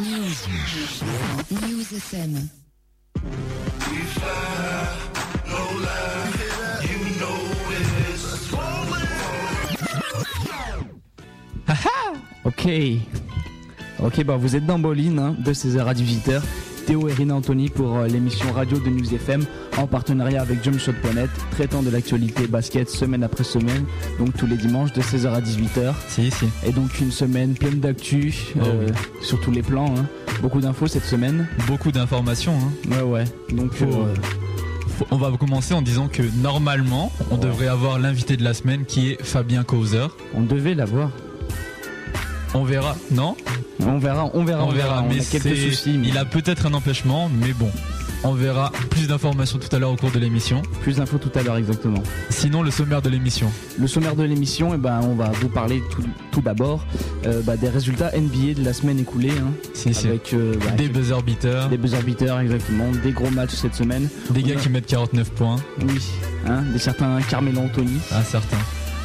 News. News FM. Ok. Ok, bah vous êtes dans Bolin, hein, de 16h à 18h. Théo et Rina Anthony pour euh, l'émission radio de News FM en partenariat avec Jumpshot.net, traitant de l'actualité basket semaine après semaine, donc tous les dimanches de 16h à 18h. Si, si. Et donc une semaine pleine d'actu euh, sur tous les plans. hein. Beaucoup d'infos cette semaine. Beaucoup d'informations. hein. Ouais, ouais. Donc euh, On va commencer en disant que normalement, on devrait avoir l'invité de la semaine qui est Fabien Causer. on devait l'avoir. On verra, non? On verra, on verra, On verra, mais a quelques soucis. mais il a peut-être un empêchement, mais bon. On verra plus d'informations tout à l'heure au cours de l'émission. plus d'infos tout à l'heure exactement. Sinon, le sommaire de l'émission. Le sommaire de l'émission, eh ben, on va vous parler tout, tout d'abord euh, bah, des résultats NBA de la semaine écoulée. hein, Si, si. avec euh, bah, Des buzzer beaters, des buzzer beaters exactement, des gros matchs cette semaine. des gars a- qui mettent 49 points, Oui, hein, des certains Carmelo Anthony. un certain.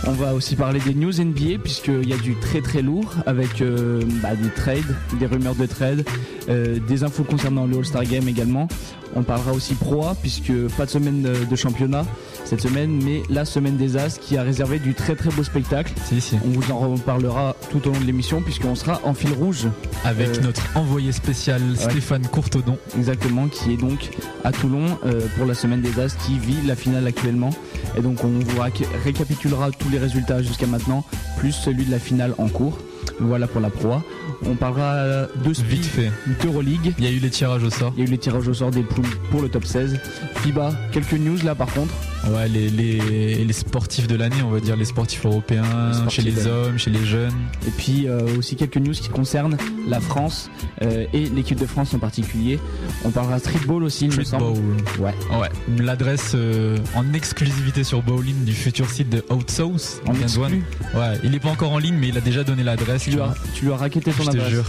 On va aussi parler des news NBA puisqu'il y a du très très lourd avec euh, bah, des trades, des rumeurs de trades, euh, des infos concernant le All-Star Game également. On parlera aussi Pro A puisque pas de semaine de, championnat cette semaine, mais la semaine des As qui a réservé du très très beau spectacle. Si, si. On vous en reparlera tout au long de l'émission puisqu'on sera en fil rouge Avec Euh, notre envoyé spécial Stéphane Courtodon. exactement qui est donc à Toulon euh, pour la semaine des As qui vit la finale actuellement. Et donc on vous récapitulera tous les résultats jusqu'à maintenant plus celui de la finale en cours. Voilà pour la Pro A. On parlera euh, de speed Vite fait. d'Euroleague. Il y a eu les tirages au sort. Il y a eu les tirages au sort des poules pour le top 16. FIBA, quelques news là par contre. Ouais, les, les, les sportifs de l'année, on va dire les sportifs européens, Les sportifs chez les hommes, chez les jeunes. Et puis euh, aussi quelques news qui concernent la France euh, et l'équipe de France en particulier. On parlera streetball aussi, il me semble. Ouais. Ouais, l'adresse euh, en exclusivité sur Bowling du futur site de Outsource. En. Ouais, il est pas encore en ligne, mais il a déjà donné l'adresse. Tu tu lui, as, vois. tu lui as raquetté ton Je te adresse. jure.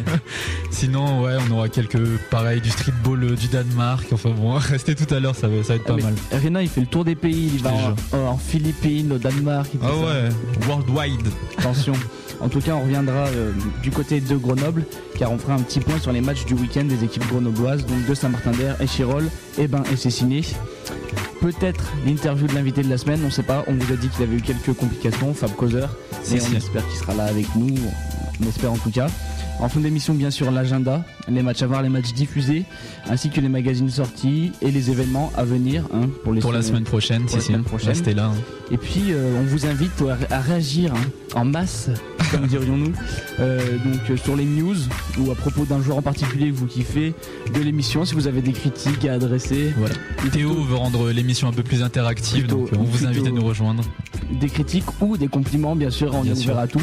Sinon, ouais, on aura quelques pareils du streetball du Danemark. Enfin bon, restez tout à l'heure, ça va, ça va être pas mais mal. Rena il fait le tour des pays, il va en, en Philippines, au Danemark. Ah ça. ouais, worldwide. Attention. En tout cas, on reviendra euh, du côté de Grenoble, car on fera un petit point sur les matchs du week-end des équipes grenobloises, donc de Saint-Martin-d'Air, Échirol, Ebin et Cessiné. Peut-être l'interview de l'invité de la semaine, on sait pas. On vous a dit qu'il avait eu quelques complications, Fab Causer, Si, mais on espère qu'il sera là avec nous. On espère en tout cas. En fin d'émission, bien sûr, l'agenda, les matchs à voir, les matchs diffusés, ainsi que les magazines sortis et les événements à venir hein, pour les Pour la semaine prochaine, pour si, la si. semaine prochaine. Restez là. hein. Et puis, euh, on vous invite à, à réagir hein, en masse, comme dirions-nous, euh, donc euh, sur les news ou à propos d'un joueur en particulier que vous kiffez de l'émission. Si vous avez des critiques à adresser, Voilà. Théo veut rendre l'émission un peu plus interactive, Plutôt- donc on vous invite à nous rejoindre. des critiques ou des compliments, bien sûr, on Bien est sûr. ouvert à tout.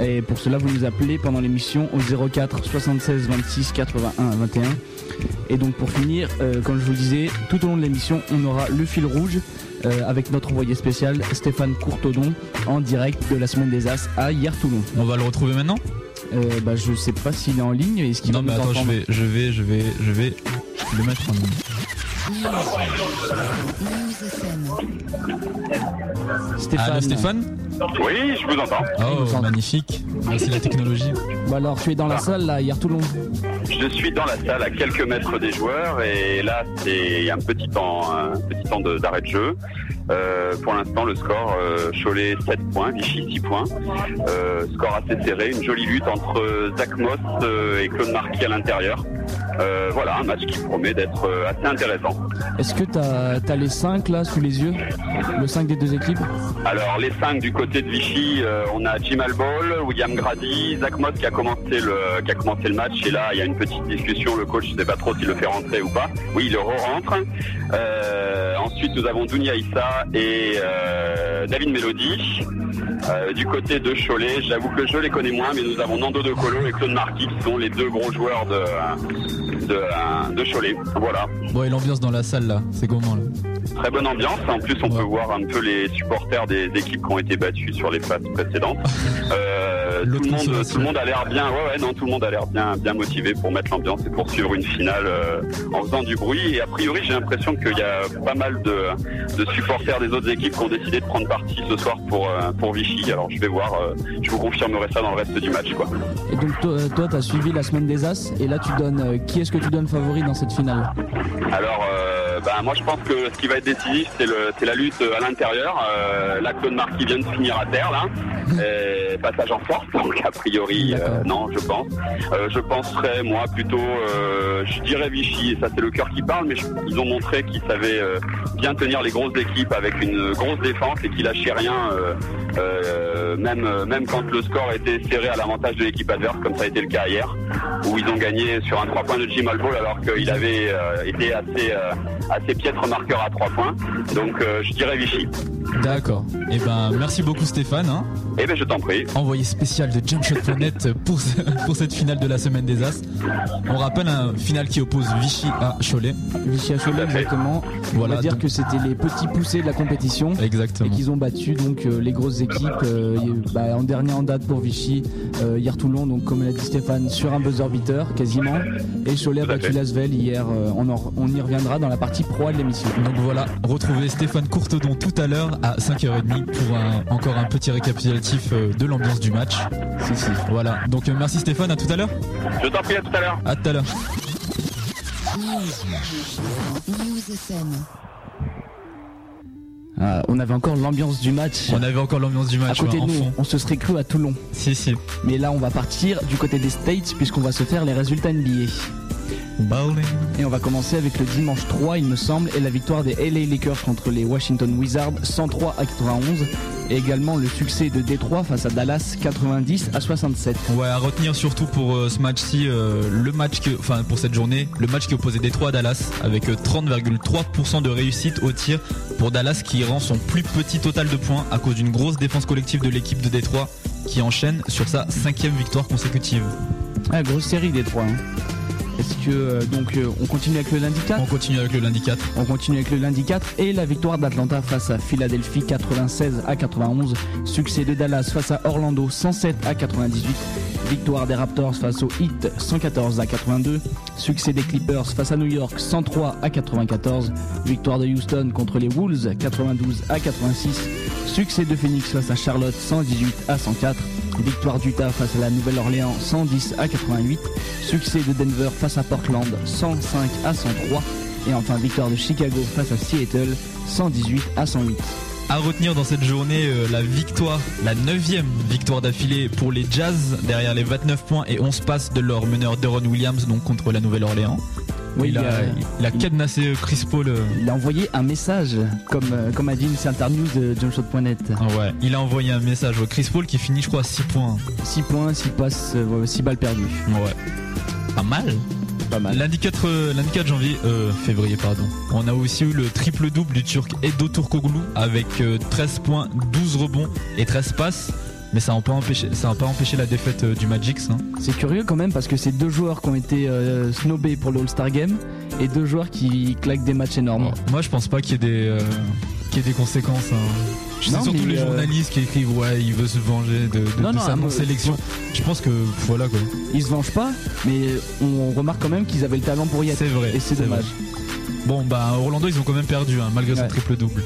Et pour cela, vous nous appelez pendant l'émission au 04 76 26 81 21. Et donc pour finir, euh, comme je vous le disais, tout au long de l'émission, on aura le fil rouge euh, avec notre envoyé spécial Stéphane Courtodon en direct de la semaine des As à hier Toulon. On va le retrouver maintenant? Euh, bah, je sais pas s'il est en ligne. Est-ce qu'il Non, va mais nous attends, je entendre? vais, je vais, je vais, je vais le mettre en ligne. Stéphane. Allô Stéphane Oui, je vous entends. Oh, magnifique. Merci la technologie. Bah alors, tu es dans la salle là, hier Toulon. Je suis dans la salle à quelques mètres des joueurs et là c'est un petit temps, un petit temps de- d'arrêt de, jeu. Euh, pour l'instant le score euh, Cholet 7 points, Vichy 6 points. Euh, score assez serré, une jolie lutte entre Zach Moss et Claude Marquis à l'intérieur. Euh, voilà, un match qui promet d'être euh, assez intéressant. Est-ce que tu as, les 5 là sous les yeux? Le 5 des deux équipes? Alors les cinq du côté de Vichy, euh, on a Jim Albol, William Grady, Zach Moss qui a commencé le qui a commencé le match et là il y a une petite discussion, le coach ne sait pas trop s'il le fait rentrer ou pas. Oui, il le re-rentre. Euh, ensuite nous avons Dunia Issa et David Melody. Du côté de Cholet, j'avoue que je les connais moins, mais nous avons Nando De Colo et Claude Marquis qui sont les deux gros joueurs de, de, de Cholet. Voilà. Bon, et l'ambiance dans la salle là, c'est comment là Très bonne ambiance. En plus, on Ouais. peut voir un peu les supporters des équipes qui ont été battues sur les phases précédentes. Euh, euh, tout, L'autre le monde, tout le monde a l'air bien. Ouais, ouais, non, tout le monde a l'air bien, bien motivé pour mettre l'ambiance et pour suivre une finale euh, en faisant du bruit. Et a priori, j'ai l'impression qu'il y a pas mal de, de supporters des autres équipes qui ont décidé de prendre parti ce soir pour, euh, pour Vichy. Alors, je vais voir. euh, je vous confirmerai ça dans le reste du match, quoi. Et donc toi, toi, t'as suivi la semaine des As et là tu donnes euh, qui est-ce que tu donnes favori dans cette finale? Alors, euh, bah, moi, je pense que ce qui va être décisif, c'est la lutte à l'intérieur. Euh, là, Claude Marquis vient de finir à terre, là. Et passage en force, donc a priori, euh, non, je pense. Euh, je penserais, moi, plutôt, euh, je dirais Vichy, et ça, c'est le cœur qui parle, mais je- ils ont montré qu'ils savaient euh, bien tenir les grosses équipes avec une grosse défense et qu'ils lâchaient rien, euh, euh, même, euh, même quand le score était serré à l'avantage de l'équipe adverse, comme ça a été le cas hier, où ils ont gagné sur un 3 points de Jim Albol alors qu'il avait euh, été assez, euh, assez piètre marqueur à 3 points. Donc, euh, je dirais Vichy. D'accord. Et ben merci beaucoup Stéphane. hein. Eh ben, je t'en prie. Envoyé spécial de jumpshot.net pour, ce- pour cette finale de la semaine des As. On rappelle un final qui oppose Vichy à Cholet. Vichy à Cholet à exactement. On Voilà. va dire donc- que c'était les petits poussés de la compétition. Et Exactement. qu'ils ont battu donc euh, les grosses équipes euh, bah, en dernier en date pour Vichy euh, hier Toulon donc comme l'a dit Stéphane sur un buzzer beater quasiment et Cholet a à battu. Lasvel hier euh, on, en- on y reviendra dans la partie pro de l'émission Donc voilà, retrouvez Stéphane Courtedon tout à l'heure à 5h30 pour un- encore un petit récapitulatif euh, de l'ambiance du match. si si Voilà, donc euh, merci Stéphane, à tout à l'heure. Je t'en prie, à tout à l'heure. À tout à l'heure. Ah, on avait encore l'ambiance du match On avait encore l'ambiance du à match côté ouais, de nous on se serait cru à Toulon Si, si. mais là on va partir du côté des States puisqu'on va se faire les résultats NBA Bowling. Et on va commencer avec le dimanche 3, il me semble, et la victoire des LA Lakers contre les Washington Wizards 103 à 91. Et également le succès de Détroit face à Dallas 90 à 67. Ouais, à retenir surtout pour euh, ce match-ci, euh, le match que, enfin pour cette journée, le match qui opposait Détroit à Dallas avec euh, 30,3% de réussite au tir pour Dallas qui rend son plus petit total de points à cause d'une grosse défense collective de l'équipe de Détroit qui enchaîne sur sa cinquième victoire consécutive. Ah, grosse série Détroit. Hein. Est-ce que euh, donc euh, on continue avec le lundi 4 On continue avec le lundi 4. On continue avec le lundi 4 et la victoire d'Atlanta face à Philadelphie 96 à 91. Succès de Dallas face à Orlando 107 à 98. Victoire des Raptors face au Heat 114 à 82. Succès des Clippers face à New York 103 à 94. Victoire de Houston contre les Wolves 92 à 86. Succès de Phoenix face à Charlotte 118 à 104. Victoire d'Utah face à la Nouvelle-Orléans 110 à 88. Succès de Denver face à Portland 105 à 103. Et enfin victoire de Chicago face à Seattle 118 à 108. À retenir dans cette journée euh, la victoire, la neuvième victoire d'affilée pour les Jazz derrière les 29 points et 11 passes de leur meneur Deron Williams donc contre la Nouvelle-Orléans. Oui, il, a, euh, il a cadenassé euh, Chris Paul. euh, Il a envoyé un message, comme, comme a dit une certaine news de jumpshot.net. ah ouais, il a envoyé un message au Chris Paul qui finit je crois à 6 points. 6 points, 6 passes, 6 balles perdues. Ouais. Pas mal. Pas mal. Lundi 4, euh, lundi 4 janvier, euh, février pardon. On a aussi eu le triple double du Turc Edo Turkoglu avec euh, 13 points, 12 rebonds et 13 passes. Mais ça n'a pas empêché, ça n'a pas empêché la défaite euh, du Magic. Hein. C'est curieux quand même parce que c'est deux joueurs qui ont été euh, snobés pour le All-Star Game et deux joueurs qui claquent des matchs énormes. Moi, je pense pas qu'il y ait des, euh, qu'il y ait des conséquences. hein. Je sais surtout les euh, journalistes qui écrivent ouais, il veut se venger de, de, Non, de non, sa non-sélection. Je pense que voilà quoi. Ils se vengent pas, mais on remarque quand même qu'ils avaient le talent pour y être. C'est vrai. Et c'est dommage. vrai. Bon, bah Orlando, ils ont quand même perdu hein, malgré son triple double.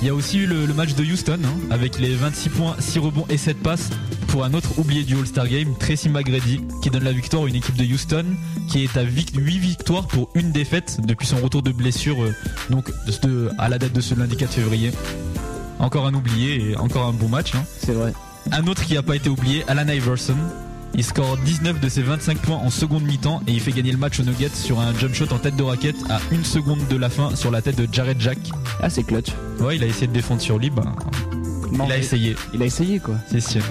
Il y a aussi eu le, le match de Houston hein, avec les 26 points, 6 rebonds et 7 passes pour un autre oublié du All-Star Game, Tracy McGrady, qui donne la victoire à une équipe de Houston qui est à 8 victoires pour une défaite depuis son retour de blessure, euh, donc de- à la date de ce lundi 4 février. Encore un oublié et encore un bon match. hein. C'est vrai. Un autre qui n'a pas été oublié, Alan Iverson. Il score 19 de ses 25 points en seconde mi-temps et il fait gagner le match aux Nuggets sur un jump shot en tête de raquette à une seconde de la fin sur la tête de Jared Jack. Ah, c'est clutch. Ouais, il a essayé de défendre sur lui, bah, Non, il a essayé. Il a essayé quoi. C'est sûr.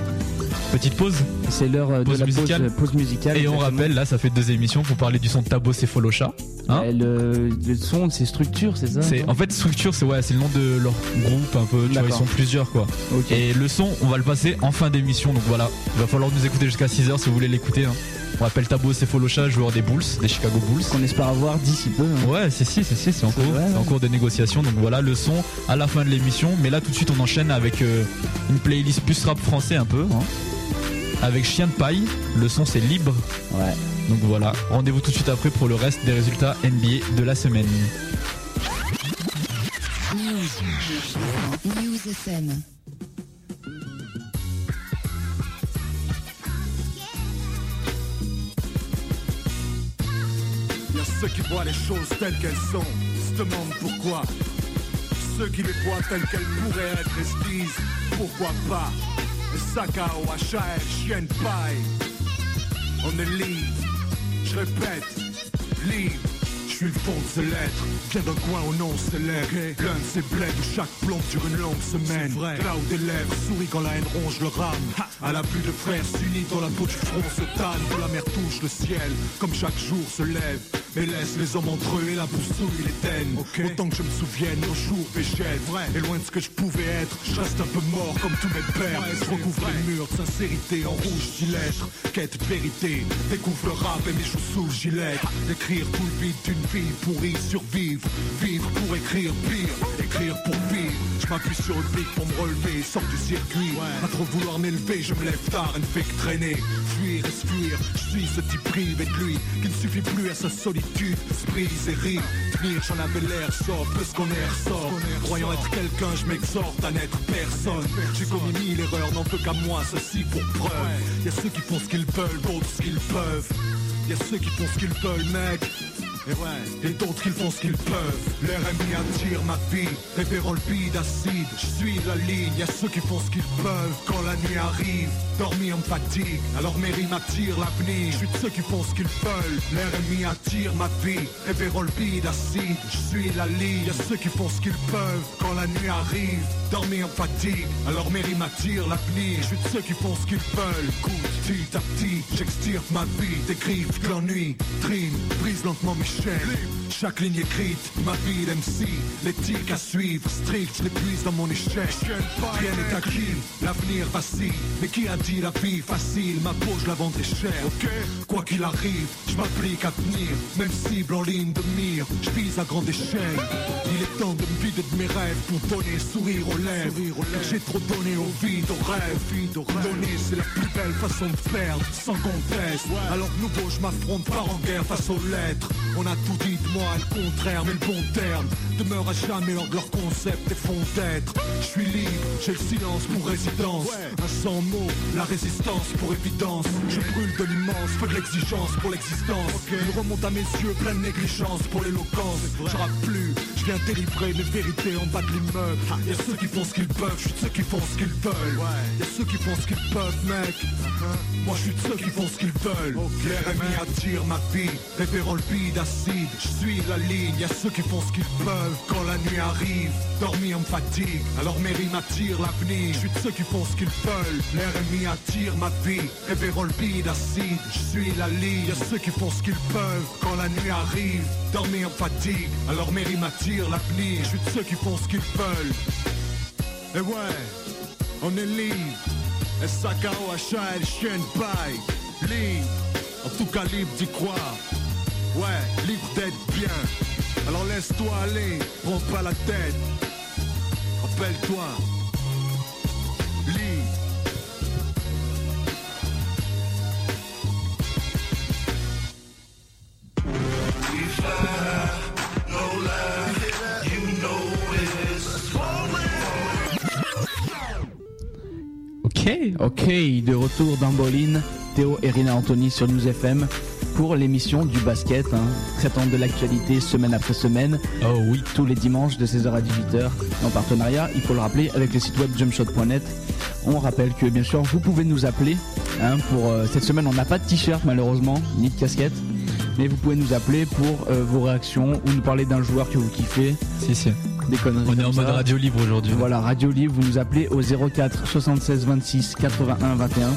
Petite pause C'est l'heure euh, de Pause la musicale. pause, pause musicale. et on rappelle, là ça fait deux émissions pour parler du son de Tabo Cefalocha. Hein Ouais, le, le son, c'est structure, c'est ça en fait structure, c'est ouais, c'est le nom de leur groupe un peu. Tu vois, ils sont plusieurs quoi. Et le son, on va le passer en fin d'émission. Donc voilà, il va falloir nous écouter jusqu'à 6h si vous voulez l'écouter. hein. On rappelle Tabo Cefalocha, joueur des Bulls, des Chicago Bulls. Qu'on espère avoir d'ici peu. hein. Ouais, c'est si, c'est si, c'est en cours, Ouais, c'est en cours de négociation. Donc voilà le son à la fin de l'émission. Mais là tout de suite on enchaîne avec euh, une playlist plus rap français un peu. hein. avec Chien de paille. Le son c'est libre. Ouais. Donc voilà, rendez-vous tout de suite après pour le reste des résultats NBA de la semaine. News. News FM. Ceux qui voient les choses telles qu'elles sont, se demandent pourquoi. Ceux qui les voient telles qu'elles pourraient être et se disent pourquoi pas. Et Saka au HAL, chien paille. On est libre, je répète, libre. Suis le fond de ces lettres, viens d'un coin au nom célèbre L'un de ces bleds où chaque plombe dure une longue semaine. Là où des lèvres sourient quand la haine ronge le rame. À la vue de frères s'unissent dans la peau du front se tanne Quand la mer touche le ciel, comme chaque jour se lève. Mais laisse les hommes entre eux et la boussouille l'éteigne Autant que je me souvienne, nos jours végètent Et loin de ce que je pouvais être, je reste un peu mort comme tous mes pères. Je recouvre les murs de sincérité en rouge lettres. Quête vérité, découvre le rap et mes joues sous gilet Écrire tout le vide d'une vie pour y survivre. Vivre pour écrire pire, écrire pour vivre Je m'appuie sur le pic pour me relever, sors du circuit. À trop vouloir m'élever, je me lève tard ne fais que traîner Fuir et fuir, je suis ce type privé de lui Qui ne suffit plus à sa solitude. Brise et rit Tenir, j'en avais l'air sort, plus qu'on est ressort Croyant être quelqu'un, je m'exhorte à n'être personne. J'ai commis mille erreurs, n'en veux qu'à moi, ceci pour preuve. Y'a ceux qui font ce qu'ils veulent, d'autres ce qu'ils peuvent. Y'a ceux qui font ce qu'ils veulent, mec et d'autres qui font ce qu'ils peuvent. L'RMI attire ma vie, révérant le bide acide. Je suis la ligne, y a ceux qui font ce qu'ils peuvent. Quand la nuit arrive, dormir me fatigue. Alors mes rimes attirent l'avenir. Je suis de ceux qui font ce qu'ils veulent. L'RMI attire ma vie, révérant le bide acide. Je suis la ligne, y a ceux qui font ce qu'ils peuvent. Quand la nuit arrive, dormir me fatigue. Alors mes rimes attirent l'avenir. Je suis de ceux qui font ce qu'ils veulent. Coup petit à petit, j'extirpe ma vie. De l'ennui, trime, brise lentement mes chaque ligne écrite, ma vie d'MC, l'éthique à suivre, strict, je l'épuise dans mon échec. Rien n'est acquis, l'avenir vacille. Mais qui a dit la vie facile? Ma peau, je la vendrai cher. Ok, quoi qu'il arrive, je m'applique à tenir. Même cible en ligne de mire, je vise à grande échelle. Il est temps de me vider de mes rêves pour donner sourire aux lèvres. J'ai trop donné au vide, au rêve. Donner, c'est la plus belle façon de faire, sans conteste. Alors nouveau, je m'affronte pas en guerre face aux lettres. On a tout dit de moi, le contraire, mais le bon terme demeure à jamais lors de leur concept et fond d'être. Je suis libre, j'ai le silence pour résidence. Un sans mots, la résistance pour évidence. Je brûle de l'immense, feu de l'exigence pour l'existence. Il remonte à mes yeux, pleine négligence pour l'éloquence. Je rappe plus, je viens délivrer mes vérités en bas de l'immeuble. Y'a ceux qui font ce qu'ils peuvent, je suis de ceux qui font ce qu'ils veulent. Y'a ceux qui font ce qu'ils peuvent, mec. Moi je suis de ceux qui font ce qu'ils veulent. Attire ma vie, révérant le vide Je suis la ligne, y'a ceux qui font ce qu'ils peuvent. Quand la nuit arrive, dormir me fatigue. Alors mes rimes attirent l'avenir. Je suis de ceux qui font ce qu'ils veulent. L'RMI attire ma vie, le vide acide. Je suis la ligne, y'a ceux qui font ce qu'ils peuvent. Quand la nuit arrive, dormir me fatigue. Alors mes rimes attirent l'avenir. Je suis de ceux qui font ce qu'ils veulent. Et ouais, on est libre. SAKO, HL, chien de paille. Libre, en tout cas libre d'y croire. Ouais, libre d'être bien. Alors laisse-toi aller, prends pas la tête. Rappelle-toi. Libre. Ok, ok, de retour dans Bolin, Théo et Rina Anthony sur News FM pour l'émission du basket, hein, traitant de l'actualité semaine après semaine. Oh oui. Tous les dimanches de 16h à 18h en partenariat, il faut le rappeler, avec le site web jumpshot.net. On rappelle que bien sûr vous pouvez nous appeler. hein, pour euh, cette semaine, on n'a pas de t-shirt malheureusement, ni de casquette. Mais vous pouvez nous appeler pour euh, vos réactions ou nous parler d'un joueur que vous kiffez, Si, si. des conneries. On est en mode ça. radio libre aujourd'hui. Voilà, Radio Libre, vous nous appelez au 04 76 26 81 21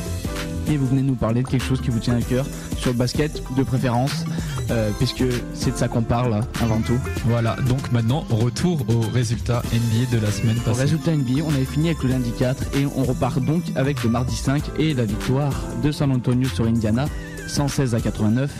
et vous venez nous parler de quelque chose qui vous tient à cœur sur le basket de préférence, euh, puisque c'est de ça qu'on parle avant tout. Voilà, donc maintenant, retour aux résultats NBA de la semaine Au passée. résultat NBA, on avait fini avec le lundi 4 et on repart donc avec le mardi 5 et la victoire de San Antonio sur Indiana 116 à 89,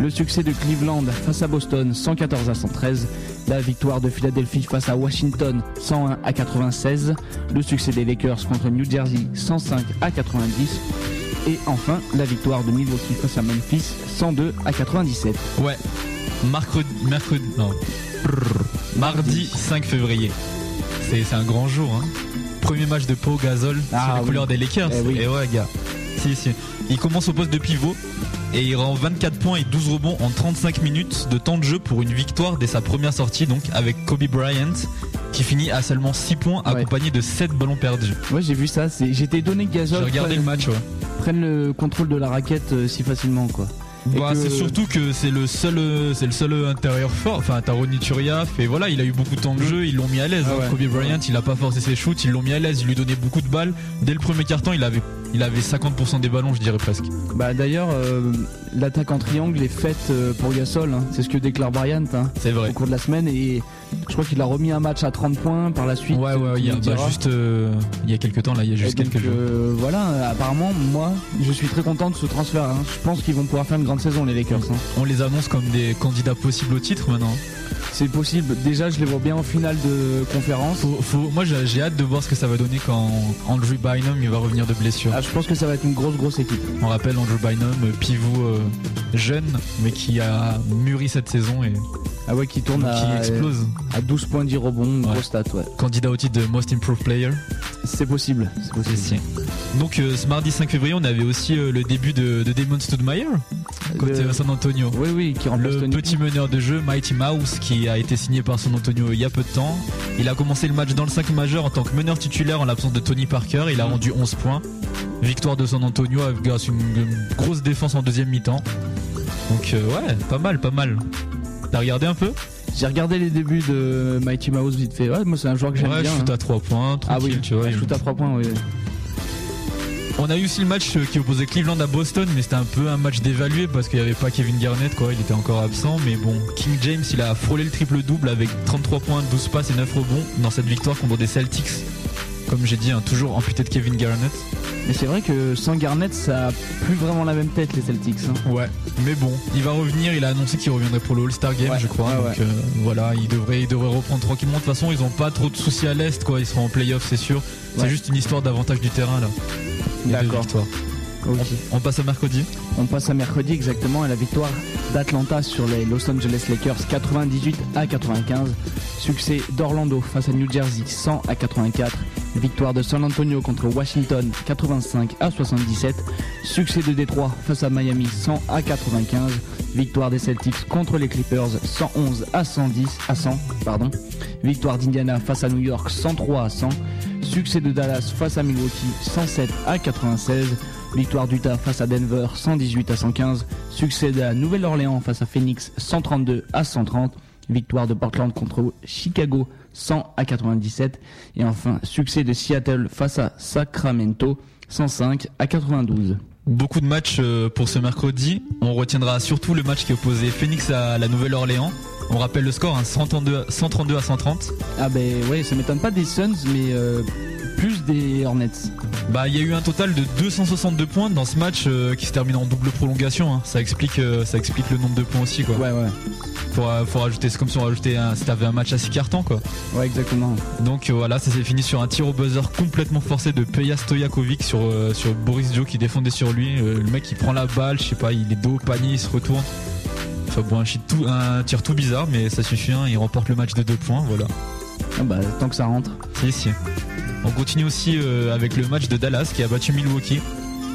le succès de Cleveland face à Boston 114 à 113, la victoire de Philadelphie face à Washington 101 à 96, le succès des Lakers contre New Jersey 105 à 90 Et enfin, la victoire de Milwaukee face à Memphis, 102 à 97. Ouais. Mercredi, mercredi, non. Brrr. Mardi 5 février. C'est un grand jour. Hein. Premier match de Pau Gasol Ah, sur les oui. couleurs des Lakers. Eh oui. Et ouais, gars. Si, si. Il commence au poste de pivot et il rend 24 points et 12 rebonds en 35 minutes de temps de jeu pour une victoire dès sa première sortie, donc avec Kobe Bryant, qui finit à seulement 6 points, Ouais. accompagné de 7 ballons perdus. Ouais, j'ai vu ça. J'étais que Gasol J'ai regardé le match, ouais. Prenne le contrôle de la raquette euh, si facilement, quoi. Bah, que- c'est surtout que c'est le seul euh, c'est le seul euh, intérieur fort enfin Taro Turiaf et voilà il a eu beaucoup de temps de jeu ils l'ont mis à l'aise Ah hein. ouais. Kobe Bryant il a pas forcé ses shoots ils l'ont mis à l'aise ils lui donnaient beaucoup de balles dès le premier carton il avait il avait 50% des ballons je dirais presque Bah d'ailleurs, euh, l'attaque en triangle est faite euh, pour Gasol. hein. C'est ce que déclare Bryant hein, c'est vrai au cours de la semaine. Et je crois qu'il a remis un match à 30 points par la suite. ouais ouais il y a bah, juste euh, il y a quelques temps là il y a Et juste donc, quelques jours euh, voilà, apparemment, moi, je suis très content de ce transfert. hein. Je pense qu'ils vont pouvoir faire une grande saison, les Lakers. hein. on les annonce comme des candidats possibles au titre maintenant C'est possible. Déjà, je les vois bien en finale de conférence. faut, faut- moi j'ai hâte de voir ce que ça va donner quand Andrew Bynum il va revenir de blessure Ah, je pense que ça va être une grosse, grosse équipe. on rappelle Andrew Bynum pivot euh, jeune mais qui a mûri cette saison et Ah ouais, qui tourne qui à, explose à 12 points 10 rebonds, Ouais. gros stat, ouais. candidat au titre de Most Improved Player. C'est possible. C'est possible. Si. Donc euh, ce mardi 5 février, on avait aussi euh, le début de, de Damon Stoudemire côté Le- San Antonio. Oui, oui, qui remplace Le Tony. petit meneur de jeu Mighty Mouse qui a été signé par San Antonio il y a peu de temps. Il a commencé le match dans le 5 majeur en tant que meneur titulaire en l'absence de Tony Parker. Il a Mm. rendu 11 points. Victoire de San Antonio avec grâce à une, une grosse défense en deuxième mi-temps. Donc euh, ouais, pas mal, pas mal. T'as regardé un peu? J'ai regardé les débuts de Mighty Mouse vite fait. Ouais, moi, c'est un joueur que j'aime Ouais, bien. shoot hein. à 3 points, Ah oui, tu vois. ouais, shoot à 3 points, oui. On a eu aussi le match euh, qui opposait Cleveland à Boston, mais c'était un peu un match dévalué parce qu'il n'y avait pas Kevin Garnett, quoi. Il était encore absent, mais bon, King James, il a frôlé le triple-double avec 33 points, 12 passes et 9 rebonds dans cette victoire contre des Celtics. Comme j'ai dit, hein, toujours amputé de Kevin Garnett. Mais c'est vrai que sans Garnett, ça a plus vraiment la même tête, les Celtics. hein. Ouais. Mais bon, il va revenir, il a annoncé qu'il reviendrait pour le All-Star Game, Ouais, je crois. ouais, donc ouais. euh, voilà, il devrait, il devrait reprendre tranquillement. De toute façon, ils ont pas trop de soucis à l'Est, quoi. Ils seront en playoff, c'est sûr. C'est juste une histoire d'avantage du terrain, là. D'accord. On passe à mercredi. On passe à mercredi exactement à la victoire d'Atlanta sur les Los Angeles Lakers 98 à 95. Succès d'Orlando face à New Jersey 100 à 84. Victoire de San Antonio contre Washington 85 à 77. Succès de Détroit face à Miami 100 à 95. Victoire des Celtics contre les Clippers 111 à 110 à 100 pardon. Victoire d'Indiana face à New York 103 à 100. Succès de Dallas face à Milwaukee 107 à 96. Victoire d'Utah face à Denver 118 à 115. Succès de la Nouvelle-Orléans face à Phoenix 132 à 130. Victoire de Portland contre Chicago 100 à 97. Et enfin, succès de Seattle face à Sacramento 105 à 92. Beaucoup de matchs euh, pour ce mercredi. On retiendra surtout le match qui opposait Phoenix à la Nouvelle-Orléans. On rappelle le score, hein, 132, 132 à 130. Ah ben ouais, ça m'étonne pas des Suns, mais euh, plus des Hornets. Bah, il y a eu un total de 262 points dans ce match euh, qui se termine en double prolongation. hein. Ça explique, euh, ça explique le nombre de points aussi, quoi. Ouais, ouais. Faut, faut rajouter, c'est comme si on rajoutait un, si t'avais un match à 6 cartons, quoi. Ouais, exactement. Donc euh, voilà, ça s'est fini sur un tir au buzzer complètement forcé de Peja Stojakovic sur, sur Boris Joe qui défendait sur lui. Le mec il prend la balle, je sais pas, il est dos au panier, il se retourne. Enfin bon, un, shit tout, un tir tout bizarre, mais ça suffit, hein, il remporte le match de 2 points, voilà. Ah bah, tant que ça rentre. Si, si. On continue aussi euh, avec le match de Dallas qui a battu Milwaukee.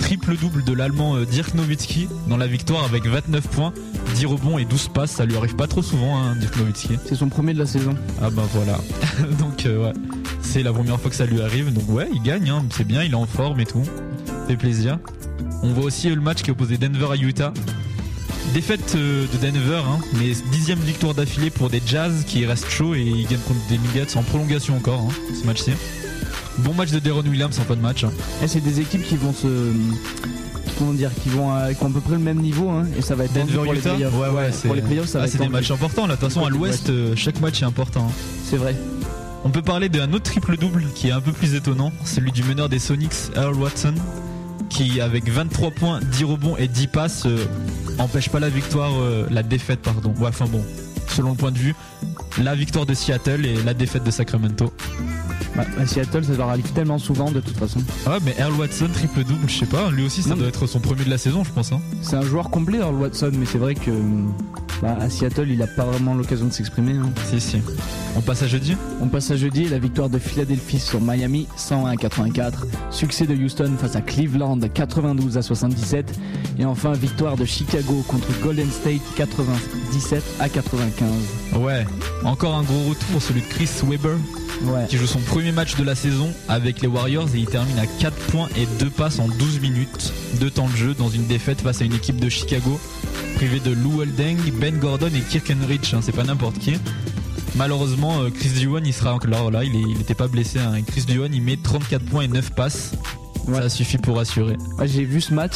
Triple double de l'allemand euh, Dirk Nowitzki dans la victoire avec 29 points, 10 rebonds et 12 passes. Ça lui arrive pas trop souvent, hein, Dirk Nowitzki. C'est son premier de la saison. Ah bah voilà. donc euh, ouais, c'est la première fois que ça lui arrive. Donc ouais, il gagne, hein, c'est bien, il est en forme et tout. Fait plaisir. On voit aussi le match qui opposait Denver à Utah. Défaite de Denver, hein, mais dixième victoire d'affilée pour des Jazz qui restent chauds et ils gagnent contre des Nuggets en prolongation encore, hein, ce match-ci. Bon match de Deron Williams en fin de match. hein. Et c'est des équipes qui vont se. Comment dire Qui vont à, qui ont à peu près le même niveau, hein, et ça va être Denver pour les Utah playoffs. ouais ouais, c'est pour les playoffs, ça ah, va c'est être des matchs importants là. De toute façon à l'ouest, euh, chaque match est important. hein. C'est vrai. On peut parler d'un autre triple-double qui est un peu plus étonnant, celui du meneur des Sonics, Earl Watson, qui avec 23 points, 10 rebonds et 10 passes euh, empêche pas la victoire, euh, la défaite pardon. Ouais, enfin bon, selon le point de vue, la victoire de Seattle et la défaite de Sacramento. Bah, à Seattle, ça leur arrive tellement souvent de toute façon. Ah ouais, mais Earl Watson, triple double, je sais pas. Lui aussi, ça Non, doit être son premier de la saison, je pense. Hein. C'est un joueur complet, Earl Watson, mais c'est vrai que bah, à Seattle, il a pas vraiment l'occasion de s'exprimer. hein. Si, si. On passe à jeudi? On passe à jeudi, la victoire de Philadelphie sur Miami, 101 à 84. Succès de Houston face à Cleveland, 92 à 77. Et enfin, victoire de Chicago contre Golden State, 97 à 95. Ouais. Encore un gros retour, celui de Chris Webber, Ouais. qui joue son premier match de la saison avec les Warriors et il termine à 4 points et 2 passes en 12 minutes de temps de jeu dans une défaite face à une équipe de Chicago privée de Lou Holding, Ben Gordon et Kirk Henrich, hein, c'est pas n'importe qui. Malheureusement, euh, Chris Duwan, il sera encore là, il, est- il était pas blessé. hein. Chris Duwan, il met 34 points et 9 passes. Ouais. Ça suffit pour assurer. J'ai vu ce match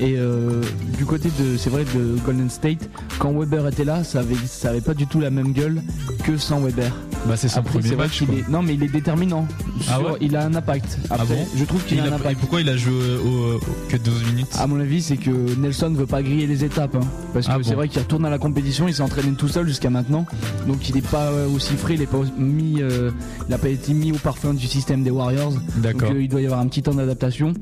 et euh, du côté de, c'est vrai, de Golden State, quand Weber était là, ça avait, ça avait pas du tout la même gueule que sans Weber. Bah, c'est son Après, premier c'est vrai match. est, non mais il est déterminant. Ah ouais il a un impact. Après, bon je trouve qu'il Il a un a- et impact. pourquoi il a joué au- au- que 12 minutes À mon avis, c'est que Nelson veut pas griller les étapes. hein. parce que Ah c'est bon vrai qu'il retourne à la compétition, il s'est entraîné tout seul jusqu'à maintenant. Donc il n'est pas euh, aussi frais, il n'a pas, mis, euh, il a pas été mis au parfum du système des Warriors. Donc D'accord. euh, il doit y avoir un petit temps d'adaptation.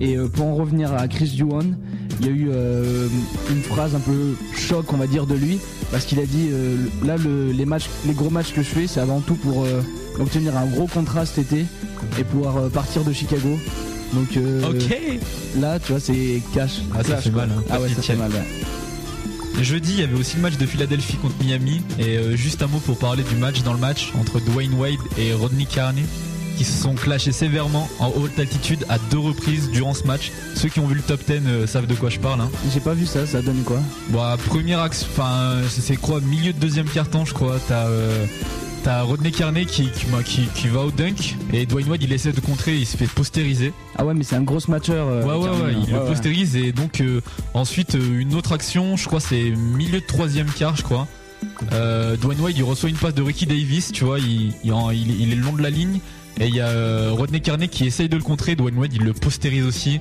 Et euh, pour en revenir à Chris Duwan, il y a eu euh, une phrase un peu choc, on va dire, de lui. Parce qu'il a dit euh, là, le- les, matchs, les gros matchs que je fais, c'est avant tout pour euh, obtenir un gros contrat cet été et pouvoir euh, partir de Chicago. Donc euh, Ok. là, tu vois, c'est cash. Ah, ça clash, fait quoi. mal, hein. Ah ouais, ça pitié. fait mal. ouais. Jeudi, il y avait aussi le match de Philadelphie contre Miami. Et euh, juste un mot pour parler du match dans le match entre Dwayne Wade et Rodney Carney qui se sont clashés sévèrement en haute altitude à deux reprises durant ce match. Ceux qui ont vu le top 10 euh, savent de quoi je parle. Hein. J'ai pas vu ça, ça donne quoi? Bon, à première action, enfin, c'est quoi, milieu de deuxième quart-temps, je crois. T'as euh, t'as Rodney Carney qui, qui, bah, qui, qui va au dunk et Dwayne Wade il essaie de contrer, il se fait postériser. Ah ouais, mais c'est un gros matcheur. euh, Ouais, ouais, ouais, hein. il le Ouais, ouais. postérise et donc euh, ensuite une autre action, je crois c'est milieu de troisième quart, je crois. Euh, Dwayne Wade il reçoit une passe de Ricky Davis, tu vois, il, il- il est le long de la ligne et il y a euh, Rodney Carney qui essaye de le contrer, Dwayne Wade il le postérise aussi.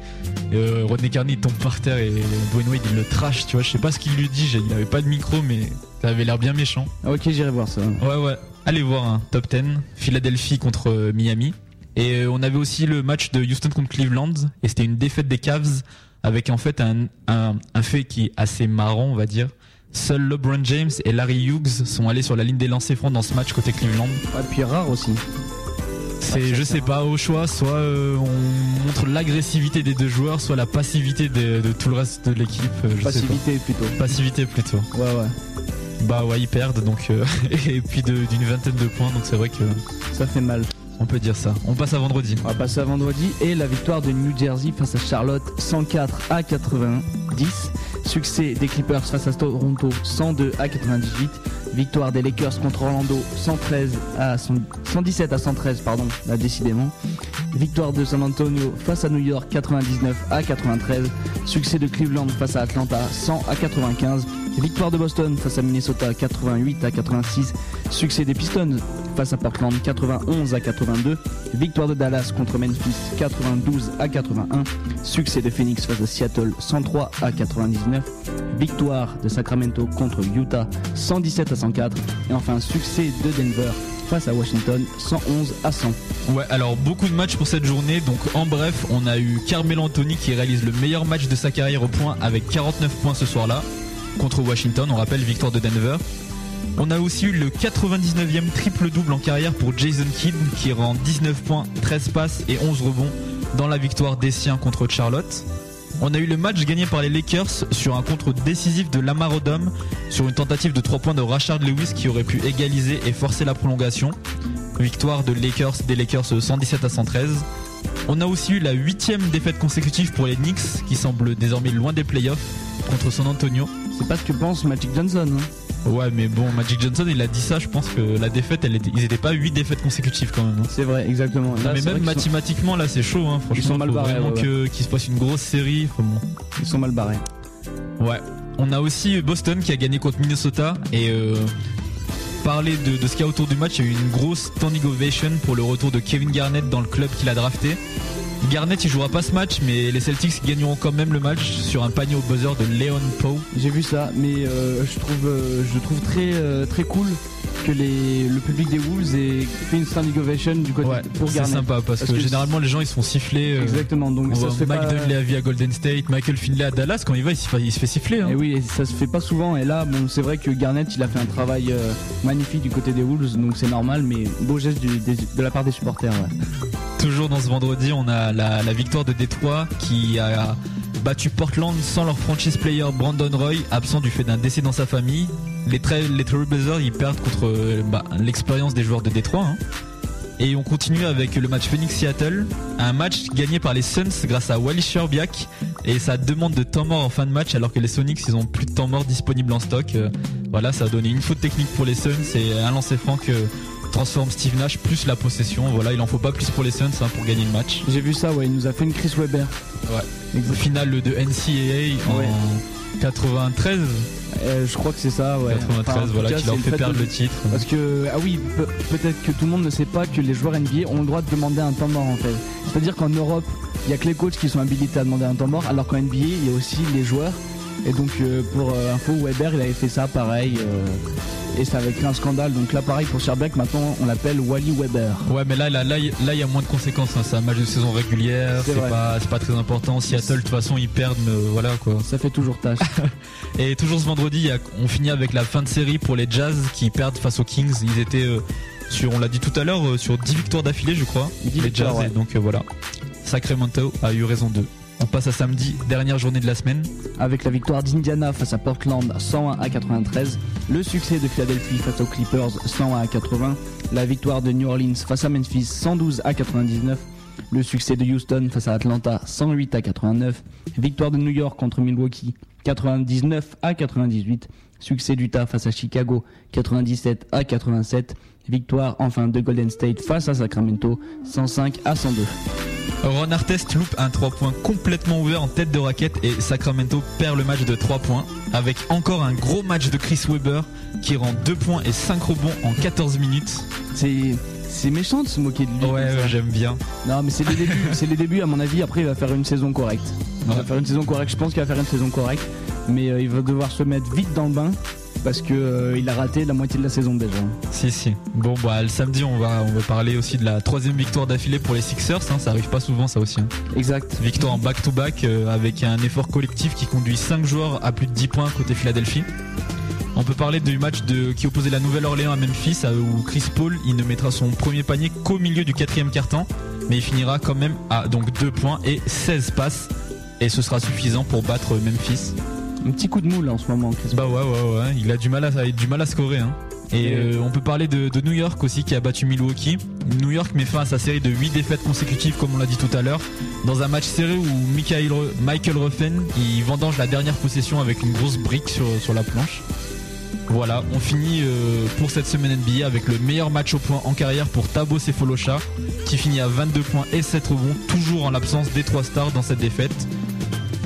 Euh, Rodney Carney il tombe par terre et Dwayne Wade il le trash, tu vois, je sais pas ce qu'il lui dit, il avait pas de micro mais ça avait l'air bien méchant. Ah, ok, j'irai voir ça. Ouais, ouais. Allez voir un top 10. Philadelphie contre euh, Miami. Et on avait aussi le match de Houston contre Cleveland. Et c'était une défaite des Cavs avec en fait un, un, un fait qui est assez marrant, on va dire. Seuls LeBron James et Larry Hughes sont allés sur la ligne des lancers francs dans ce match côté Cleveland. Ouais, puis rare aussi. C'est, je sais pas, au choix, soit euh, on montre l'agressivité des deux joueurs, soit la passivité de, de tout le reste de l'équipe. euh, sais Passivité plutôt. pas. Passivité plutôt. Ouais, ouais. Bah ouais, ils perdent donc euh, et puis d'une vingtaine de points, donc c'est vrai que Ça fait mal. on peut dire ça. On passe à vendredi. On va passer à vendredi et la victoire de New Jersey face à Charlotte 104 à 90. Succès des Clippers face à Toronto 102 à 98. Victoire des Lakers contre Orlando 113 à 100 117 à 113 pardon, là décidément. Victoire de San Antonio face à New York 99 à 93. Succès de Cleveland face à Atlanta 100 à 95. Victoire de Boston face à Minnesota 88 à 86. Succès des Pistons face à Portland 91 à 82. Victoire de Dallas contre Memphis 92 à 81. Succès de Phoenix face à Seattle 103 à 99. Victoire de Sacramento contre Utah 117 à 104. Et enfin succès de Denver face à Washington 111 à 100. Ouais, alors beaucoup de matchs pour cette journée. Donc en bref, on a eu Carmelo Anthony qui réalise le meilleur match de sa carrière au point avec 49 points ce soir-là contre Washington. On rappelle victoire de Denver. On a aussi eu le 99e triple-double en carrière pour Jason Kidd qui rend 19 points, 13 passes et 11 rebonds dans la victoire des siens contre Charlotte. On a eu le match gagné par les Lakers sur un contre décisif de Lamar Odom sur une tentative de 3 points de Rashard Lewis qui aurait pu égaliser et forcer la prolongation. Victoire de Lakers, des Lakers 117 à 113. On a aussi eu la huitième défaite consécutive pour les Knicks qui semblent désormais loin des playoffs contre San Antonio. C'est pas ce que pense Magic Johnson. hein. Ouais mais bon Magic Johnson il a dit ça je pense que la défaite elle était, ils étaient pas 8 défaites consécutives quand même. hein. C'est vrai, exactement. Là, mais même sont- mathématiquement là c'est chaud hein, franchement sont mal barrés, vraiment ouais, qu'il se passe une grosse série. Ils sont mal barrés. Ouais. On a aussi Boston qui a gagné contre Minnesota et euh, parler de, de ce qu'il y a autour du match, il y a eu une grosse standing ovation pour le retour de Kevin Garnett dans le club qu'il a drafté. Garnett il jouera pas ce match mais les Celtics gagneront quand même le match sur un panier au buzzer de Leon Poe. J'ai vu ça, mais euh, je trouve, euh, trouve très, euh, très cool que les, le public des Wolves ait fait une standing ovation du côté Ouais, pour c'est sympa parce, Parce que, que généralement les gens ils se font siffler. euh, Exactement, donc on ça se fait Mike pas. Dudley à vie à Golden State, Michael Finley à Dallas quand il va il se fait, il se fait siffler. hein. Et oui, et ça se fait pas souvent. Et là, bon, c'est vrai que Garnett, il a fait un travail euh, magnifique du côté des Wolves, donc c'est normal, mais beau geste du- des- de la part des supporters. ouais. Toujours dans ce vendredi, on a la, la victoire de Détroit qui a battu Portland sans leur franchise player Brandon Roy, absent du fait d'un décès dans sa famille. Les, les Trailblazers, ils perdent contre euh, bah, l'expérience des joueurs de Détroit. hein. Et on continue avec le match Phoenix-Seattle, un match gagné par les Suns grâce à Wally Sherbiak et sa demande de temps mort en fin de match alors que les Sonics ils ont plus de temps mort disponible en stock. Euh, voilà, ça a donné une faute technique pour les Suns et un lancer franc que transforme Steve Nash plus la possession. Voilà, il en faut pas plus pour les Suns hein, pour gagner le match. J'ai vu ça, ouais, il nous a fait une Chris Webber. Le final de NCAA en Ouais. 93, Euh, je crois que c'est ça, ouais. 93, Enfin, en tout voilà, qui leur fait perdre de- le titre. Parce que, ah oui, pe- peut-être que tout le monde ne sait pas que les joueurs NBA ont le droit de demander un temps mort en fait. C'est-à-dire qu'en Europe, il y a que les coachs qui sont habilités à demander un temps mort, alors qu'en NBA, il y a aussi les joueurs. Et donc, euh, pour euh, info, Weber, il avait fait ça pareil. euh, et ça avait créé un scandale. Donc là, pareil pour Sherbeck, maintenant on l'appelle Wally Weber. Ouais, mais là, là, là, il y a moins de conséquences. hein. C'est un match de saison régulière, C'est pas, pas très important. Seattle, de toute façon, ils perdent, mais voilà quoi. Ça fait toujours tâche. Et toujours ce vendredi, on finit avec la fin de série pour les Jazz qui perdent face aux Kings. Ils étaient euh, sur, on l'a dit tout à l'heure, euh, sur 10 victoires d'affilée, je crois. 10 les Jazz, ouais. et donc euh, voilà. Sacramento a eu raison d'eux. On passe à samedi, dernière journée de la semaine. Avec la victoire d'Indiana face à Portland 101 à 93, le succès de Philadelphie face aux Clippers 101 à 80, la victoire de New Orleans face à Memphis 112 à 99, le succès de Houston face à Atlanta 108 à 89, victoire de New York contre Milwaukee 99 à 98, succès d'Utah face à Chicago 97 à 87, victoire enfin de Golden State face à Sacramento 105 à 102. Ron Artest loupe un 3 points complètement ouvert en tête de raquette et Sacramento perd le match de 3 points avec encore un gros match de Chris Webber qui rend 2 points et 5 rebonds en 14 minutes. C'est c'est méchant de se moquer de lui. Ouais, j'aime bien. Non, mais c'est les débuts. c'est les débuts, à mon avis. Après, il va faire une saison correcte. Il va faire une saison correcte. Je pense qu'il va faire une saison correcte. Mais euh, il va devoir se mettre vite dans le bain parce que euh, il a raté la moitié de la saison déjà. Si, si. Bon, bah, le samedi, on va, on va parler aussi de la troisième victoire d'affilée pour les Sixers. hein, ça arrive pas souvent, ça aussi. hein. Exact. Victoire en back-to-back euh, avec un effort collectif qui conduit 5 joueurs à plus de 10 points côté Philadelphie. On peut parler du match de, qui opposait la Nouvelle-Orléans à Memphis euh, où Chris Paul il ne mettra son premier panier qu'au milieu du quatrième quart-temps mais il finira quand même à donc 2 points et 16 passes et ce sera suffisant pour battre Memphis. Un petit coup de moule en ce moment, Chris. Bah ouais ouais ouais, il a du mal à, du mal à scorer hein. Et euh, on peut parler de, de New York aussi qui a battu Milwaukee. New York met fin à sa série de 8 défaites consécutives comme on l'a dit tout à l'heure. Dans un match serré où Michael, Michael Ruffen il vendange la dernière possession avec une grosse brique sur, sur la planche. Voilà, on finit euh, pour cette semaine NBA avec le meilleur match au point en carrière pour Tabo Sefolosha qui finit à 22 points et 7 rebonds, toujours en l'absence des trois stars dans cette défaite.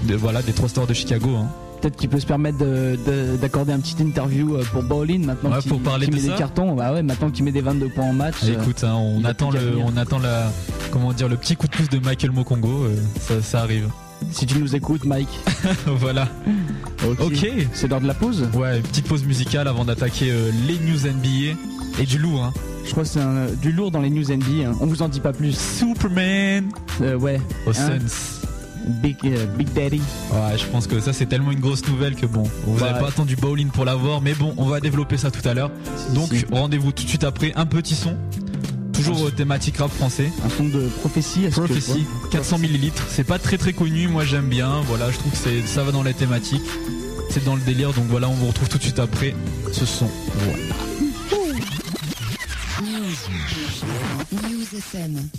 De, voilà, des trois stars de Chicago. hein. Peut-être qu'il peut se permettre de- de- d'accorder un petit interview euh, pour Bowling maintenant Ouais, qu'il pour parler qu'il de met ça. des cartons. Bah ouais, maintenant qu'il met des 22 points en match. Ah, euh, écoute, hein, on attend le, on attend la, comment dire, le petit coup de pouce de Michael Mokongo. ça, ça arrive. Si tu nous écoutes, Mike. voilà. Ok. C'est l'heure de la pause. Ouais, petite pause musicale avant d'attaquer euh, les news NBA et du lourd. Hein. Je crois que c'est du lourd dans les news NBA. hein. On vous en dit pas plus. Superman Euh, ouais. aux Hein. Big, euh, Big Daddy. Ouais, je pense que ça c'est tellement une grosse nouvelle que bon, vous Ouais. n'avez pas attendu bowling pour l'avoir, mais bon, on va développer ça tout à l'heure. Donc Si. rendez-vous tout de suite après un petit son. Toujours euh, thématique rap français. un son de prophétie. Prophecy, 400 millilitres. C'est pas très très connu, moi j'aime bien. Voilà, je trouve que c'est, ça va dans les thématiques. C'est dans le délire, donc voilà, on vous retrouve tout de suite après ce son. Voilà. News. News FM.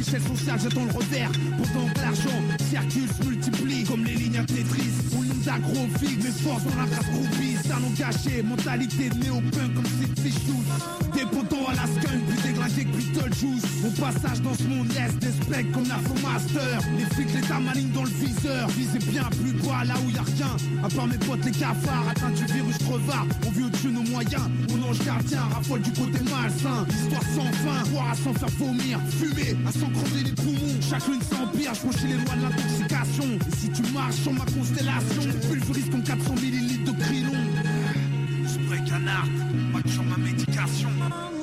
L'échelle sociale, j'attends le revers. Pourtant l'argent circule, multiplie Agrophiles, mes forces dans la race groupie. Salon gâché, mentalité néo-punk comme c'est fichous. Dépendant à la skunk, plus déglingué que Beetlejuice. Mon passage dans ce monde laisse des specs comme la Master. Les flics, les maligne dans le viseur. Visez bien plus bas là où y a rien. À part mes potes, les cafards, atteint du virus crevard. On vit au-dessus de nos moyens. Mon ange gardien raffole du côté malsain. Histoire sans fin, boire à s'en faire vomir. Fumer à s'en crever les poumons. Chacune s'empire, je les lois de l'intoxication. Et si tu marches sur ma constellation, pulvérise comme 400 millilitres de Krylon. Spray canard, match sur ma médication.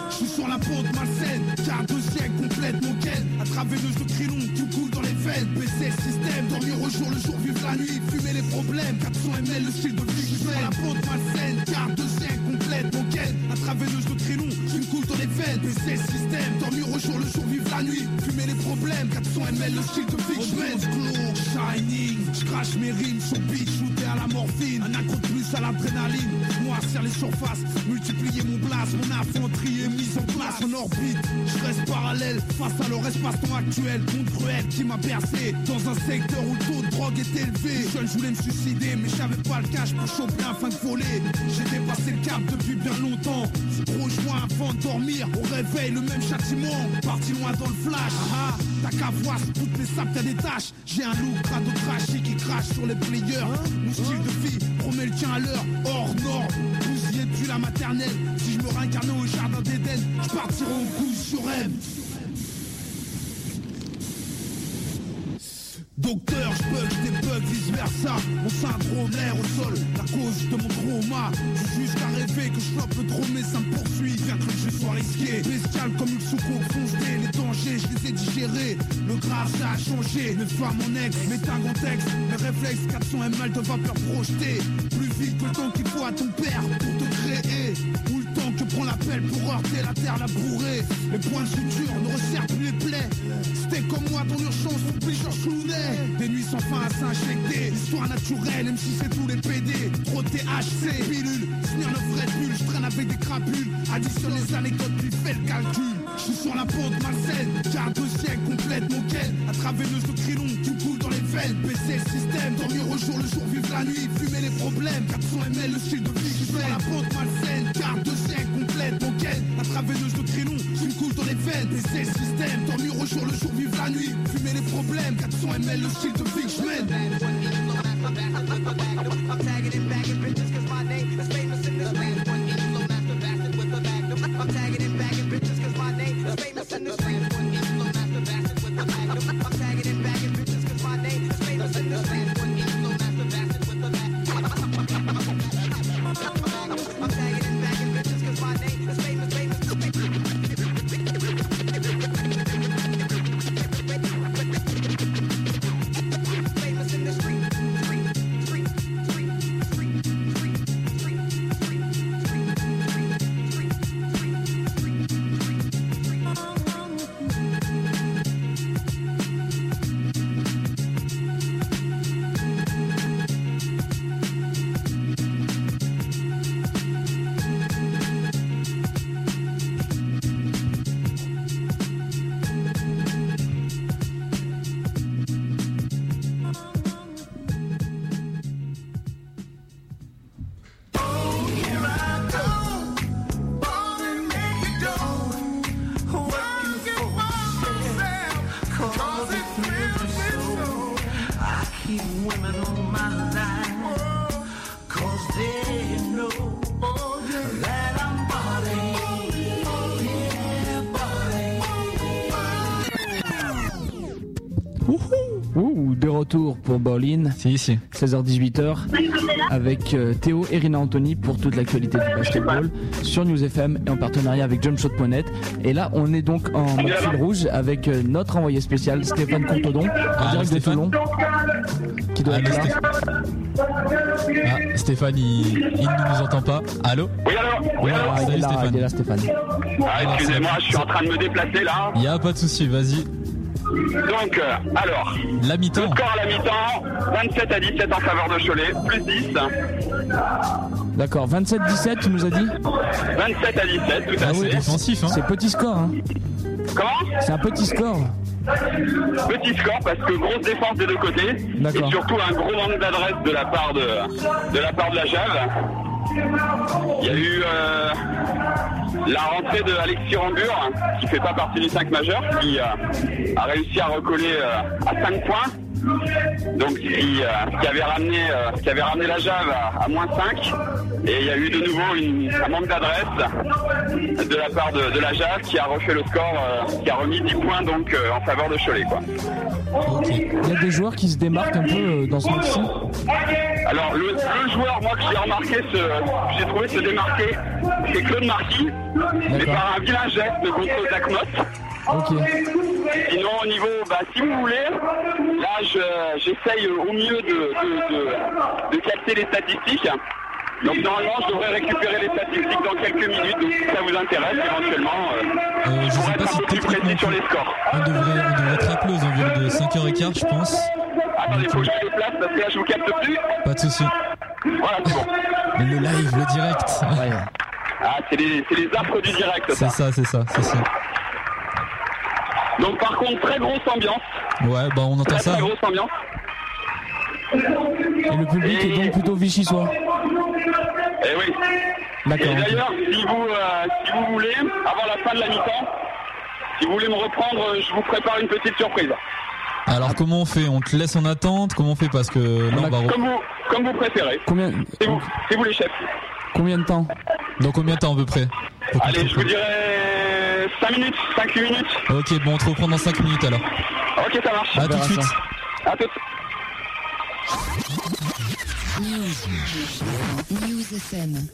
Je suis sur la pente malsaine, car de siècle complète mon quai. À travers le de Krylon, tout coule dans les veines. Baisser le système, dormir au jour, le jour, vivre la nuit. Fumer les problèmes, 400 ml, le style de vie. Je suis sur la pente malsaine, car de siècle complète mon quai. À travers le de Krylon, je coule dans les veines. Baisser le système, dormir au jour, le jour, vivre la nuit. Fumer les problèmes, 400 ml, le style de vie. Je shining, je crache mes rimes sur shooté à la morphine. Un accro de plus à l'adrénaline. Moi, serre les surfaces, multiplier mon blast, mon infanterie est mise en place en orbite. Je reste parallèle face à leur espace-temps actuel. Monde cruel qui m'a bercé dans un secteur où le taux de drogue est élevé. Je voulais me suicider, mais j'avais pas le cash pour choper un fin de voler. J'ai dépassé le cap depuis bien longtemps. Joint avant de dormir. Au réveil, le même châtiment. Parti loin dans le flash. Ah, ah. t'as qu'à voir toutes mes sapes, t'as des tâches. J'ai un look crado trashy qui crache sur les players. Style de vie promet le tien à l'heure. Hors norme, vous y plus la maternelle. Si je me réincarnais au jardin d'Éden, je partirai au coup sur elle. Docteur, je bug, je débug, vice versa. Mon syndrome, l'air au sol, la cause de mon trauma. Je juste qu'à rêver que je chope le trop, mais ça me poursuit. Bien que je sois risqué, bestial comme une soucoupe foncée. Les dangers, je les ai digérés. Le grave, ça a changé. Mes femmes, mon ex, mes tags en texte. Mes réflexes, 400 ml de vapeur projetée. Plus vite que le temps qu'il faut à ton père. Ou le temps que prend l'appel pour heurter la terre labourée. Les points de suture ne resserrent plus les plaies. C'était comme moi dans l'urgence, oublie Georges Clooney. Des nuits sans fin à s'injecter. Histoire naturelle, même si c'est tous les PD. Trop de THC, pilule. Smirnoff Red Bull, je traîne avec des crapules. Additionne les anecdotes, puis fais le calcul. Je suis sur la pente malsaine, car deux siècles complète mon quai. À travers le Krylon, veines. Baisser le système, dormir au jour, le jour, vivre la nuit. Fumer les problèmes, 400 ml, le style de vie. Suis sur la pente malsaine, car deux siècles complète quai. À travers le Krylon, une coule dans les veines. Baisser le système, dormir au jour, le jour, vivre la nuit. Fumer les problèmes, 400 ml, le style de vie que je mène. Retour pour Berlin, C'est ici. 16h-18h, avec euh, Théo et Rina Anthony pour toute l'actualité du basketball sur News FM et en partenariat avec jumpshot.net. Et là, on est donc en mode fil rouge avec euh, notre envoyé spécial Stéphane Contodon, en Ah, direct de. Toulon, qui doit Ah, être là. Stéphane- Ah, Stéphane, il, il ne nous entend pas. Allô Oui, alors Oui, alors Ah, il, est Salut, là, Stéphane. il est là, Stéphane. Ah, Excusez-moi, je suis en train de me déplacer là. Il y a pas de souci, vas-y. Donc, euh, alors, La le score à la mi-temps, 27 à 17 en faveur de Cholet, plus 10. D'accord, 27-17, tu nous as dit 27 à 17, tout à Ah fait. ouais, défensif, hein. C'est petit score, hein Comment C'est un petit score. Petit score parce que grosse défense des deux côtés D'accord. et surtout un gros manque d'adresse de la part de, de la part de la Jave. Il y a eu euh, la rentrée de Alexis Rambur qui fait pas partie du 5 majeur qui euh, a réussi à recoller euh, à 5 points. Donc qui, euh, avait ramené euh, qui avait ramené la Jave à, à moins 5 et il y a eu de nouveau une- un manque d'adresse de la part de, de la Jave qui a refait le score euh, qui a remis 10 points donc euh, en faveur de Cholet quoi. Il y a des joueurs qui se démarquent un peu dans ce match-ci. Alors le, le joueur moi que j'ai remarqué j'ai trouvé se démarquer c'est Claude Marquis mais par un vilain geste contre Zach Mott. Sinon au niveau bah si vous voulez là je- j'essaye au mieux de, de, de, de capter les statistiques. Donc normalement je devrais récupérer les statistiques dans quelques minutes donc si ça vous intéresse éventuellement euh, Euh, je je sais pas si un peu plus précis sur les scores. on devrait, on devrait être appelé aux environs de 5h15, je pense. Attendez faut que je me déplace parce que là je vous capte plus. Pas de souci. Voilà c'est bon. Mais le live, le direct. Ouais. Ah c'est les, c'est les affres du direct ça. C'est ça, c'est ça, c'est ça. Donc par contre très grosse ambiance. Ouais, bah on entend Très ça. très grosse ambiance. Et le public est donc plutôt vichysois. Eh oui. D'accord. Et d'ailleurs, si vous, euh, si vous voulez, avant la fin de la mi-temps, si vous voulez me reprendre, euh, je vous prépare une petite surprise. Alors comment on fait? On te laisse en attente? Comment on fait? Parce que là on va. re- Comme vous, comme vous préférez. Combien, C'est vous, c'est vous les chefs. Combien de temps Dans combien de temps à peu près Allez, je vous dirais 5 minutes, 5-8 minutes. Ok, bon on te reprend dans 5 minutes alors. Ok, ça marche. À tout de suite. À tout. News FM.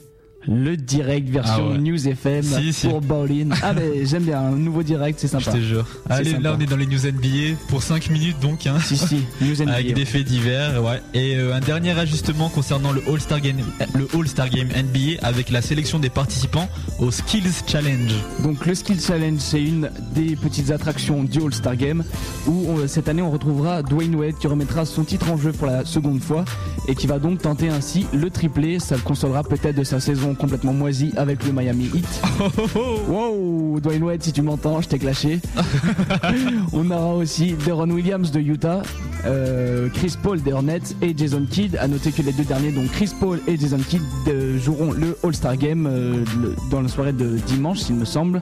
Le direct version Ah ouais. News FM Si, si. pour Bowling. Ah mais j'aime bien, un nouveau direct, c'est Je sympa. te jure. Allez, sympa. là on est dans les news NBA pour 5 minutes donc. Hein. Si si, News NBA. Avec des faits divers, ouais. Et euh, un dernier ajustement concernant le All-Star Game, le All-Star Game NBA avec la sélection des participants au Skills Challenge. Donc le Skill Challenge, c'est une des petites attractions du All-Star Game où on- cette année on retrouvera Dwayne Wade qui remettra son titre en jeu pour la seconde fois et qui va donc tenter ainsi le triplé. Ça le consolera peut-être de sa saison complètement moisie avec le Miami Heat. Wow, Dwayne Wade, si tu m'entends, je t'ai clashé. on aura aussi Deron Williams de Utah, euh, Chris Paul des Hornets et Jason Kidd. À noter que les deux derniers, donc Chris Paul et Jason Kidd, euh, joueront le All-Star Game euh, le- dans la soirée de dimanche, s'il me semble.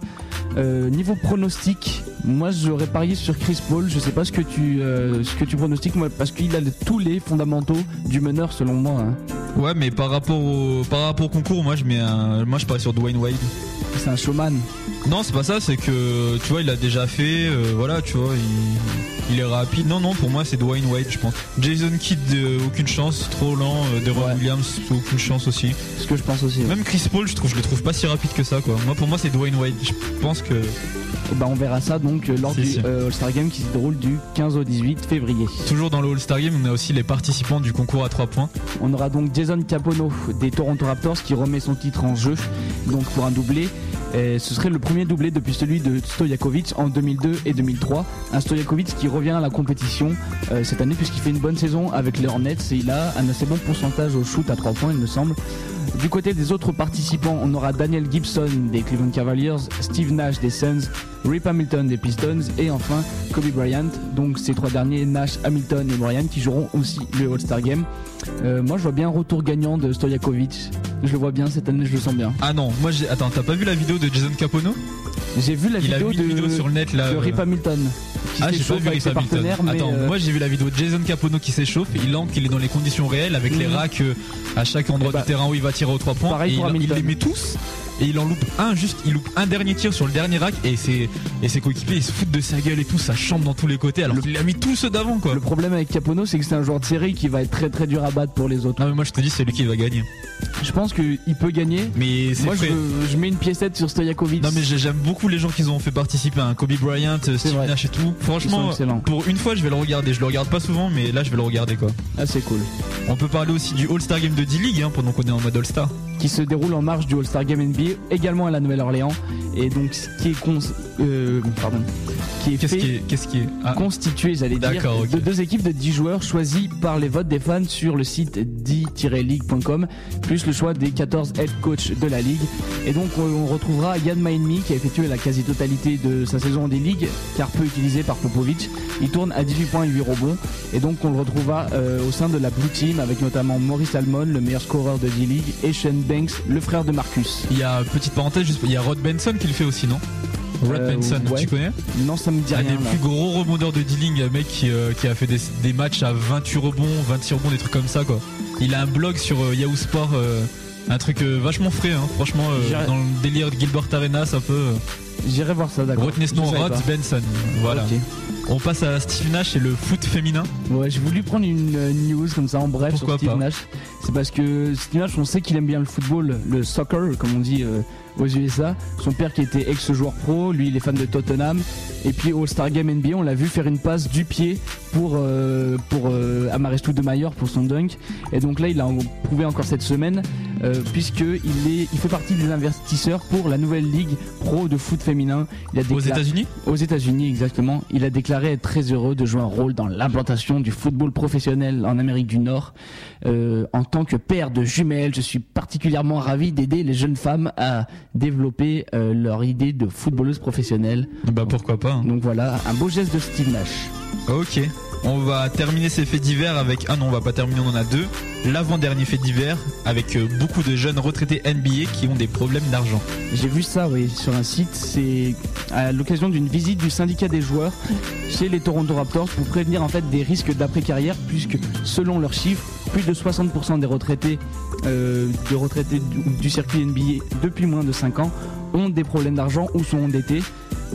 Niveau pronostic, moi j'aurais parié sur Chris Paul. Je sais pas ce que tu ce que tu pronostiques, moi, parce qu'il a le- tous les fondamentaux du meneur selon moi. hein. Ouais, mais par rapport au par rapport au concours, moi je mets un, moi je parie sur Dwayne Wade. C'est un showman. Non, c'est pas ça, c'est que tu vois, il a déjà fait, euh, voilà, tu vois, il, il est rapide. Non, non, pour moi c'est Dwayne Wade, je pense. Jason Kidd, euh, aucune chance, trop lent. Euh, Deron Ouais. Williams, aucune chance aussi. Ce que je pense aussi. Même Chris Paul, je trouve, je le trouve pas si rapide que ça, quoi. Moi, pour moi, c'est Dwayne Wade. Je pense que Et ben on verra ça donc euh, lors du euh, All-Star Game qui se déroule du 15 au 18 février. toujours dans le All-Star Game, on a aussi les participants du concours à 3 points. On aura donc Jason Capono des Toronto Raptors qui remet son titre en jeu donc pour un doublé. Et ce serait le premier doublé depuis celui de Stojakovic en 2002 et 2003. Un Stojakovic qui revient à la compétition euh, cette année puisqu'il fait une bonne saison avec les Hornets et il a un assez bon pourcentage au shoot à 3 points il me semble. Du côté des autres participants, on aura Daniel Gibson des Cleveland Cavaliers, Steve Nash des Suns, Rip Hamilton des Pistons et enfin Kobe Bryant. Donc ces trois derniers, Nash, Hamilton et Bryant, qui joueront aussi le All-Star Game. Euh, moi je vois bien un retour gagnant de Stojakovic. Je le vois bien cette année, je le sens bien. Ah non, moi j'ai. Attends, t'as pas vu la vidéo de Jason Capono? J'ai vu la Il a vidéo une de, vidéo sur le net là. de euh, Rip Hamilton qui Ah, j'ai pas vu avec Rip ses Hamilton. partenaires. Attends, euh, moi j'ai vu la vidéo de Jason Capono qui s'échauffe. Il entre, il est dans les conditions réelles avec les Mhm. racks euh, à chaque endroit Eh bah, du terrain où il va tirer aux 3 points. pareil et pour il, il Hamilton. les met tous. Et il en loupe un, juste, il loupe un dernier tir sur le dernier rack et ses, et ses coéquipiers ils se foutent de sa gueule et tout, ça chambre dans tous les côtés alors qu'il a mis tous ceux d'avant quoi. le problème avec Capono, c'est que c'est un joueur de série qui va être très très dur à battre pour les autres. Non mais moi je te dis c'est lui qui va gagner. Je pense qu'il peut gagner. Mais c'est Moi je, je mets une piécette sur Stojakovic. Non mais j'ai- j'aime beaucoup les gens qui ont fait participer, hein. Kobe Bryant, Steve vrai. Nash et tout. Franchement, pour une fois je vais le regarder. Je le regarde pas souvent mais là je vais le regarder quoi. Ah c'est cool. On peut parler aussi du All-Star Game de D-League hein, pendant qu'on est en mode All-Star. qui se déroule en marge du All-Star Game NBA, également à la Nouvelle-Orléans. et donc ce qui est cons- euh, pardon, qui est Qu'est-ce fait qui est, qu'est-ce qui est ah, constitué, j'allais dire, de deux équipes de 10 joueurs choisis par les votes des fans sur le site d-league.com, plus le choix des 14 head coach de la ligue. Et donc on, on retrouvera Yann Maenmi qui a effectué la quasi-totalité de sa saison des ligues, car peu utilisé par Popovic. Il tourne à 18 points et 8 rebonds. Et donc on le retrouvera euh, au sein de la Blue Team avec notamment Maurice Almon, le meilleur scoreur de D-League, et Shane Banks, le frère de Marcus. Il y a petite parenthèse, juste, il y a Rod Benson qui le fait aussi, non? Rod Euh, Benson, ouais. tu connais Non, ça me dit Un rien. des là. plus gros rebondeurs de D-League, un mec qui, euh, qui a fait des, des matchs à 28 rebonds, 26 rebonds, des trucs comme ça quoi. Il a un blog sur euh, Yahoo Sport, un truc euh, vachement frais, hein. franchement, euh, dans le délire de Gilbert Arenas un peu. euh, J'irai voir ça, d'accord. Retenez ce nom, Rod. Benson. Voilà. On passe à Steve Nash et le foot féminin. Ouais, j'ai voulu prendre une news comme ça en bref Pourquoi sur Steve pas Nash. C'est parce que Steve Nash, on sait qu'il aime bien le football, le soccer, comme on dit aux USA. Son père qui était ex-joueur pro, lui il est fan de Tottenham. Et puis au Star Game NBA, on l'a vu faire une passe du pied pour euh, pour euh, Amarestu de pour son dunk. Et donc là, il a prouvé encore cette semaine, euh, puisque il est, il fait partie des investisseurs pour la nouvelle ligue pro de foot féminin. Il a Aux États-Unis? Aux États-Unis, exactement. Il a déclaré être très heureux de jouer un rôle dans l'implantation du football professionnel en Amérique du Nord. Euh, en tant que père de jumelles, je suis particulièrement ravi d'aider les jeunes femmes à développer euh, leur idée de footballeuse professionnelle. Bah pourquoi pas. hein. Donc voilà, un beau geste de Steve Nash. Ok. On va terminer ces faits divers avec. Ah non, on va pas terminer, on en a deux. L'avant-dernier fait divers avec euh, beaucoup de jeunes retraités NBA qui ont des problèmes d'argent. J'ai vu ça, oui, sur un site. C'est à l'occasion d'une visite du syndicat des joueurs chez les Toronto Raptors pour prévenir en fait des risques d'après-carrière, puisque selon leurs chiffres, plus de 60% des retraités, euh, retraités du, du circuit NBA depuis moins de 5 ans ont des problèmes d'argent ou sont endettés.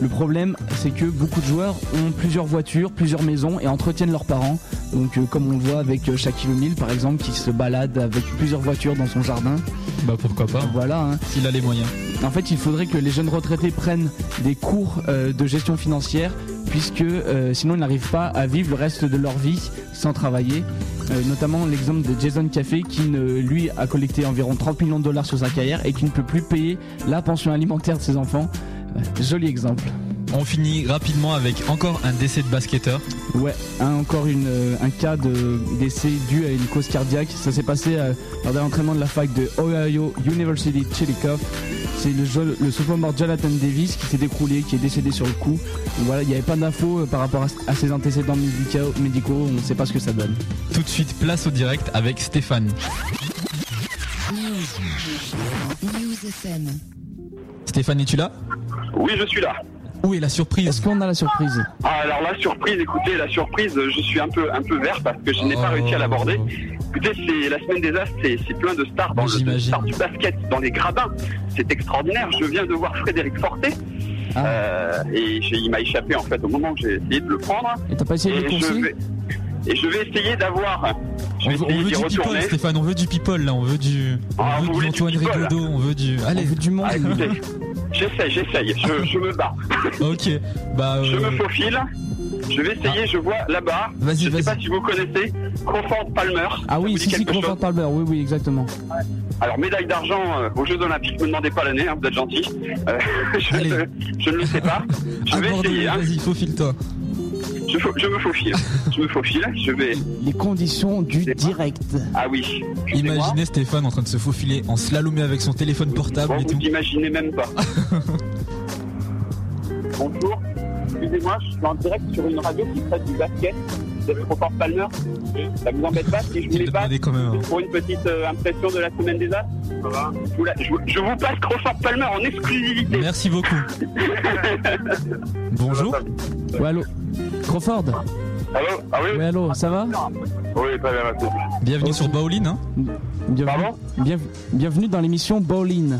Le problème, c'est que beaucoup de joueurs ont plusieurs voitures, plusieurs maisons et entretiennent leurs parents. Donc, euh, comme on le voit avec euh, Shaquille O'Neal, par exemple, qui se balade avec plusieurs voitures dans son jardin. Bah pourquoi pas. Voilà. hein. S'il a les moyens. En fait, il faudrait que les jeunes retraités prennent des cours euh, de gestion financière, puisque euh, sinon ils n'arrivent pas à vivre le reste de leur vie sans travailler. Euh, notamment l'exemple de Jason Caffey, qui ne- lui a collecté environ 30 millions de dollars sur sa carrière et qui ne peut plus payer la pension alimentaire de ses enfants. Joli exemple. On finit rapidement avec encore un décès de basketteur. Ouais, un- encore une, euh, un cas de décès dû à une cause cardiaque. Ça s'est passé euh, lors de l'entraînement de la fac de Ohio University Chillicothe. C'est le, le sophomore Jonathan Davis qui s'est décroulé, qui est décédé sur le coup. Voilà, il n'y avait pas d'infos euh, par rapport à, à ses antécédents médicaux, médicaux. On ne sait pas ce que ça donne. Tout de suite, place au direct avec Stéphane. News. News FM. Stéphane, es-tu là? Oui, je suis là. Où est la Est-ce surprise qu'on a la surprise Ah, alors la surprise, écoutez, la surprise, je suis un peu un peu vert parce que je n'ai pas Oh. réussi à l'aborder. Écoutez, c'est la semaine des As, c'est c'est plein de stars dans Oui, le stars du basket, dans les gradins. C'est extraordinaire. Je viens de voir Frédéric Forté Ah. euh, et il m'a échappé en fait au moment où j'ai essayé de le prendre. Et t'as pas essayé de le Et je vais essayer d'avoir. On veut, on veut du people. Stéphane, on veut du people là, on veut du, on Ah, veut vous du Antoine people, Rigaudot, on veut du. On Allez, veut du monde. Ah, j'essaye, j'essaye. Je, je me bats. ok. Bah, Je euh, me faufile. Je vais essayer. Je vois là-bas. Vas-y, Je sais vas-y. pas si vous connaissez Crawford Palmer. Ah oui, si, si, Crawford chose Palmer, oui, oui, exactement. Alors médaille d'argent euh, aux Jeux Olympiques. Me demandez pas l'année. hein, vous êtes gentil. Euh, je, Allez. ne, je ne le sais pas. Je vais essayer. hein. vas-y, faufile-toi. Je, me faufile. Je me faufile. Je vais. Les conditions du direct. Ah oui. Imaginez Stéphane en train de se faufiler en slalomé avec son téléphone portable Bon, et vous tout. n'imaginez même pas. Bonjour. Excusez-moi, je suis en direct sur une radio qui traite du basket. Vous êtes Palmer. Ça vous embête pas si je vous les passe quand même. hein. pour une petite euh, impression de la semaine des je, vous la- je vous- je vous passe Crawford Palmer en exclusivité. Merci beaucoup. Bonjour. Ouais, allô Crawford Allô Ah oui allô, ça va Oui, très bien, merci. Bienvenue sur Baolin. Hein. Bienvenue, Pardon bien- bienvenue dans l'émission Bowling.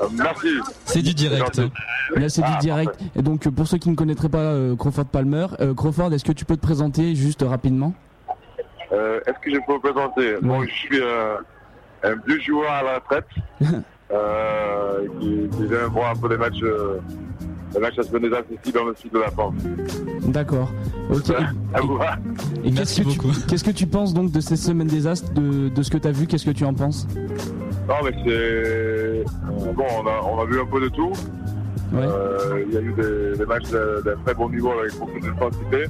Euh, merci. C'est du direct. gentil. Là, c'est Ah, du direct. Et donc, euh, pour ceux qui ne connaîtraient pas euh, Crawford Palmer, euh, Crawford, est-ce que tu peux te présenter juste rapidement? Euh, Est-ce que je peux vous présenter? Bon, je suis euh, un vieux joueur à la retraite euh, qui, qui vient voir un peu les matchs, euh, les matchs à semaine des As ici dans le sud de la France. D'accord. Ok. À vous. Et qu'est-ce que, tu, beaucoup. qu'est-ce que tu penses donc de ces semaines des Astres, de, de ce que tu as vu Qu'est-ce que tu en penses? Non, mais c'est. euh, bon, on a, on a vu un peu de tout. Ouais. Euh, il y a eu des, des matchs d'un très bon niveau avec beaucoup d'intensité.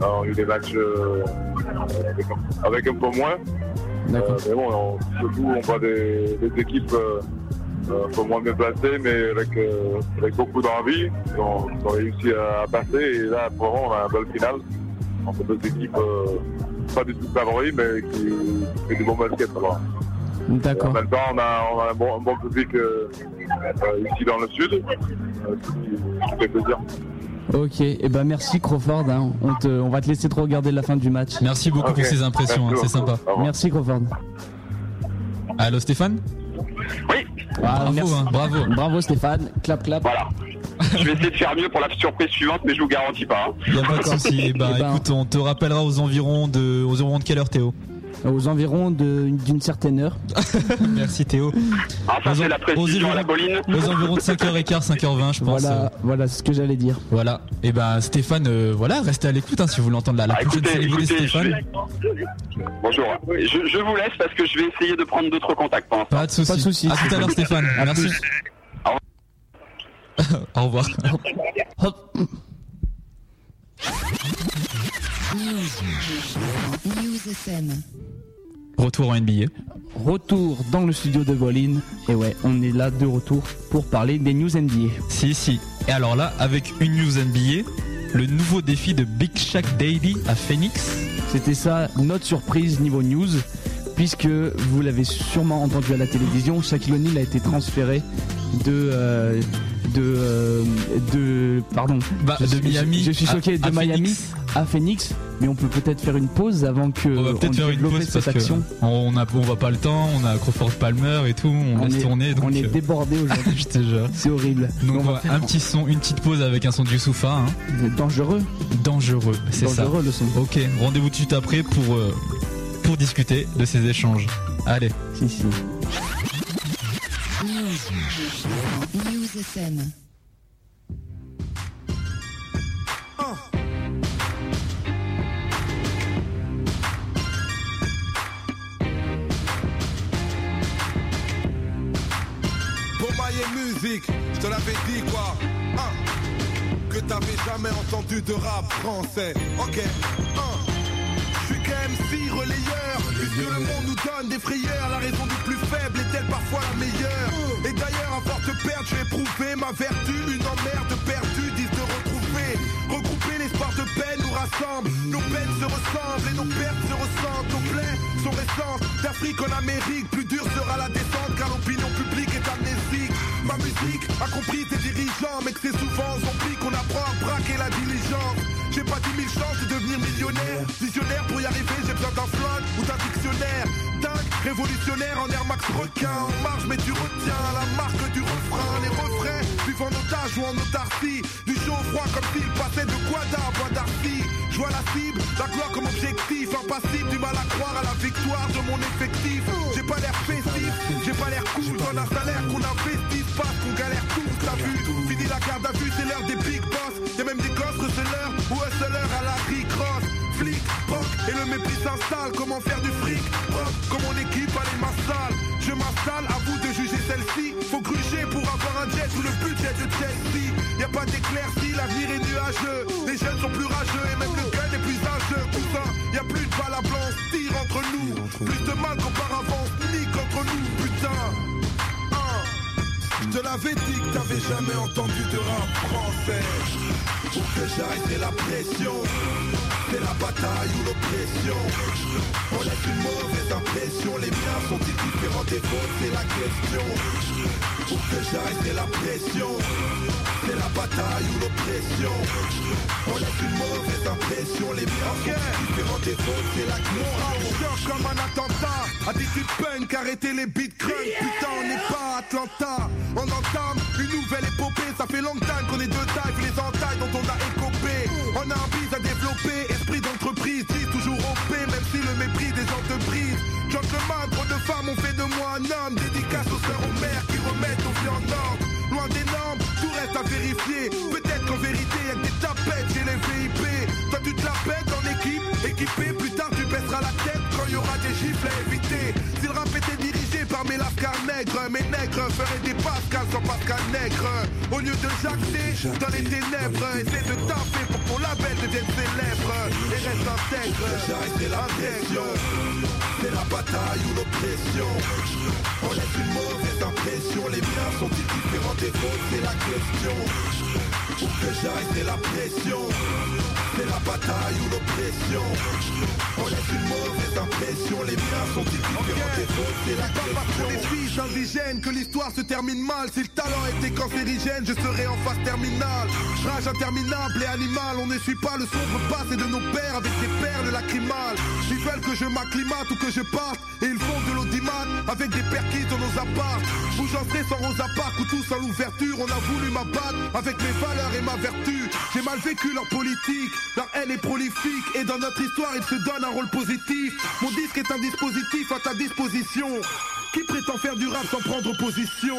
Alors, Il y a eu des matchs euh, avec, un- avec un peu moins. D'accord. Euh, mais bon, on- surtout, on voit des, des équipes euh, euh, un peu moins bien placées, mais avec, euh, avec beaucoup d'envie, qui ont, réussi à, passer. Et là, pour le moment, on a un bel final entre deux équipes euh, pas du tout favoris, mais qui, fait du bon basket. Alors. Et En D'accord. même temps, on a, on a un, bon, un bon public euh, ici dans le sud, euh, qui, fait plaisir. Ok, et ben merci Crawford, hein. on, te- on va te laisser trop regarder la fin du match. Merci beaucoup pour ces impressions, hein, c'est sympa. Merci Crawford. Allô Stéphane? Oui, Bravo, merci. hein, bravo. Bravo Stéphane, clap clap. voilà. Je vais essayer de faire mieux pour la surprise suivante, mais je vous garantis pas. hein. Y a pas de souci. Ben- écoute, on te rappellera aux environs de, aux environs de quelle heure, Théo? Aux environs d'une certaine heure. Merci Théo. Ah, ça, Aux- c'est la aux à la colline. Aux environs de 5h15, 5h20, je pense. Voilà, euh, voilà ce que j'allais dire. Voilà. Et ben Stéphane, euh, voilà, restez à l'écoute hein, si vous voulez entendre la, la Ah, prochaine écoutez, écoutez, je Stéphane. vais- Bonjour. Je, je vous laisse parce que je vais essayer de prendre d'autres contacts. hein. Pas de souci. Pas de souci. À tout à l'heure Stéphane. À Merci. plus. Au revoir. Hop. News FM. Retour en NBA. Retour dans le studio de Bolin. Et ouais, on est là de retour pour parler des news NBA. Si, si. Et alors là, avec une news NBA, le nouveau défi de Big Shaq Daily à Phoenix. C'était ça notre surprise niveau news, puisque vous l'avez sûrement entendu à la télévision, Shaquille O'Neal a été transféré de euh, de euh, de pardon Bah, Je de Miami. je suis à- choqué, de à Miami Phoenix. à Phoenix, mais on peut peut-être faire une pause avant que On va peut-être faire une pause cette parce action. que on a, on va pas le temps, on a Crawford Palmer et tout, on, laisse est, tourner. Donc, on est euh, débordé aujourd'hui. je te jure. C'est horrible. Donc on va voilà, faire un petit son, une petite pause avec un son de Youssoufa, hein. dangereux, dangereux, c'est ça. dangereux le son. Ok, rendez-vous tout de suite après pour, euh, pour discuter de ces échanges. Allez. Si si. Et musique, je te l'avais dit quoi. Hein. Que t'avais jamais entendu de rap français. Ok, hein. Je suis KMC relayeur. Puisque le monde nous donne des frayeurs. La raison du plus faible est-elle parfois la meilleure? Et d'ailleurs à force de perdre je vais ma vertu Une emmerde perdue disent de retrouver. Regrouper l'espoir de paix nous rassemble. Nos peines se ressemblent et nos pertes se ressentent. Nos plaies sont récentes. D'Afrique en Amérique Plus dur sera la descente car l'opinion publique est amnésique. Ma musique a compris ses dirigeants Mais que c'est souvent zombies qu'on apprend à braquer la diligence J'ai pas 10 000 chances de devenir millionnaire. Visionnaire pour y arriver j'ai besoin d'un flingue ou d'un dictionnaire. Dingue, révolutionnaire en Air Max requin. En marche mais tu retiens la marque du refrain. Les refrains vivent en otage ou en autarcie. Du chaud au froid comme s'il passait de Guada à Bois d'Arcy. Je vois la cible, la gloire comme objectif. Impassible, du mal à croire à la victoire de mon effectif. J'ai pas l'air festif, j'ai pas l'air cool. Donne un salaire qu'on investisse pas, qu'on galère tous. T'as vu, fini la garde à vue, c'est l'heure des big boss. Y'a même des et le mépris s'installe Comment faire du fric, proc, comme mon équipe allez m'installe. Je m'installe, à vous de juger celle-ci. Faut gruger pour avoir un jet ou le budget de Chelsea. Y a pas d'éclaircie, l'avenir est nuageux. Les jeunes sont plus rageux et même le gun est plus âgeux. Cousin, y a plus de balles à blanc, tire entre nous. Plus de mal qu'auparavant, nique entre nous, putain. Je te l'avais dit que t'avais jamais entendu de rap français. Pour que c'est la pression C'est la bataille ou l'oppression. On laisse une mauvaise impression. Les biens sont-ils différents des vôtres, c'est la question. Pour que j'aille, c'est la pression. C'est la bataille ou l'oppression. On laisse une mauvaise impression. Les biens sont-ils différents des vôtres, c'est la question. comme un attentat. Attitude punk, arrêtez les beats crunch Putain, on n'est pas à Atlanta. On entame une nouvelle épopée. Ça fait long time qu'on est deux tailles les entailles dont on a écopé. On a un Esprit d'entreprise, dit toujours OP Même si le mépris des entreprises. Gentleman, trop de femmes ont fait de moi un homme. Dédicace aux sœurs aux mères qui remettent nos vies en ordre. Loin des normes, tout reste à vérifier. Peut-être qu'en vérité y'a des tapettes Pascal Nègre, mes nègres feraient des Pascal sans Pascal Nègre. Au lieu de jacter dans les ténèbres, essaie de taper pour que mon label devienne célèbre et reste intègre. C'est la pression, c'est la bataille ou l'oppression. On laisse une mauvaise impression, les biens sont différents des vôtres, c'est la question. Pour que j'arrête, la pression, c'est la bataille ou l'oppression. On laisse une mauvaise impression, les biens sont différents des c'est la pour les question. fils indigènes que l'histoire se termine mal. Si le talent était cancérigène, je serais en phase terminale. Rage interminable et animal, on ne suit pas le sombre passé de nos pères avec des perles lacrymales. Ils veulent que je m'acclimate ou que je parte, et ils font de l'audimat avec des perquis dans nos apparts. J'en serai sans Rosa Parks ou tous sans l'ouverture, on a voulu m'abattre avec mes valeurs et ma vertu. J'ai mal vécu leur politique, leur haine est prolifique, et dans notre histoire, ils se donnent un rôle positif. Mon disque est un dispositif à ta disposition. Qui prétend faire du rap sans prendre position?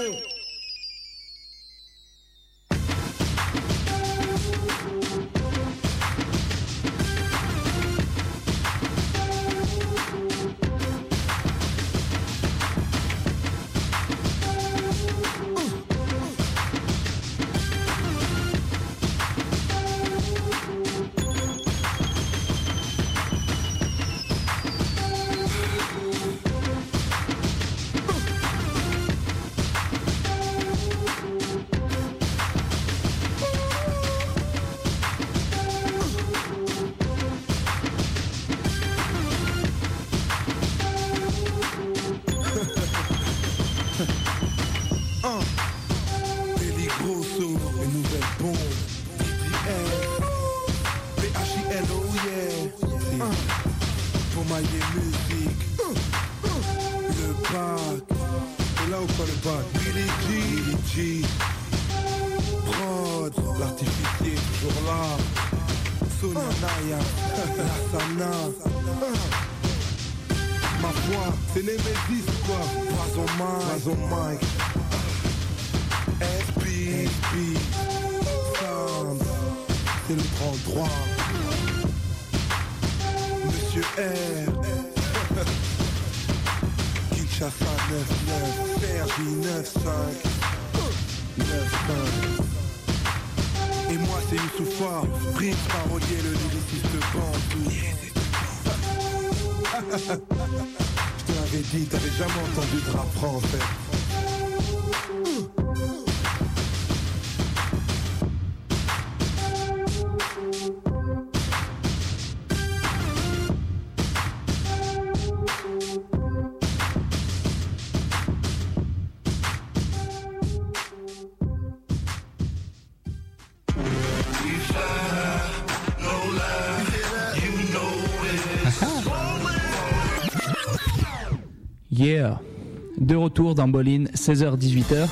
De retour dans Bolin, 16h-18h.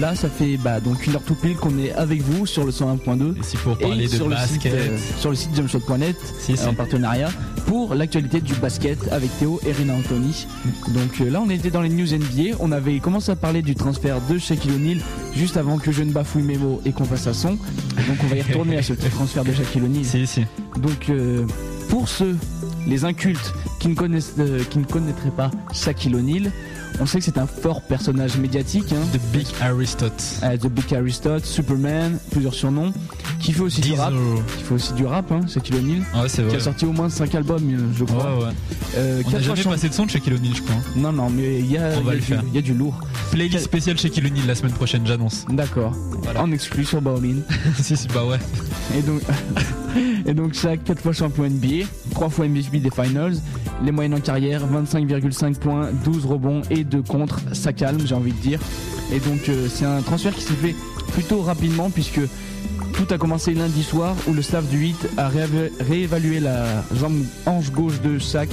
Là, ça fait bah, donc une heure tout pile qu'on est avec vous sur le 101.2. Et pour Et parler de sur le site, euh, sur le site jumpshot.net Si, si. en partenariat pour l'actualité du basket avec Théo et Rina Anthony. Donc euh, là on était dans les news NBA, on avait commencé à parler du transfert de Shaquille O'Neal juste avant que je ne bafouille mes mots et qu'on passe à son. Donc on va y retourner à ce petit transfert de Shaquille O'Neal. si. Donc euh, pour ceux, les incultes qui ne, connaissent, euh, qui ne connaîtraient pas Shaquille O'Neal, on sait que c'est un fort personnage médiatique. Hein. The Big Aristote. Euh, The Big Aristote, Superman, plusieurs surnoms, qui fait aussi du rap. Qui fait aussi du rap, hein, Shaquille O'Neal. Ah ouais, c'est Qui a sorti au moins 5 albums, euh, je Ouais, crois. ouais. Euh, On n'a jamais fois passé de son de Shaquille O'Neal, je crois. Non, non, mais il y y il y a du lourd. Playlist spéciale Shaquille O'Neal la semaine prochaine, j'annonce. D'accord. Voilà. En exclu sur Baolin. si, si, bah ouais. Et donc, et donc chaque 4 fois champion NBA, 3 fois MVP des finals, les moyennes en carrière, 25,5 points, 12 rebonds et 2 contre, ça calme j'ai envie de dire. Et donc euh, c'est un transfert qui s'est fait plutôt rapidement puisque tout a commencé lundi soir où le staff du 8 a rééva- réévalué la jambe hanche gauche de. Ça-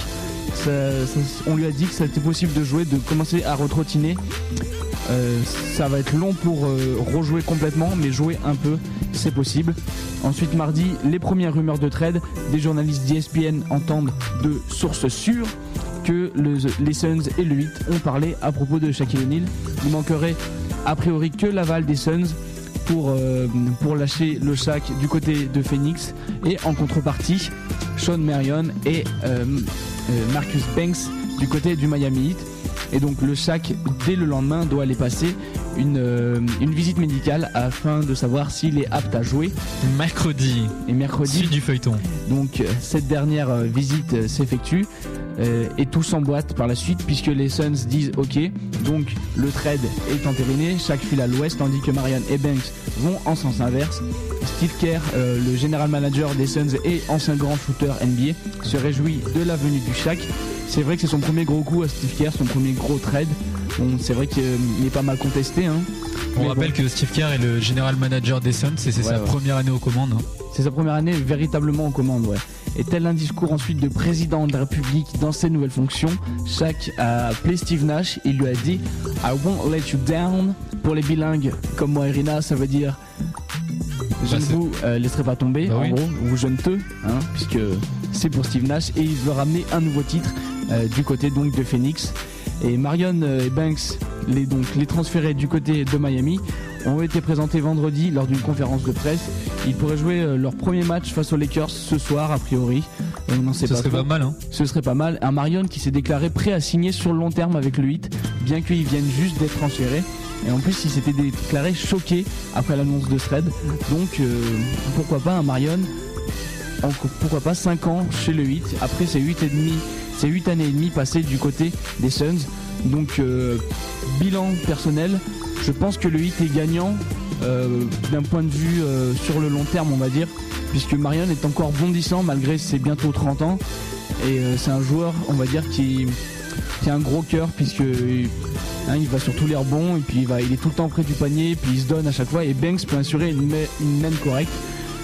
ça- on lui a dit que c'était possible de jouer, de commencer à retrottiner. Euh, ça va être long pour euh, rejouer complètement, mais jouer un peu, c'est possible. Ensuite, mardi, les premières rumeurs de trade. Des journalistes d'ESPN entendent de sources sûres que le- les Suns et le 8 ont parlé à propos de Shaquille O'Neal. Il manquerait a priori que l'aval des Suns pour, euh, lâcher le Shaq du côté de Phoenix. Et en contrepartie, Sean Marion et Marcus Banks du côté du Miami Heat. Et donc le Shaq, dès le lendemain, doit aller passer une, euh, une visite médicale afin de savoir s'il est apte à jouer. Mercredi, Et mercredi, suite du feuilleton. donc euh, cette dernière euh, visite s'effectue et tout s'emboîte par la suite puisque les Suns disent ok, donc le trade est entériné, chaque file à l'ouest tandis que Marion et Banks vont en sens inverse. Steve Kerr, euh, le général manager des Suns et ancien grand shooter NBA, se réjouit de la venue du Shaq. C'est vrai que c'est son premier gros coup à Steve Kerr, son premier gros trade. Bon, c'est vrai qu'il est pas mal contesté. Hein. On Mais rappelle bon. que Steve Kerr est le général manager des Suns et c'est Ouais, sa ouais. première année aux commandes. hein. C'est sa première année véritablement en commande, ouais. Et tel un discours ensuite de président de la République dans ses nouvelles fonctions, Shaq a appelé Steve Nash, il lui a dit I won't let you down. Pour les bilingues comme moi Irina, ça veut dire je Bah, ne vous euh, laisserai pas tomber, Bah en oui. gros, ou je ne te, hein, puisque c'est pour Steve Nash et il veut ramener un nouveau titre du côté donc de Phoenix. Et Marion euh, et Banks, les, donc, les transférés du côté de Miami, ont été présentés vendredi lors d'une conférence de presse. Ils pourraient jouer euh, leur premier match face aux Lakers ce soir, a priori. On n'en sait Ce pas serait trop. pas mal. Hein. Ce serait pas mal. Un Marion qui s'est déclaré prêt à signer sur le long terme avec le Heat, bien qu'il vienne juste d'être transféré. Et en plus, il s'était déclaré choqué après l'annonce de trade. Donc, euh, pourquoi pas un Marion Pourquoi pas 5 ans chez le Heat après ces 8 et demi, ces 8 années et demie passées du côté des Suns. Donc, euh, bilan personnel, je pense que le Heat est gagnant euh, d'un point de vue euh, sur le long terme, on va dire, puisque Marion est encore bondissant malgré ses bientôt 30 ans. Et c'est un joueur, on va dire, qui, a un gros cœur, puisque hein, il va sur tous les rebonds, et puis il, va, il est tout le temps près du panier, puis il se donne à chaque fois. Et Banks peut assurer une, ma- une main correcte,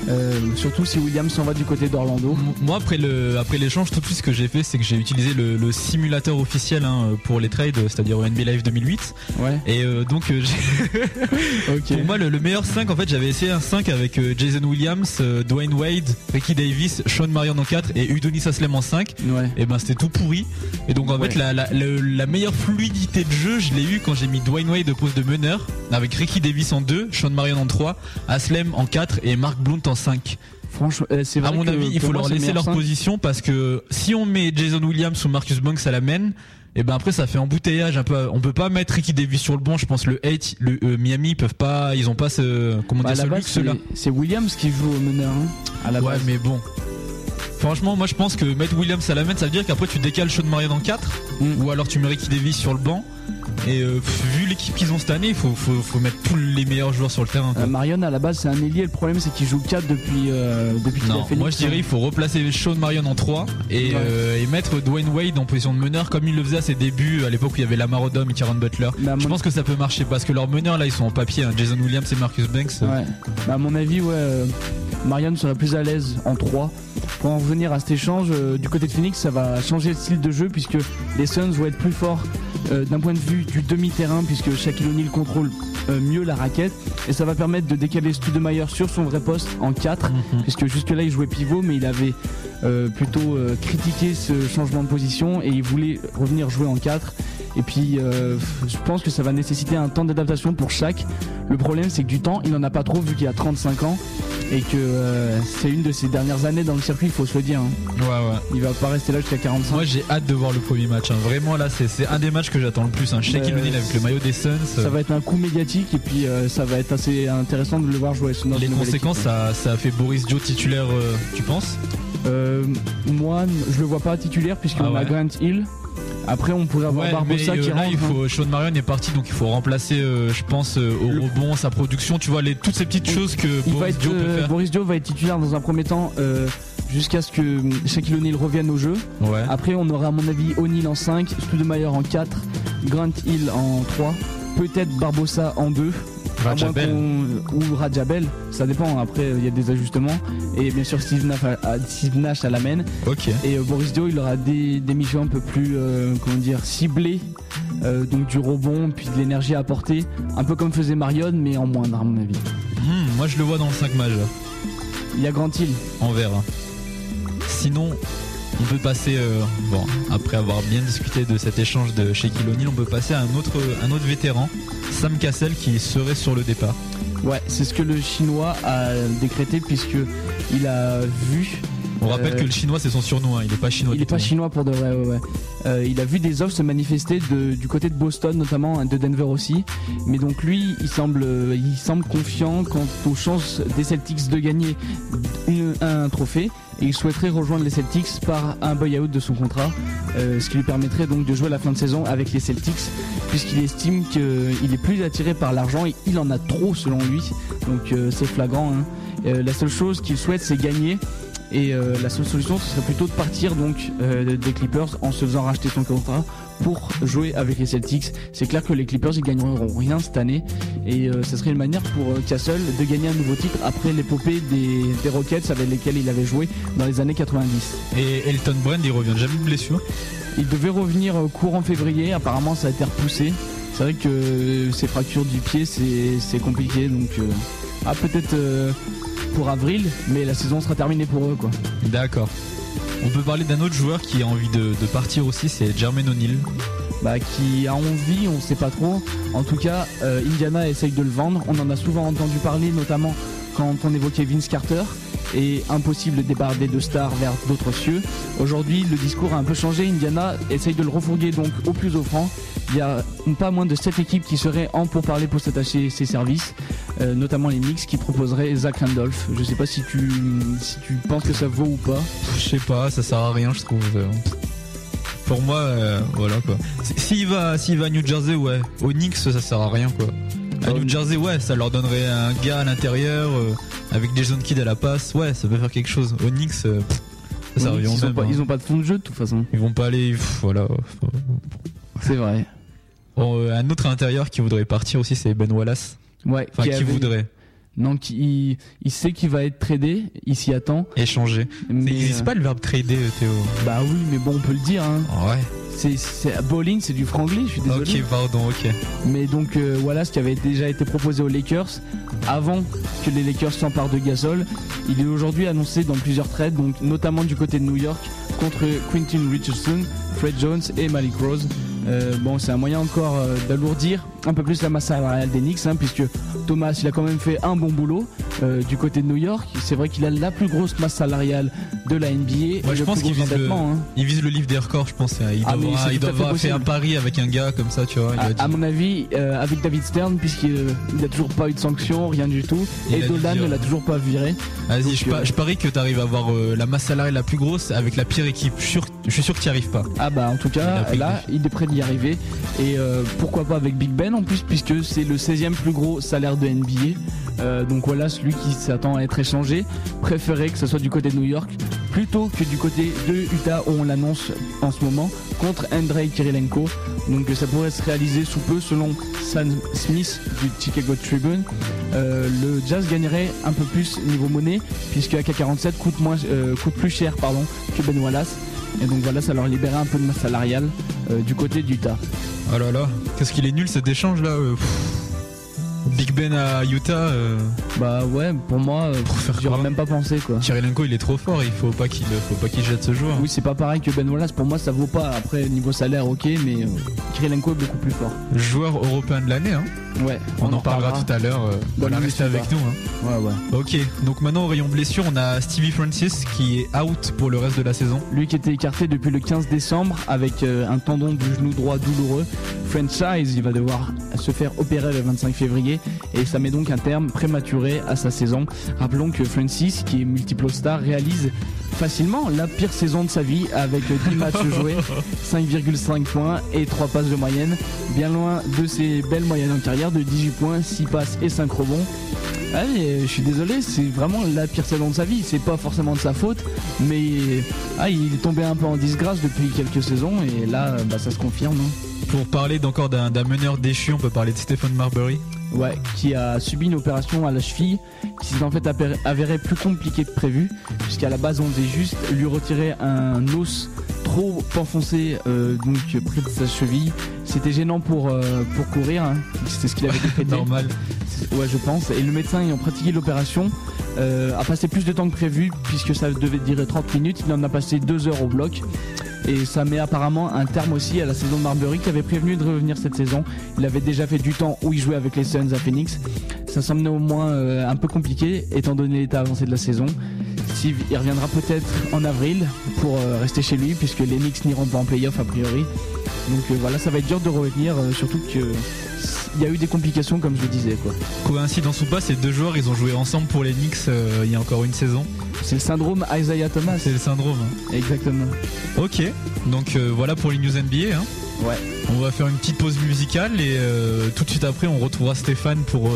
euh, surtout si Williams s'en va du côté d'Orlando. Moi, après le après l'échange, tout de suite, ce que j'ai fait, c'est que j'ai utilisé le, le simulateur officiel hein, pour les trades, c'est-à-dire au NBA Live 2008. Ouais, Et euh, donc, euh, pour moi, le, le meilleur 5, en fait, j'avais essayé un 5 avec Jason Williams, Dwayne Wade, Ricky Davis, Sean Marion en 4 et Udonis Aslem en 5. Ouais. Et ben, c'était tout pourri. Et donc, en Ouais. fait, la, la, le- la meilleure fluidité de jeu, je l'ai eu quand j'ai mis Dwayne Wade au poste de meneur, avec Ricky Davis en 2, Sean Marion en 3, Aslem en 4 et Mark Blount en 5. Franchement, euh, c'est vrai À mon que avis, il pour faut leur laisser leur position parce que si on met Jason Williams ou Marcus Banks à la main, et ben après ça fait embouteillage un peu. On peut pas mettre Ricky Davis sur le banc. Je pense le 8, le euh, Miami ils peuvent pas, ils ont pas ce comment Bah, dire ce luxe là. c'est- Williams qui joue au meneur, hein, à la Ouais, base. mais bon. Franchement, moi je pense que mettre Williams à la main, ça veut dire qu'après tu décales Sean Marion en 4 Mm. ou alors tu mets Ricky Davis sur le banc. Et euh, vu l'équipe qu'ils ont cette année, il faut, faut, faut mettre tous les meilleurs joueurs sur le terrain. Euh, Marion à la base c'est un ailier, le problème c'est qu'il joue 4 depuis, euh, depuis qu'il a fait moi je dirais il faut replacer Sean Marion en 3 et, Ouais. et mettre Dwayne Wade en position de meneur comme il le faisait à ses débuts à l'époque où il y avait Lamar Odom et Kieran Butler. Je mon- pense que ça peut marcher parce que leurs meneurs là ils sont en papier, hein. Jason Williams et Marcus Banks. Ouais. Bah, à mon avis, ouais, Marion serait plus à l'aise en 3. Pour en revenir à cet échange, du côté de Phoenix, ça va changer le style de jeu puisque les Suns vont être plus forts d'un point de vue du demi-terrain puisque Shaquille O'Neal contrôle euh, mieux la raquette et ça va permettre de décaler Studemeyer sur son vrai poste en 4 Mhm. puisque jusque-là il jouait pivot mais il avait euh, plutôt euh, critiqué ce changement de position et il voulait revenir jouer en 4 et puis euh, je pense que ça va nécessiter un temps d'adaptation pour chaque. Le problème c'est que du temps il en a pas trop vu qu'il a 35 ans et que c'est une de ses dernières années dans le circuit, il faut se le dire. hein. Ouais ouais. Il va pas rester là jusqu'à 45. Moi j'ai hâte de voir le premier match. hein. Vraiment là c'est un des matchs que j'attends le plus. Hein. O'Neal avec le maillot des Suns. ça va être un coup médiatique et puis ça va être assez intéressant de le voir jouer. dans Les conséquences, équipe. ça, ça a fait Boris Dio titulaire, tu penses? Euh, moi, je le vois pas titulaire puisqu'on Ah a. Grant Hill. Après, on pourrait avoir Ouais, Barbosa mais euh, qui là, rentre. il hein. faut, Sean Marion est parti, donc il faut remplacer, euh, je pense, euh, au Le- rebond, sa production, tu vois, les, toutes ces petites choses que Il Boris Dio peut euh, faire. Boris Dio va être titulaire dans un premier temps euh, jusqu'à ce que euh, Shaquille O'Neal revienne au jeu. Ouais. Après, on aura à mon avis O'Neal en 5, Studemeyer en 4, Grant Hill en 3, peut-être Barbosa en 2. Rajabel. Ou Rajabel, ça dépend. Après, il y a des ajustements. Et bien sûr, Steve Nash à, à- Steve Nash à la main. Ok. Et euh, Boris Dio, il aura des, des missions un peu plus, euh, comment dire, ciblées. Euh, donc du rebond, puis de l'énergie à apporter. Un peu comme faisait Marion, mais en moindre, à mon avis. Hmm, moi, je le vois dans le 5 match, là. Il y a Grant Hill. On verra. Sinon, on peut passer, euh, bon, après avoir bien discuté de cet échange de Shaquille O'Neal, on peut passer à un autre, un autre vétéran, Sam Cassell, qui serait sur le départ. Ouais, c'est ce que le chinois a décrété puisque il a vu On rappelle Euh, que le chinois c'est son surnom, hein, il est pas chinois. il du est pas tout. chinois pour de vrai, ouais, ouais. Euh, il a vu des offres se manifester de- du côté de Boston notamment, hein, de Denver aussi. Mais donc lui, il semble, euh, il semble confiant quant aux chances des Celtics de gagner une- un trophée. Et il souhaiterait rejoindre les Celtics par un buy-out de son contrat, euh, ce qui lui permettrait donc de jouer la fin de saison avec les Celtics, puisqu'il estime qu'il est plus attiré par l'argent et il en a trop selon lui. Donc euh, c'est flagrant. hein. Euh, la seule chose qu'il souhaite, c'est gagner. Et euh, la seule solution, ce serait plutôt de partir donc euh, des Clippers en se faisant racheter son contrat pour jouer avec les Celtics. C'est clair que les Clippers ils gagneront rien cette année et euh, ce serait une manière pour euh, Castle de gagner un nouveau titre après l'épopée des, des Rockets avec lesquels il avait joué dans les années 90. Et Elton Brand il revient jamais de blessure? Il devait revenir courant février, apparemment ça a été repoussé. C'est vrai que ces fractures du pied c'est compliqué donc ah peut-être euh, pour avril mais la saison sera terminée pour eux quoi. D'accord. On peut parler d'un autre joueur qui a envie de, de partir aussi, c'est Jermaine O'Neal. bah, qui a envie, on sait pas trop. En tout cas, euh, Indiana essaye de le vendre. On en a souvent entendu parler, notamment quand on évoquait Vince Carter et impossible départ des deux stars vers d'autres cieux. Aujourd'hui, le discours a un peu changé. Indiana essaye de le refourguer donc au plus offrant. Il y a pas moins de 7 équipes qui seraient en pour parler pour s'attacher ses services, euh, notamment les Knicks qui proposeraient Zach Randolph. Je sais pas si tu, si tu penses que ça vaut ou pas. Je sais pas, ça sert à rien, je trouve. Pour moi, euh, voilà quoi. S'il va, s'il va à New Jersey, ouais. Au Knicks, ça sert à rien quoi. À. New Jersey, ouais, ça leur donnerait un gars à l'intérieur euh, avec des jeunes kids à la passe. Ouais, ça peut faire quelque chose. Au Knicks, euh, pff, ça, ça ils, ont même, pas, hein. ils ont pas de fond de jeu de toute façon. Ils vont pas aller, pff, voilà. C'est vrai. Bon, euh, un autre intérieur qui voudrait partir aussi, c'est Ben Wallace. Ouais, Enfin, qui, avait- voudrait Il, il sait qu'il va être tradé, il s'y attend. échanger. Mais, Il n'existe euh, pas le verbe trader, euh, Théo. Bah oui, mais bon, on peut le dire. Hein. Ouais. C'est, c'est, bowling, c'est du franglais, je suis désolé. Ok, pardon, ok. Mais donc euh, voilà ce qui avait déjà été proposé aux Lakers avant que les Lakers s'emparent de Gasol. Il est aujourd'hui annoncé dans plusieurs trades, donc notamment du côté de New York contre Quentin Richardson, Fred Jones et Malik Rose. Euh, bon, c'est un moyen encore euh, d'alourdir un peu plus la masse salariale des Knicks, hein, puisque Thomas, il a quand même fait un bon boulot euh, du côté de New York. C'est vrai qu'il a la plus grosse masse salariale de la NBA. Moi, je pense qu'il vise, hein. il vise le livre des records, je pense. Il Ah, c'est il avoir fait un pari avec un gars comme ça, tu vois. Il À, a dit- à mon avis, avec David Stern, puisqu'il n'a toujours pas eu de sanction, rien du tout, Il et Dolan ne l'a toujours pas viré. Vas-y, je, pa- je parie que t'arrives à avoir la masse salariale la plus grosse avec la pire équipe. Je suis sûr, je suis sûr que t'y arrives pas. Ah bah en tout cas, là, il est prêt d'y arriver. Et euh, pourquoi pas avec Big Ben en plus, puisque c'est le 16e plus gros salaire de NBA. Euh, donc voilà, celui qui s'attend à être échangé préférait que ce soit du côté de New York plutôt que du côté de Utah où on l'annonce en ce moment contre Andrei Kirilenko. Donc ça pourrait se réaliser sous peu selon Sam Smith du Chicago Tribune. Euh, le Jazz gagnerait un peu plus niveau monnaie puisque AK-47 coûte, moins, coûte plus cher pardon, que Ben Wallace. Et donc voilà, ça leur libérait un peu de masse salariale euh, du côté d'Utah. Oh là là, qu'est-ce qu'il est nul cet échange là. euh. Big Ben à Utah. euh, Bah ouais, pour moi, euh, Pour faire j'y aurais quoi même pas pensé quoi. Kirilenko, il est trop fort. Il faut pas qu'il, faut pas qu'il jette ce joueur. Oui, c'est pas pareil que Ben Wallace. Pour moi, ça vaut pas. Après, niveau salaire, ok, mais euh, Kirilenko est beaucoup plus fort. Joueur européen de l'année. Hein. Ouais, On, en parlera tout à l'heure. euh, voilà, restez avec nous. Hein. Ouais, ouais. Ok, donc maintenant au rayon blessure, on a Stevie Francis qui est out pour le reste de la saison. Lui qui était écarté depuis le 15 décembre avec euh, un tendon du genou droit douloureux. Franchise, il va devoir se faire opérer le 25 février et ça met donc un terme prématuré à sa saison. Rappelons que Francis, qui est multiple star, réalise facilement la pire saison de sa vie avec 10 matchs joués, 5,5 points et 3 passes de moyenne, bien loin de ses belles moyennes en carrière de 18 points, 6 passes et 5 rebonds. Ah je suis désolé, c'est vraiment la pire saison de sa vie. C'est pas forcément de sa faute, mais ah, il est tombé un peu en disgrâce depuis quelques saisons et là, bah, ça se confirme. hein. Pour parler d'encore d'un d'un meneur déchu, on peut parler de Stephen Marbury? Ouais, qui a subi une opération à la cheville qui s'est en fait avérée plus compliquée que prévu, puisqu'à la base on devait juste lui retirer un os trop enfoncé euh, donc près de sa cheville. C'était gênant pour, euh, pour courir, hein. c'est ce qu'il avait décrété. Normal. Ouais, je pense. Et le médecin ayant pratiqué l'opération euh, a passé plus de temps que prévu, puisque ça devait durer 30 minutes. Il en a passé 2 heures au bloc. Et ça met apparemment un terme aussi à la saison de Marbury qui avait prévenu de revenir cette saison. Il avait déjà fait du temps où il jouait avec les Suns à Phoenix. Ça semble néanmoins euh, un peu compliqué étant donné l'état avancé de la saison. Steve, il reviendra peut-être en avril pour euh, rester chez lui, puisque les Knicks n'iront pas en playoff a priori. Donc euh, voilà, ça va être dur de revenir, surtout que il y a eu des complications comme je le disais quoi. Coïncidence ou pas, ces deux joueurs, ils ont joué ensemble pour les Knicks il y a encore une saison. C'est le syndrome Isaiah Thomas. C'est le syndrome. hein. Exactement. Ok, donc euh, voilà pour les news NBA. hein. Ouais. On va faire une petite pause musicale et euh, tout de suite après on retrouvera Stéphane pour, euh,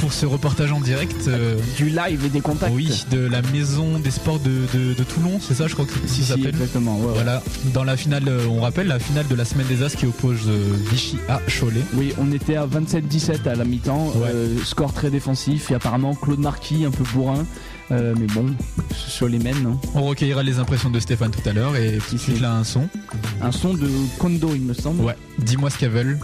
pour ce reportage en direct. euh, Du live et des contacts. oui, de la maison des sports de, de- de Toulon, c'est ça je crois que Si, ça si, s'appelle. exactement. ouais. Voilà, dans la finale, on rappelle la finale de la semaine des As qui oppose Vichy à Cholet. Oui, on était à 27-17 à la mi-temps, Ouais. score très défensif et apparemment Claude Marquis un peu bourrin, euh, mais bon, sur les mènes, non On recueillera les impressions de Stéphane tout à l'heure et tout de suite là un son. Un son de Kondo, il me semble. Ouais, dis-moi ce qu'elles veulent.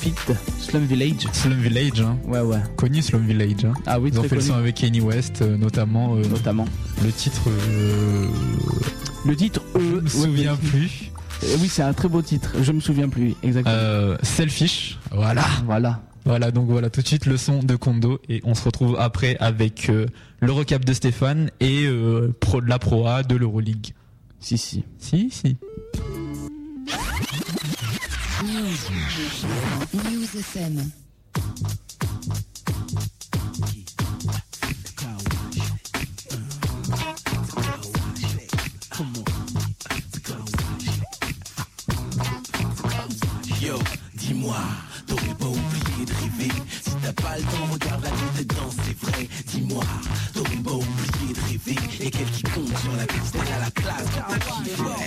Fit, Slum Village. Slum Village, hein. Ouais, ouais. connu Slum Village. hein. Ah oui, Ils ont fait le son avec Kanye West, euh, notamment euh, Notamment. le titre. euh, Le titre, je eux, me souviens plus. Oui, c'est un très beau titre. Je me souviens plus, exactement. Selfish. Voilà. Voilà. Voilà, donc voilà tout de suite le son de Kondo et on se retrouve après avec euh, le recap de Stéphane et euh, pro, de la Pro A de l'Euroleague. Si, si. Si, si. News FM. Yo, dis-moi, oublié de t'as pas le temps, regarde la tête dedans, c'est vrai. Dis-moi, t'aurais pas oublié de rêver Et quel qui compte sur la piste à la classe quand t'as kiffé. Ouais.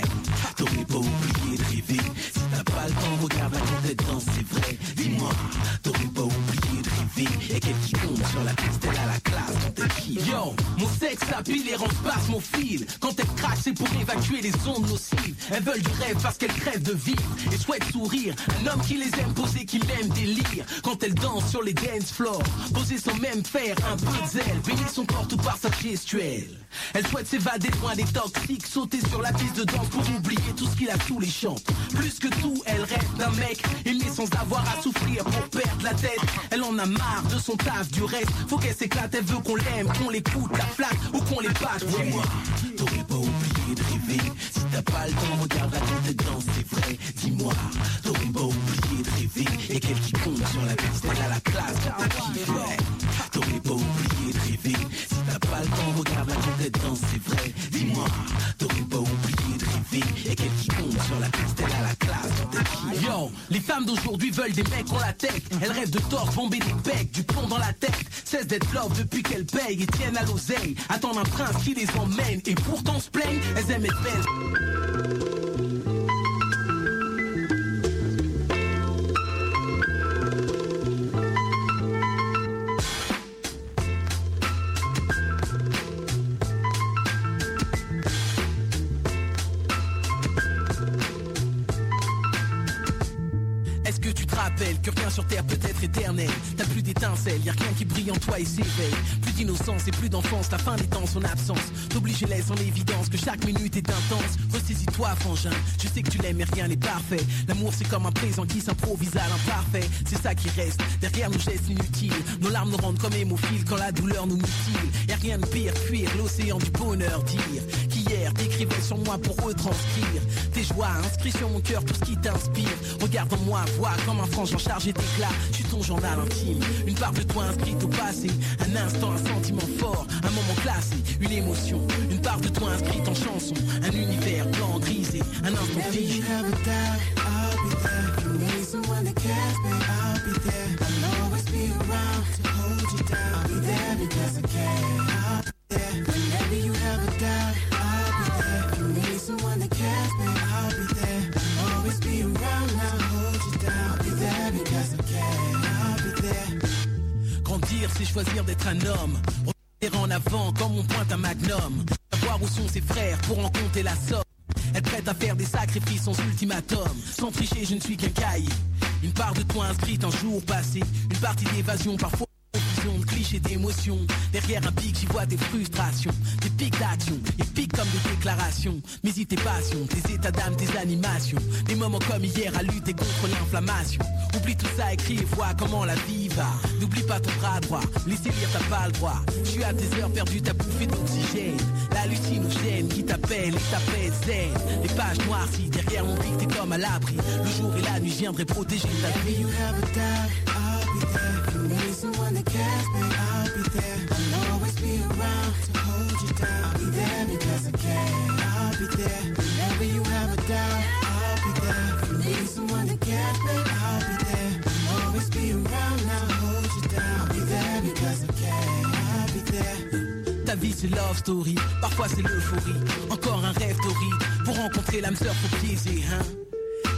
T'aurais pas oublié de rêver Si t'as pas le temps, regarde la tête dedans, c'est vrai. Dis-moi, t'aurais pas oublié de rêver Et quel qui compte sur la piste à la classe quand kiffé. Yo, mon sexe s'appuie et passe mon fil. Quand elles craquent, c'est pour évacuer les ondes nocives. Elles veulent du rêve parce qu'elles crèvent de vivre. Et souhaitent sourire. Un homme qui les aime poser, qui l'aime délire. Quand elles dansent sur les dance Poser sans même faire un de zèle. Bénir son corps tout par sa gestuelle. Elle souhaite s'évader loin des toxiques. Sauter sur la piste de danse pour oublier tout ce qu'il a sous les chantes Plus que tout, elle rêve d'un mec Aimé sans avoir à souffrir pour perdre la tête. Elle en a marre de son taf, du reste. Faut qu'elle s'éclate, elle veut qu'on l'aime, qu'on l'écoute, la flatte ou qu'on les Dis-moi, t'aurais pas de t'as pas le temps, regarde la tête danse, c'est vrai. Dis-moi, t'aurais pas oublié de rêver. Et quel qui compte sur la piste, a la classe ouais. T'aurais pas oublié de rêver. Si t'as pas le temps, regarde la tête danse, c'est vrai. Dis-moi, t'aurais pas oublié de rêver. Et quel qui compte sur la piste, a la classe Les femmes d'aujourd'hui veulent des mecs en la tête. Elles rêvent de torse, bomber des becs, du plomb dans la tête. Cessent d'être love depuis qu'elles payent et tiennent à l'oseille. Attendent un prince qui les emmène Et pourtant se plaignent, elles aiment être belles que tu te rappelles que rien sur terre peut être éternel. T'as plus d'étincelles, y a rien qui brille en toi et s'éveille d'innocence et plus d'enfance, la fin des temps, son absence. T'oblige et laisse en évidence que chaque minute est intense. Ressaisis-toi frangin, je sais que tu l'aimes mais rien n'est parfait. L'amour c'est comme un présent qui s'improvise à l'imparfait. C'est ça qui reste, derrière nos gestes inutiles Nos larmes nous rendent comme hémophiles quand la douleur nous mutile. Y'a rien de pire, fuir l'océan du bonheur Dire. Qu'hier t'écrivais sur moi pour retranscrire. Tes joies inscrits sur mon cœur tout ce qui t'inspire. Regarde en moi, vois comme un frangin chargé d'éclat. Je suis ton journal intime, une part de toi inscrite au passé Un instant, un sentiment fort, un moment classé Une émotion, une part de toi inscrite en chanson Un univers blanc, grisé, un instant figé. Grandir, c'est choisir d'être un homme. Regarder en avant comme on pointe un magnum. Savoir où sont ses frères pour en compter la somme. Être prête à faire des sacrifices sans ultimatum. Sans tricher, je ne suis qu'un cahier. Une part de toi inscrite un jour passé. Une partie d'évasion, parfois de clichés d'émotions. Derrière un pic, j'y vois des frustrations, des pics d'action. Et pics comme des déclarations, mais tes passions, tes états d'âme, tes animations. Des moments comme hier à lutter contre l'inflammation. Oublie tout ça, écris et vois comment la vie va. N'oublie pas ton bras droit, laisser lire t'as pas le droit. Je suis à tes heures perdues, t'as bouffé d'oxygène. L'hallucinogène qui t'appelle et t'appelle zen. Les pages noircies, derrière mon pic, t'es comme à l'abri. Le jour et la nuit, je viendrai protéger ta vie. Ta vie c'est love story, parfois c'est l'euphorie, encore un rêve torride. Pour rencontrer l'âme sœur faut biaiser, hein.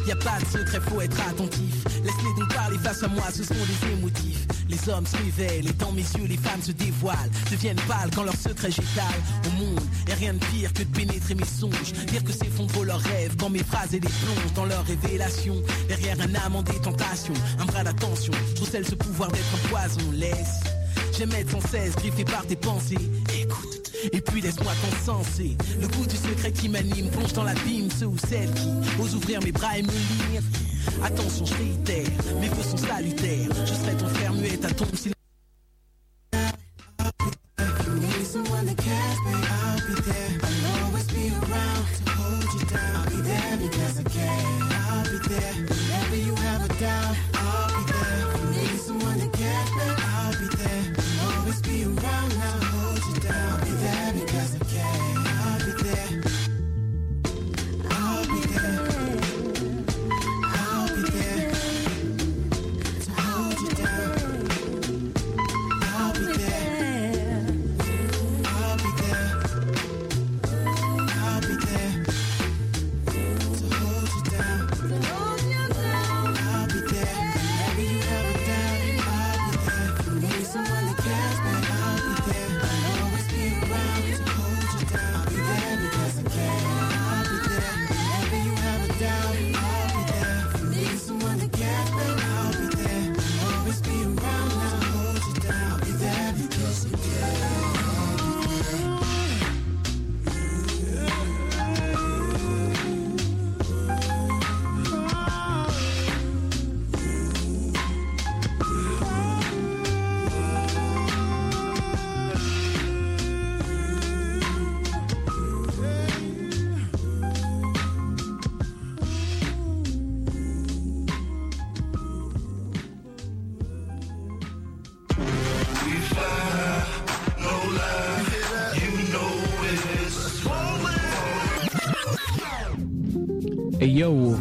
Y a pas de secret, faut être attentif. Laisse-les donc parler face à moi, ce sont des émotifs. Les hommes se révèlent et dans mes yeux les femmes se dévoilent. Deviennent pâles quand leurs secrets j'étale au monde. Et rien de pire que de pénétrer mes songes. Dire que s'effondrent leurs rêves quand mes phrases et les plongent dans leurs révélations. Derrière un amant des tentations, un bras d'attention. Je recèle ce pouvoir d'être un poison. Laisse. J'aime être sans cesse griffé par tes pensées. Écoute. Et puis laisse-moi t'encenser Le goût du secret qui m'anime Plonge dans l'abîme ceux ou celles qui Osent ouvrir mes bras et me lire. Attention je réitère Mes vœux sont salutaires. Je serai ton frère muet à ton silence.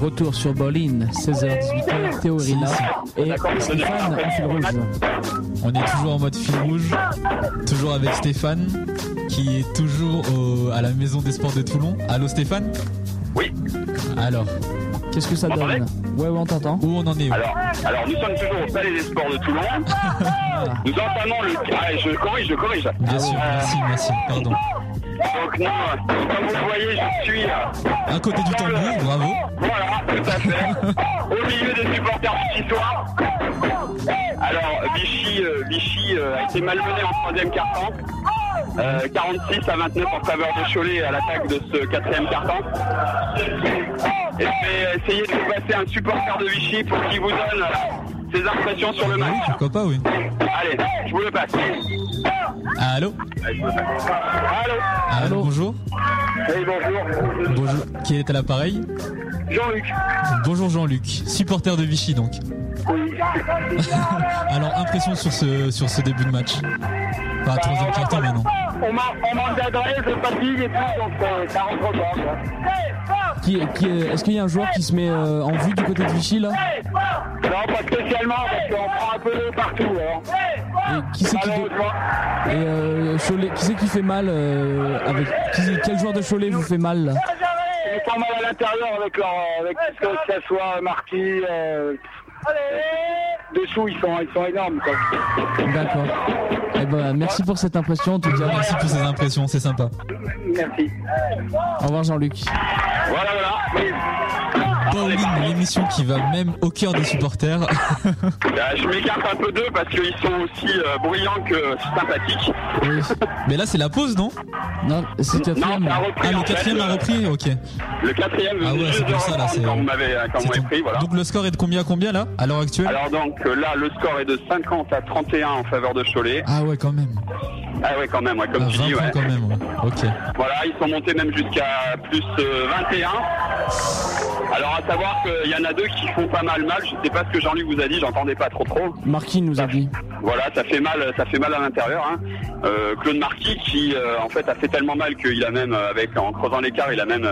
Retour sur Berlin, 16h-18h, Théorina et Stéphane en fil rouge. On est toujours en mode fil rouge, toujours avec Stéphane, qui est toujours au- à la maison des sports de Toulon. Allô Stéphane? Oui. Alors, Qu'est-ce que ça donne? Ouais, ouais, on t'entend. où on en est où? Alors, alors nous sommes toujours au Palais des Sports de Toulon. nous entamons le. Ah, je corrige, je corrige. Bien sûr, merci, merci, pardon. Donc euh, comme vous le voyez, je suis euh, À côté du tambour, bravo. Tout à fait. Au milieu des supporters vichysois. Alors, Vichy, euh, Vichy euh, a été malmené en troisième quart-temps. Euh, 46 à 29 en faveur de Cholet à l'attaque de ce quatrième quart-temps. Et je vais essayer de vous passer un supporter de Vichy pour qu'il vous donne euh, ses impressions sur le Ah oui, match. pourquoi pas, oui. Allez, je vous le passe. Allô. Allô Allô, bonjour. Oui, bonjour. Bonjour, qui est à l'appareil? Jean-Luc. Bonjour Jean-Luc, supporter de Vichy donc. Alors, impression sur ce, sur ce début de match Pas troisième quart-temps maintenant. On manque d'adresse, de fatigue et tout, donc euh, ça rentre pas. quoi. Qui, qui, Est-ce qu'il y a un joueur qui se met euh, en vue du côté de Vichy là? Non, pas spécialement, parce qu'on prend un peu d'eau partout. Alors. Et qui c'est qui, et, euh, Cholet, qui, c'est qui fait mal euh, avec qui- Quel joueur de Cholet vous fait mal là? Ils sont mal à l'intérieur avec leur, avec que ça soit marqué. Euh, dessous, ils sont, ils sont énormes. Quoi. D'accord. Eh ben, merci pour cette impression en tout cas. Merci pour ces impressions, c'est sympa. Merci. Au revoir Jean-Luc. Voilà, voilà. L'émission qui va même au cœur des supporters. Bah, je m'écarte un peu d'eux parce qu'ils sont aussi euh, bruyants que sympathiques. Oui. Mais là, c'est la pause, non? Non, c'est Non, quatrième. ça a repris. Ah, le fait, quatrième a euh, repris Ok. Le quatrième Ah ouais, c'est pour ça, là, quand vous m'avez pris, voilà. Donc le score est de combien à combien là, à l'heure actuelle? Alors donc euh, là, le score est de 50 à 31 en faveur de Cholet. Ah ouais, quand même. Ah ouais, quand même, ouais, comme Ah, tu 20 dis, ouais. quand même. ouais. Ok. Voilà, ils sont montés même jusqu'à plus euh, 21. Alors à savoir qu'il y en a deux qui font pas mal mal. Je sais pas ce que Jean-Luc vous a dit, j'entendais pas trop trop. Marquis nous a dit. Voilà, ça fait mal, ça fait mal à l'intérieur. Hein. Euh, Claude Marquis qui euh, en fait a fait tellement mal qu'il a même, euh, avec en creusant l'écart, il a même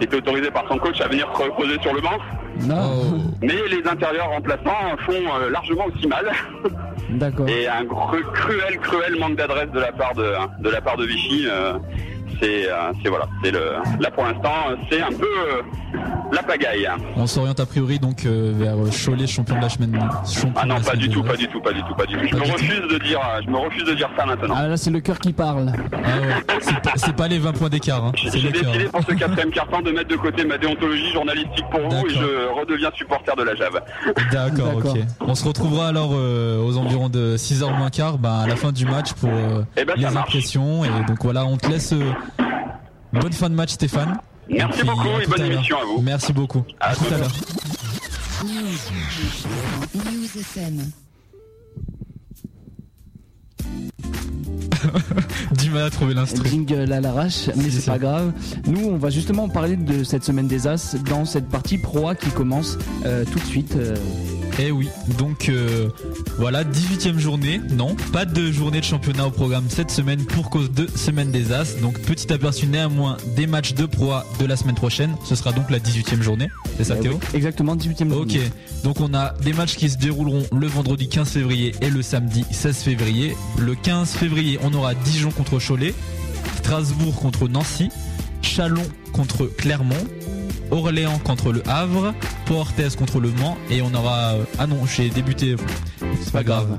été autorisé par son coach à venir cre- creuser sur le banc. Non. Oh. Mais les intérieurs remplaçants font euh, largement aussi mal. D'accord. Et un cru- cruel, cruel manque d'adresse de la part de, de la part de Vichy. euh, c'est, euh, c'est voilà, c'est le, là pour l'instant, c'est un peu euh, la pagaille. On s'oriente a priori donc euh, vers Cholet, champion de la semaine. Ah de non, la pas du tout, As. pas du tout, pas du tout, pas du tout. Je Pas me du tout. refuse de dire, je me refuse de dire ça maintenant. Ah là, c'est le cœur qui parle. Ah ouais. C'est pas, les 20 points d'écart, hein. J'ai décidé pour ce quatrième carton de mettre de côté ma déontologie journalistique pour vous et je redeviens supporter de la JAV. D'accord, ok. On se retrouvera alors euh, aux environs de 6h moins quart, bah, à la fin du match pour euh, Eh ben, les marche. impressions. Et donc voilà, on te laisse. Bonne fin de match, Stéphane. Merci puis, beaucoup à et tout bonne à l'heure. émission à vous. Merci beaucoup. À À tout tout à l'heure. News. FM. Mal à trouver l'instru. Jingle à l'arrache, mais C'est pas grave. Nous, on va justement parler de cette semaine des As dans cette partie Pro A qui commence euh, tout de suite. euh, Eh oui, donc euh, voilà, 18ème journée. Non, pas de journée de championnat au programme cette semaine pour cause de semaine des As. Donc petit aperçu néanmoins des matchs de Pro A de la semaine prochaine. Ce sera donc la 18ème journée. C'est ça euh, Théo oui, Exactement, 18ème Ok, journée. donc on a des matchs qui se dérouleront le vendredi 15 février et le samedi 16 février. Le 15 février, on aura Dijon contre Cholet, Strasbourg contre Nancy, Chalon contre Clermont, Orléans contre le Havre, Port-Orthez contre le Mans et on aura... Ah non, j'ai débuté, c'est pas grave.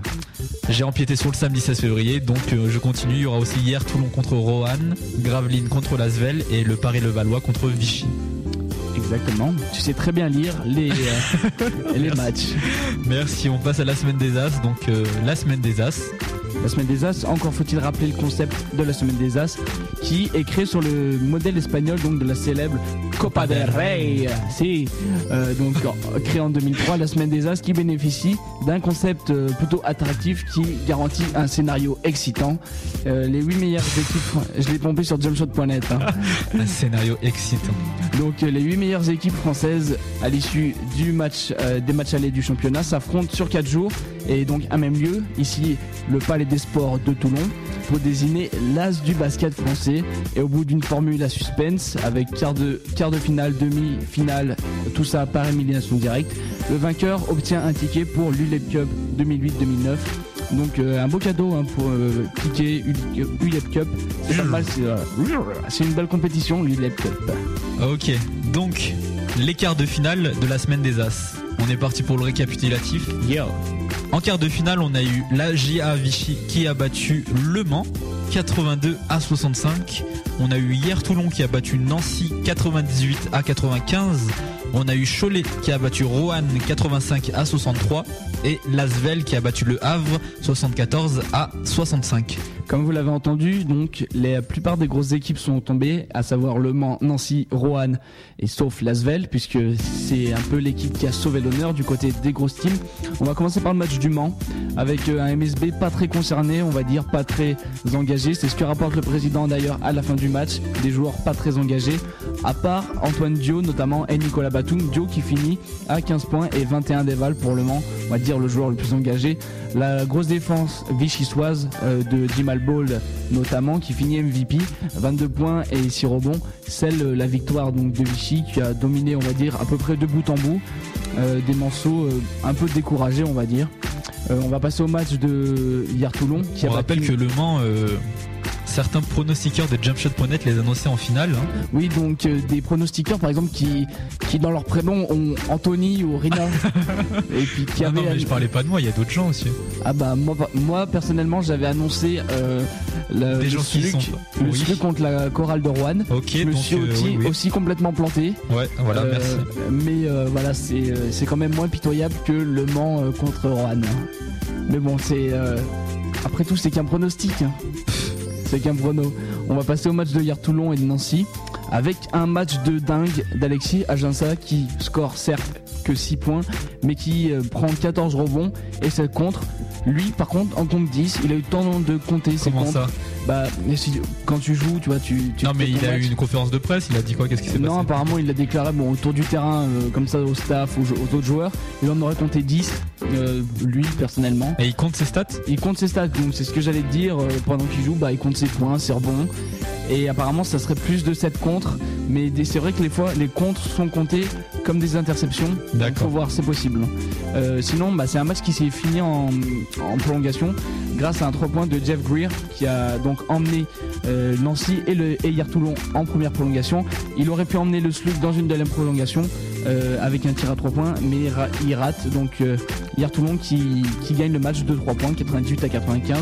J'ai empiété sur le samedi 16 février, donc euh, je continue. Il y aura aussi hier Toulon contre Roanne, Gravelines contre Lasvel et le Paris-Levallois contre Vichy. Exactement. Tu sais très bien lire les, euh, les matchs. Merci, on passe à la semaine des As. Donc euh, la semaine des As. La semaine des As, encore faut-il rappeler le concept de la semaine des As, qui est créé sur le modèle espagnol donc de la célèbre Copa del Rey. Si, euh, donc en- créé en 2003, la semaine des As qui bénéficie d'un concept euh, plutôt attractif qui garantit un scénario excitant. Euh, les 8 meilleures équipes, je l'ai pompé sur jumpshot.net. hein. Un scénario excitant. Donc euh, les 8 meilleures équipes françaises à l'issue du match euh, des matchs allés du championnat s'affrontent sur 4 jours et donc à même lieu, ici le Palais des Sports de Toulon pour désigner l'as du basket français et au bout d'une formule à suspense avec quart de, quart de finale, demi-finale, tout ça par élimination directe, le vainqueur obtient un ticket pour l'ULEP Cup 2008-2009. Donc euh, un beau cadeau hein, pour euh, ticket ULEP Cup. C'est pas euh, c'est une belle compétition l'ULEP Cup. Ok, donc les quarts de finale de la semaine des As. On est parti pour le récapitulatif. En quart de finale, on a eu la JA Vichy qui a battu Le Mans 82 à 65. On a eu hier Toulon qui a battu Nancy 98 à 95. On a eu Cholet qui a battu Roanne 85 à 63 et Lasvel qui a battu Le Havre 74 à 65. Comme vous l'avez entendu, donc la plupart des grosses équipes sont tombées, à savoir Le Mans, Nancy, Roanne et sauf Lasvel, puisque c'est un peu l'équipe qui a sauvé l'honneur du côté des grosses teams. On va commencer par le match du Mans, avec euh, un MSB pas très concerné, on va dire pas très engagé. C'est ce que rapporte le président d'ailleurs à la fin du match, des joueurs pas très engagés, à part Antoine Dio notamment et Nicolas Batum. Dio qui finit à 15 points et 21 déval pour Le Mans, on va dire le joueur le plus engagé. La grosse défense vichysoise euh, de Ball notamment qui finit MVP, 22 points et 6 rebonds. Celle, euh, la victoire donc de Vichy qui a dominé on va dire à peu près de bout en bout. Euh, des morceaux euh, un peu découragés on va dire. Euh, on va passer au match de hier Toulon qui On a rappelle battu- que Le Mans, certains pronostiqueurs de Jumpshot.net les annonçaient en finale. hein. Oui, donc euh, des pronostiqueurs par exemple qui, qui dans leur prénom ont Anthony ou Rina. et puis qui Ah non, mais je parlais pas de moi, il y a d'autres gens aussi. Ah bah moi, moi personnellement j'avais annoncé euh, le, Des le gens qui sluk- sont- le Oui. sluk contre la chorale de Rouen. Ok, je me donc, suis euh, aussi, oui, oui. aussi complètement planté. Ouais, voilà, merci. Mais voilà, c'est c'est quand même moins pitoyable que Le Mans contre Rouen. Mais bon, c'est après tout, c'est qu'un pronostic. hein. C'est qu'un prono. On va passer au match de hier Toulon et de Nancy avec un match de dingue d'Alexis Aginsa qui score certes que 6 points mais qui euh, prend 14 rebonds et 7 contre. Lui par contre en compte 10, il a eu le temps de compter ses Comment comptes. ça Bah quand tu joues, tu vois, tu, tu Non, mais il a match. eu une conférence de presse, il a dit quoi? Qu'est-ce qui s'est Non, passé? apparemment, il l'a déclaré bon, autour du terrain, euh, comme ça, au staff, aux, aux autres joueurs. Il en aurait compté 10, euh, lui, personnellement. Et il compte ses stats? Il compte ses stats, donc c'est ce que j'allais te dire. euh, pendant qu'il joue, bah, il compte ses points, ses rebonds. Et apparemment, ça serait plus de 7 contre. Mais c'est vrai que les fois, les contres sont comptés comme des interceptions. Donc, faut voir, c'est possible. Euh, sinon, bah, c'est un match qui s'est fini en, en prolongation grâce à un 3 points de Jeff Greer qui a donc emmené euh, Nancy et, le, et hier Toulon en première prolongation. Il aurait pu emmener le Slug dans une deuxième prolongation avec un tir à 3 points, mais il ra- il rate. Donc euh, hier Toulon qui, qui gagne le match de 3 points, 98 à 95.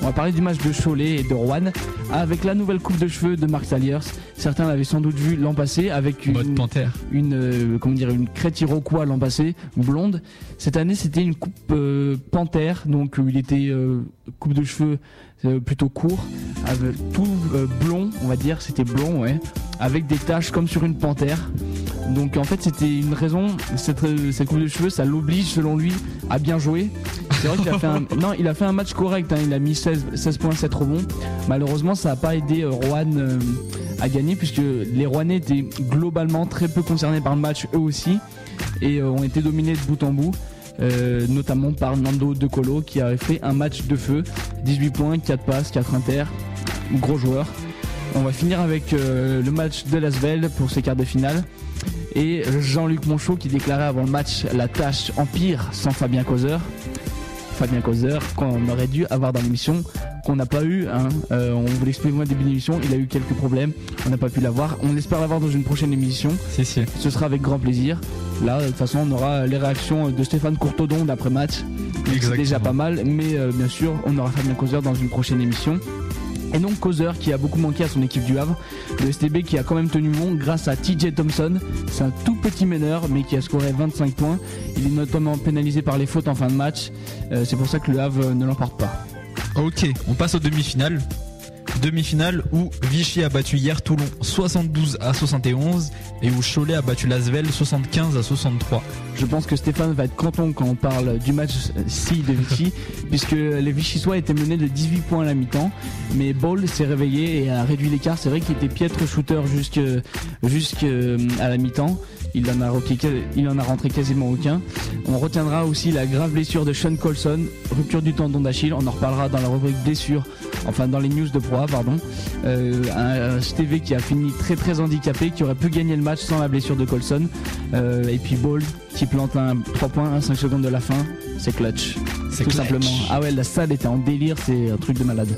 On va parler du match de Cholet et de Rouen avec la nouvelle coupe de cheveux de Marc Saliers. Certains l'avaient sans doute vu l'an passé avec Mode une, panthère. une euh, comment dire une crête iroquois l'an passé blonde cette année c'était une coupe euh, panthère donc euh, il était euh, coupe de cheveux euh, plutôt court avec tout euh, blond on va dire c'était blond ouais avec des taches comme sur une panthère. Donc en fait c'était une raison cette, euh, cette coupe de cheveux ça l'oblige selon lui à bien jouer. C'est vrai qu'il a fait un non il a fait un match correct hein, il a mis 16, 16 points 7 rebonds. Malheureusement ça n'a pas aidé euh, Rouen euh, à gagner puisque les Rouennais étaient globalement très peu concernés par le match eux aussi. Et euh, ont été dominés de bout en bout. euh, notamment par Nando De Colo qui avait fait un match de feu. 18 points, 4 passes, 4 inter. Gros joueur on va finir avec euh, le match de Lasvel pour ses quarts de finale. Et Jean-Luc Monchot qui déclarait avant le match la tâche empire sans Fabien Causeur. Fabien Causeur qu'on aurait dû avoir dans l'émission qu'on n'a pas eu hein. Euh, on vous l'explique au début de l'émission il a eu quelques problèmes on n'a pas pu l'avoir. On espère l'avoir dans une prochaine émission. Si, si. ce sera avec grand plaisir. Là de toute façon on aura les réactions de Stéphane Courtodon d'après match c'est déjà pas mal mais euh, bien sûr on aura Fabien Causeur dans une prochaine émission et donc Causeur qui a beaucoup manqué à son équipe du Havre, le STB qui a quand même tenu bon grâce à TJ Thompson, c'est un tout petit meneur mais qui a scoré 25 points. Il est notamment pénalisé par les fautes en fin de match, Euh, c'est pour ça que le Havre ne l'emporte pas. Ok, on passe aux demi-finales. Demi-finale où Vichy a battu hier Toulon 72 à 71 et où Cholet a battu Lasvel 75 à 63. Je pense que Stéphane va être content quand on parle du match-ci de Vichy, puisque les Vichysois étaient menés de 18 points à la mi-temps, mais Ball s'est réveillé et a réduit l'écart. C'est vrai qu'il était piètre shooter jusque, jusque euh, à la mi-temps. Il en, a roqué- il en a rentré quasiment aucun. On retiendra aussi la grave blessure de Sean Colson, rupture du tendon d'Achille. On en reparlera dans la rubrique blessure, enfin dans les news de Proa, pardon. Euh, un, un STV qui a fini très très handicapé, qui aurait pu gagner le match sans la blessure de Colson. Euh, et puis Ball qui plante un 3 points à 5 secondes de la fin. C'est clutch. C'est Tout clutch. simplement. Ah ouais, la salle était en délire, c'est un truc de malade.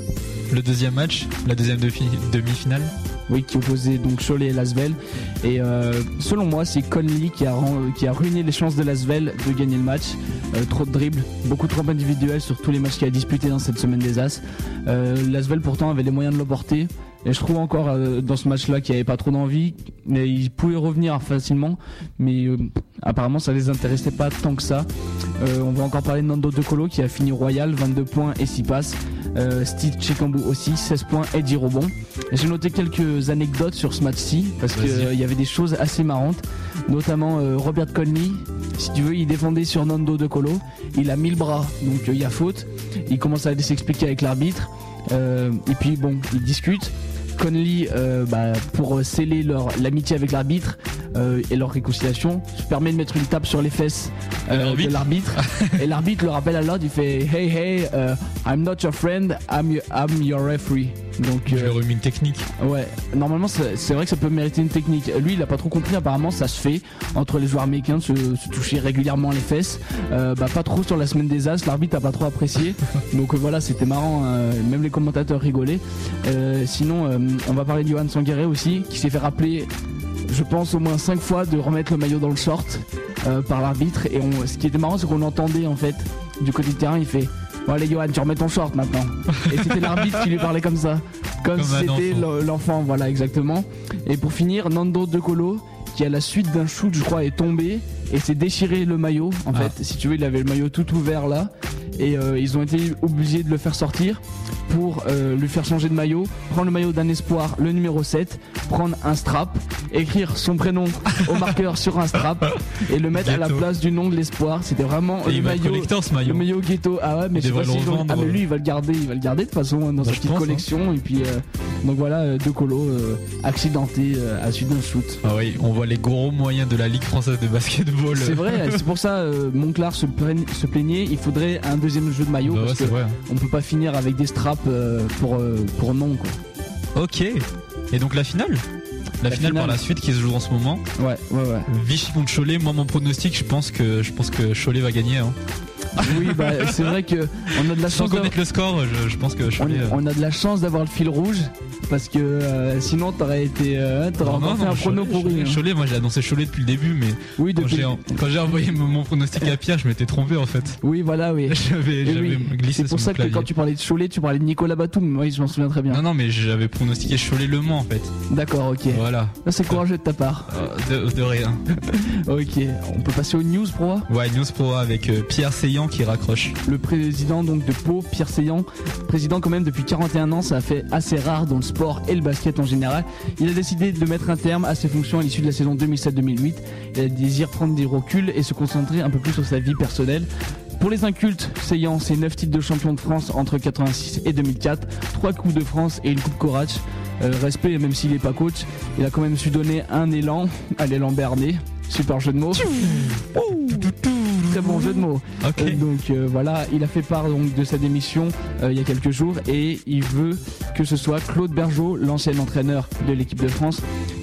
Le deuxième match, la deuxième demi- demi-finale. Oui, qui opposait donc Cholet et Lasvel. Et euh, selon moi, c'est Conley qui a, qui a ruiné les chances de Lasvel de gagner le match. Euh, trop de dribbles, beaucoup trop individuels sur tous les matchs qu'il a disputés dans cette semaine des As. Euh, Lasvel pourtant avait les moyens de l'emporter. Et je trouve encore dans ce match-là qu'il n'y avait pas trop d'envie. Mais il pouvait revenir facilement. Mais apparemment, ça les intéressait pas tant que ça. On va encore parler de Nando De Colo qui a fini royal, 22 points et 6 passes. Euh, Steve Chikambu aussi, 16 points et 10 rebonds. J'ai noté quelques anecdotes sur ce match-ci parce qu'il y avait des choses assez marrantes, notamment euh, Robert Conley. Si tu veux, il défendait sur Nando De Colo. Il a mis le bras, donc euh, il y a faute. Il commence à s'expliquer avec l'arbitre. Euh, et puis bon, ils discutent. Conley, euh, bah, pour sceller leur l'amitié avec l'arbitre euh, et leur réconciliation, se permet de mettre une tape sur les fesses De euh, l'arbitre de l'arbitre. et l'arbitre le rappelle à l'ordre, il fait Hey hey, I'm not your friend, I'm your, I'm your referee. Donc Je euh, une technique. Ouais, normalement c'est vrai que ça peut mériter une technique. Lui il a pas trop compris, apparemment ça se fait entre les joueurs américains de se, se toucher régulièrement les fesses. Euh, bah pas trop sur la semaine des As, l'arbitre a pas trop apprécié. Donc euh, voilà, c'était marrant, hein. même les commentateurs rigolaient. Euh, sinon euh, on va parler de Johan Sangueré aussi, qui s'est fait rappeler je pense au moins 5 fois de remettre le maillot dans le short euh, par l'arbitre. Et on, ce qui était marrant c'est qu'on entendait en fait du côté du terrain, il fait Bon allez Johan, tu remets ton short maintenant. Et c'était l'arbitre qui lui parlait comme ça. Comme, Comme si c'était enfant. le- l'enfant, voilà exactement. Et pour finir, Nando De Colo, qui à la suite d'un shoot, je crois, est tombé et s'est déchiré le maillot. En Ah. fait, si tu veux, il avait le maillot tout ouvert là. Et euh, ils ont été obligés de le faire sortir pour euh, lui faire changer de maillot, prendre le maillot d'un espoir, le numéro 7, prendre un strap, écrire son prénom au marqueur sur un strap et le mettre à la place du nom de l'espoir. C'était vraiment le maillot. ce Le maillot. maillot ghetto, ah ouais, mais je sais pas revendre. Ah, mais lui, il va le garder, il va le garder de toute façon dans Bah, sa petite pense, collection. Et puis, euh, donc voilà, euh, De Colo euh, accidenté euh, à suite d'un shoot. Ah oui, on voit les gros moyens de la Ligue française de C'est vrai, c'est pour ça, euh, Monclar se, plaigne- se plaignait, il faudrait un deuxième jeu de maillot Bah ouais, parce c'est que vrai. on peut pas finir avec des straps euh, pour, euh, pour non quoi. Ok. Et donc la finale? La, La finale, par la suite qui se joue en ce moment. Ouais, ouais, ouais. Vichy contre Cholet. Moi, mon pronostic, je pense que je pense que Cholet va gagner. Hein. Oui, bah, c'est vrai que on a de la Sans chance. d'avoir- connaître le score, je, je pense que On, Cholet. euh, on a de la chance d'avoir le fil rouge parce que euh, sinon t'aurais été, euh, t'aurais non, encore fait non, un prono pourri. Cholet, hein. Cholet, moi j'ai annoncé Cholet depuis le début, mais Oui, quand depuis. j'ai, quand j'ai envoyé mon, pronostic à Pierre, je m'étais trompé en fait. Oui, voilà, oui. J'avais, oui, glissé C'est pour ça que quand tu parlais de Cholet, tu parlais de Nicolas Batum. Oui, je m'en souviens très bien. Non, non, mais j'avais pronostiqué Cholet Le Mans en fait. D'accord, ok. Voilà. C'est courageux de ta part. Euh, de, de rien. Ok, on peut passer aux news pour moi. Ouais, News Pro avec euh, Pierre Qui raccroche. Le président donc de Pau, Pierre Seillan, président quand même depuis 41 ans, ça a fait assez rare dans le sport et le basket en général. Il a décidé de mettre un terme à ses fonctions à l'issue de la saison 2007-2008. Il a désir prendre des reculs et se concentrer un peu plus sur sa vie personnelle. Pour les incultes, Seillan, c'est 9 titres de champion de France entre 86 et 2004, 3 coupes de France et une coupe Corach. Euh, respect, même s'il n'est pas coach, il a quand même su donner un élan à l'élan Bernet. Super jeu de mots. Très bon jeu de mots. Euh, donc euh, voilà, il a fait part donc de sa démission euh, il y a quelques jours et il veut que ce soit Claude Bergeau, l'ancien entraîneur de l'équipe de France,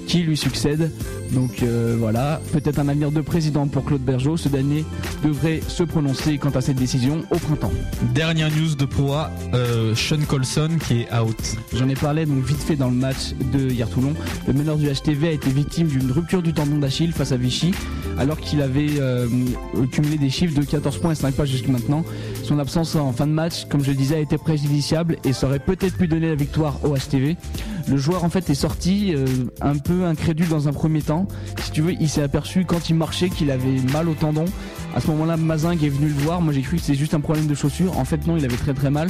qui lui succède. Donc euh, voilà, peut-être un avenir de président pour Claude Bergeau. Ce dernier devrait se prononcer quant à cette décision au printemps. Dernière news de Pro A, euh, Sean Colson qui est out. J'en ai parlé donc vite fait dans le match de hier Toulon. Le meneur du HTV a été victime d'une rupture du tendon d'Achille face à Vichy, alors qu'il avait euh, cumulé des chiffres de 14 points et 5 passes jusqu'à maintenant. Son absence en fin de match, comme je le disais, a été préjudiciable et ça aurait peut-être pu donner la victoire au HTV. Le joueur en fait est sorti euh, un peu incrédule dans un premier temps. Si tu veux, il s'est aperçu quand il marchait qu'il avait mal au tendon. À ce moment-là, Mazingue est venu le voir. Moi, j'ai cru que c'était juste un problème de chaussure. En fait, non, il avait très très mal.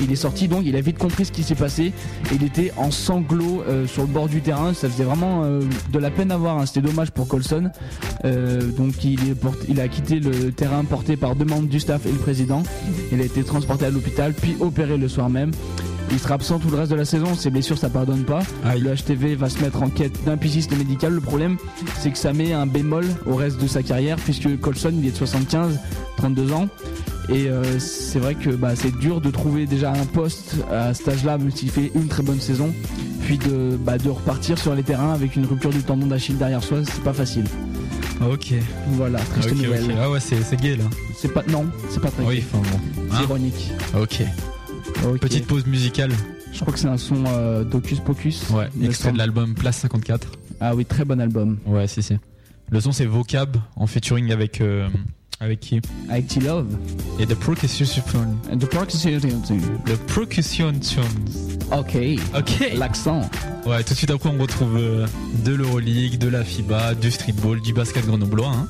Il est sorti donc, il a vite compris ce qui s'est passé. Il était en sanglots euh, sur le bord du terrain. Ça faisait vraiment euh, de la peine à voir. hein. C'était dommage pour Colson. Euh, donc, il, est porté- il a quitté le terrain porté par deux membres du staff et le président. Il a été transporté à l'hôpital, puis opéré le soir même. Il sera absent tout le reste de la saison. Ses blessures, ça pardonne pas. Aïe. Le HTV va se mettre en quête d'un pisciste médical. Le problème, c'est que ça met un bémol au reste de sa carrière, puisque Colson, il est de 75, 32 ans. Et euh, c'est vrai que bah, c'est dur de trouver déjà un poste à cet âge-là, même s'il fait une très bonne saison. Puis de, bah, de repartir sur les terrains avec une rupture du tendon d'Achille derrière soi, c'est pas facile. Ok. Voilà, triste Ok, nouvelle. Ah ouais, c'est, c'est gay là. C'est pas, non, c'est pas très Oui, enfin bon. c'est Hein ironique. ok. Ok. Petite pause musicale. Je crois que c'est un son euh, d'Ocus Pocus. Ouais, extrait de l'album Place 54. Ah oui, très bon album. Ouais, si, si. Le son c'est Vocab en featuring avec. euh, avec qui? Avec T-Love. Et The Percussion the Percussion. The Percussion Tunes. Ok. Ok. L'accent. Ouais, tout de suite après on retrouve euh, de l'Euroleague, de la FIBA, du streetball, du basket grenoblois hein.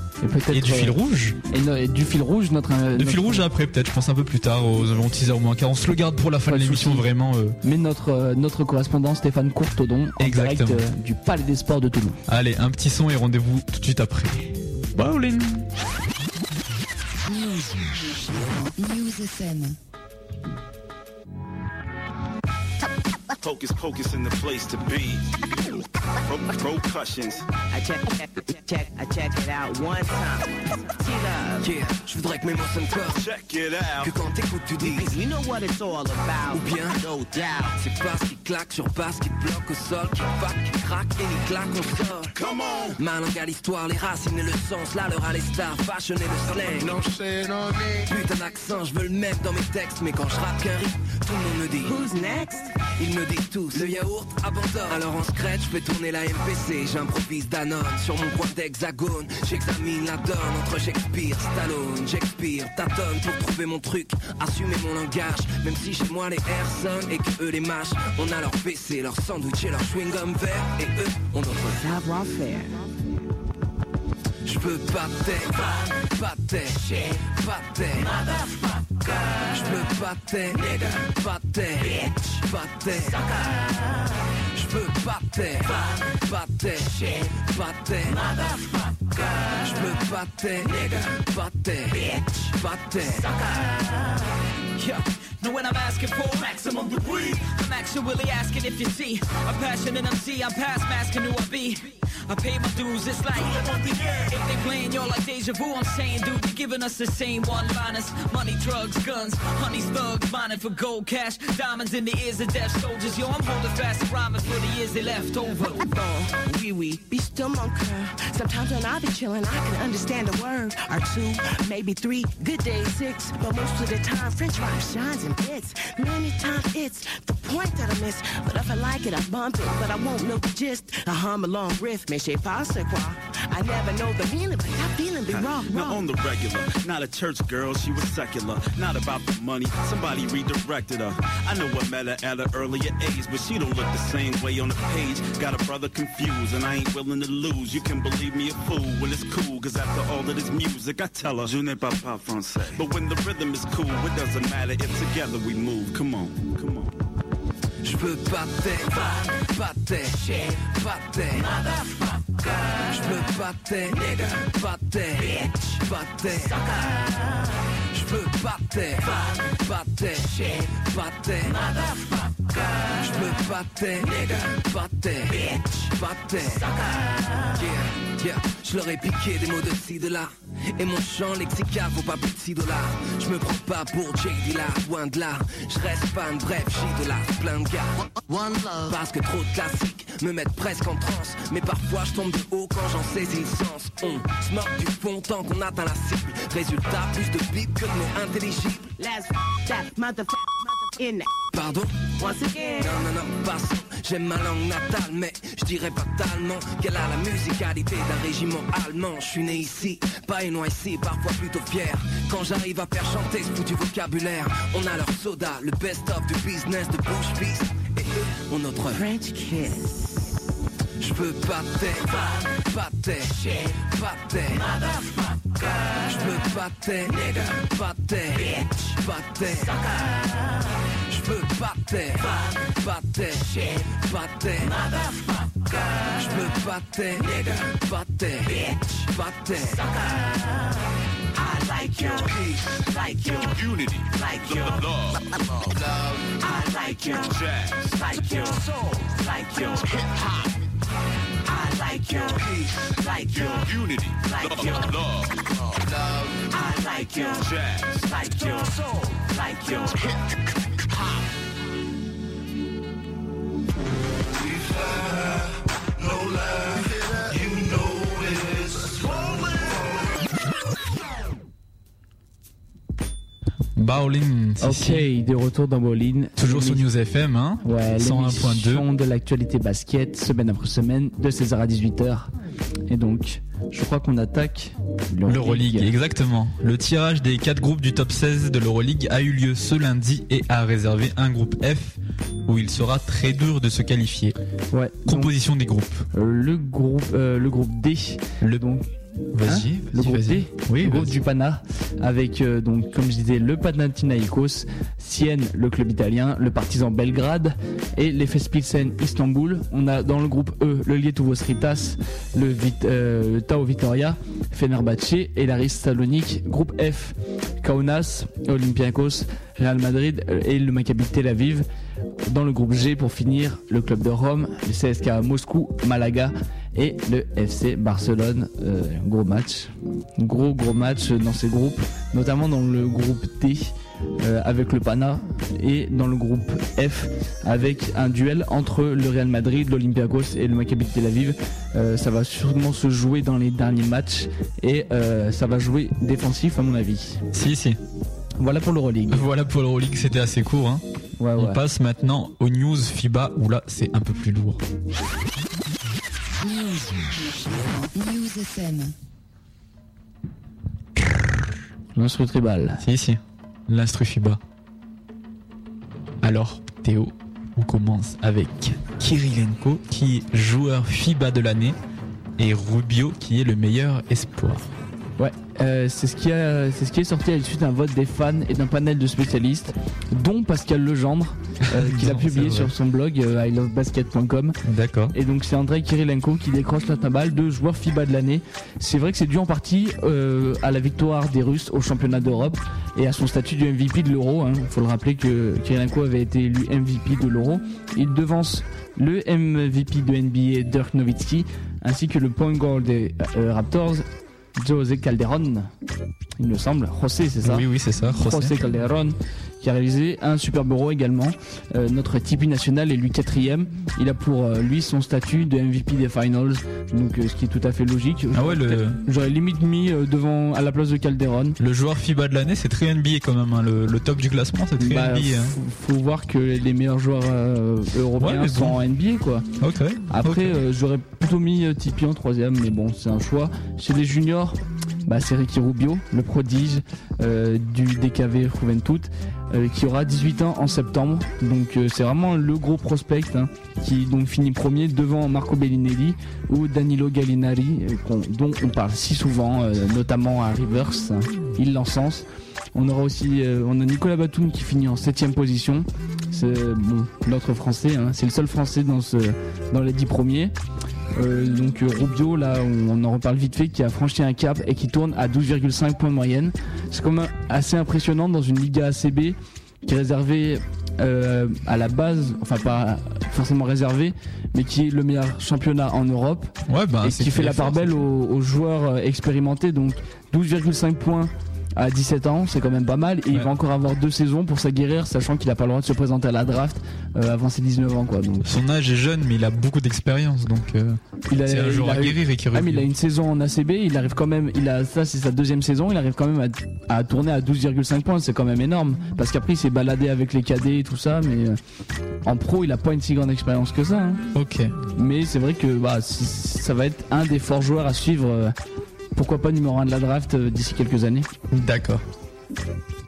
Et et du fil euh, rouge. Et, no- et du fil rouge, notre. euh, Le notre- fil rouge après peut-être, je pense un peu plus tard, aux environs 10h moins 40. On se le garde pour la fin Pas de de l'émission vraiment. euh. Mais notre, euh, notre correspondant Stéphane Courtodon en Exactement. du Palais des Sports de Toulon. Allez, un petit son et rendez-vous tout de suite après. Bowling News FM. Hocus pocus in the place to be. Pro- Percussions. I check, check, check, I check it out one time. T-Love. Yeah, je voudrais que mes mots sonnent fort. Check it out. Que quand t'écoutes, tu dises. You know what it's all about. Ou bien, no doubt. c'est basse qui claque sur basse qui bloque au sol, qui fuck, qui craque et ni claque au sol. Come on. Ma langue à l'histoire, les racines et le sens, là l'heure à les stars, fashion et le slang. Putain d'accent, je veux le mettre dans mes textes, mais quand je rappe qu'un rythme, tout le monde me dit Who's next? Ils me disent tous, le yaourt abandonne. Alors en scratch, je fais tourner la MPC, j'improvise Danone. Sur mon coin d'hexagone, j'examine la donne entre Shakespeare, Stallone, Shakespeare, tâtonne pour trouver mon truc, assumer mon langage. Même si chez moi les airs sonnent et que eux les mâchent, on a leur PC, leur sandwich et leur chewing-gum vert. Et eux ont notre savoir-faire. Je veux pas tes, pas tes, pas tes, Je veux pas tes, pas tes, pas. Je veux pas tes, pas tes, pas tes. Je veux pas tes, pas tes, pas tes. Know what I'm asking for? Maximum degree. I'm actually asking if you see. I'm passionate MC, I'm past masking who I be. I pay my dues, it's like If they playing y'all like deja vu, I'm saying, dude, you're giving us the same one-liners. Money, drugs, guns, honey's thugs, mining for gold cash, diamonds in the ears of deaf soldiers. Yo, I'm holding fast rhyming for the years they left over. Oh, oui, oui, be still mon cœur. Sometimes when I be chillin', I can understand a word or two, maybe three. Good days, six, but most of the time, French rhyme shines in bits. Many times it's the point that I miss, but if I like it, I bump it, but I won't know the gist. Uh-huh, I hum a long riff, mais je sais pas c'est quoi. I never know the meaning, but that feeling be wrong, Now wrong. on the regular, not a church girl, she was secular. Not about the money, somebody redirected her. I know what met her at an earlier age, but she don't look the same way on the page. Got a brother confused, and I ain't willing to lose. You can believe me a fool when it's cool, cause after all of this music, I tell her, je n'ai pas pas français. But when the rhythm is cool, it doesn't matter if together we move. Come on, come on. Je veux pas tes, pas. Je veux pas tes, pas. Je veux pas tes, pas tes. Je pas tes, pas tes, pas tes. Yeah, yeah, je leur ai piqué des mots de ci, de là. Et mon chant lexical vaut pas plus de 6 dollars. Je me prends pas pour J. Dilla, loin de là. Je reste fan, bref, j'ai de là, plein de gars. One love. Parce que trop de classiques me mettent presque en transe. Mais parfois je tombe de haut quand j'en saisis le sens. On se moque du fond tant qu'on atteint la cible. Résultat, plus de bip que de mots intelligibles. Let's that motherfucker in Pardon? Once again. Non, non, non, passons. J'aime ma langue natale, mais je dirais fatalement qu'elle a la musicalité d'un régiment allemand. Je suis né ici, pas ici, parfois plutôt fier. Quand j'arrive à faire chanter ce foutu vocabulaire, on a leur soda, le best-of du business de Bush Beast. Et ont notre French kiss. Je veux pas tes, pas tes, pas tes. Je veux pas tes, pas tes, pas tes. Je veux pas tes, pas tes, pas tes. Je veux pas tes, pas tes, pas tes. I like your peace, like your Unity, like your love, love. I like your jazz, like your soul, like your hip hop. I like your peace, like your unity, like your love, love. I like your jazz. like your soul, like your hip hop. Bowling. Ok, de retour dans Bolin. Toujours sur News FM, hein. Ouais, 101.2. l'émission de l'actualité basket, semaine après semaine, de 16h à 18h. Et donc, je crois qu'on attaque L'Euroleague, exactement. Le tirage des 4 groupes du top 16 de l'Euroleague a eu lieu ce lundi et a réservé un groupe F où il sera très dur de se qualifier. Ouais. Composition des groupes. Euh, le groupe, euh, le groupe D. Le donc. Vas-y, Hein vas-y, le groupe vas-y. D, Oui, le groupe du Pana, avec euh, donc comme je disais le Panathinaikos, Sienne, le club italien, le Partizan Belgrade et l'Efes Pilsen Istanbul. On a dans le groupe E le Lietuvos Ritas, le, Vit, euh, le Tao Vitoria, Fenerbahce et l'Aris Salonique. Groupe F, Kaunas, Olympiakos, Real Madrid euh, et le Maccabi Tel Aviv. Dans le groupe G pour finir, le club de Rome, le CSK Moscou, Malaga et le FC Barcelone. Euh, gros match, gros gros match dans ces groupes, notamment dans le groupe D euh, avec le Pana et dans le groupe F avec un duel entre le Real Madrid, l'Olympiakos et le Maccabi Tel Aviv. Euh, ça va sûrement se jouer dans les derniers matchs et ça va jouer défensif à mon avis. Si si. Voilà pour l'Euroleague. Voilà pour l'Euroleague, c'était assez court. Hein. Ouais, On ouais. passe maintenant aux news FIBA où là c'est un peu plus lourd. News. News FM. L'instru tribal. Si, si. L'instru FIBA. Alors, Théo, on commence avec Kirilenko qui est joueur FIBA de l'année et Rubio qui est le meilleur espoir. Ouais, euh, c'est ce qui a, c'est ce qui est sorti à l'issue d'un vote des fans et d'un panel de spécialistes, dont Pascal Legendre, euh, qui l'a Non, publié c'est sur vrai. son blog euh, ilovebasket.com. D'accord. Et donc c'est Andrei Kirilenko qui décroche la timbale de joueur FIBA de l'année. C'est vrai que c'est dû en partie euh, à la victoire des Russes au championnat d'Europe et à son statut du MVP de l'Euro. Il faut le rappeler que Kirilenko avait été élu MVP de l'Euro. Il devance le MVP de NBA Dirk Nowitzki ainsi que le point guard des euh, Raptors José Calderon. Il me semble. José, c'est ça? Oui, oui, c'est ça. José. José Calderon qui a réalisé un Super Euro également. Euh, notre Tipeee national est lui quatrième. Il a pour euh, lui son statut de MVP des Finals, donc euh, ce qui est tout à fait logique. Ah ouais, le, J'aurais limite mis devant à la place de Calderon. le joueur FIBA de l'année, c'est très NBA quand même. hein. Le, le top du classement, c'est très Bah, NBA. hein. faut, faut voir que les meilleurs joueurs européens Ouais, sont bon. en NBA quoi. Après, j'aurais plutôt mis Tipeee en troisième, mais bon, c'est un choix. Chez les juniors, bah, c'est Ricky Rubio, le prodige euh, du DKV Juventud, euh, qui aura 18 ans en septembre. Donc euh, c'est vraiment le gros prospect hein, qui donc finit premier devant Marco Bellinelli ou Danilo Gallinari, dont on parle si souvent, notamment à Rivers. hein. Il l'encense. On aura aussi on a Nicolas Batum qui finit en septième position. C'est bon, l'autre français, hein, c'est le seul français dans ce dans les 10 premiers. Euh, donc euh, Rubio, là, on, en reparle vite fait, qui a franchi un cap et qui tourne à 12,5 points de moyenne. C'est quand même assez impressionnant dans une Liga ACB qui est réservée euh, à la base, enfin pas forcément réservée, mais qui est le meilleur championnat en Europe Ouais, bah, et qui fait la part belle aux, aux joueurs expérimentés. Donc 12,5 points à 17 ans, c'est quand même pas mal. Et il va encore avoir deux saisons pour s'aguerrir, sachant qu'il a pas le droit de se présenter à la draft euh, avant ses 19 ans. Quoi. Donc, Son âge est jeune, mais il a beaucoup d'expérience, donc euh, il a, c'est un joueur guérir, Ricky Ah, mais il a une saison en ACB, il arrive quand même, il a ça c'est sa deuxième saison, il arrive quand même à, à tourner à 12,5 points, c'est quand même énorme. Parce qu'après il s'est baladé avec les cadets et tout ça, mais euh, en pro il a pas une si grande expérience que ça. hein. Ok. Mais c'est vrai que bah, ça va être un des forts joueurs à suivre. Pourquoi pas numéro 1 de la draft euh, d'ici quelques années. D'accord.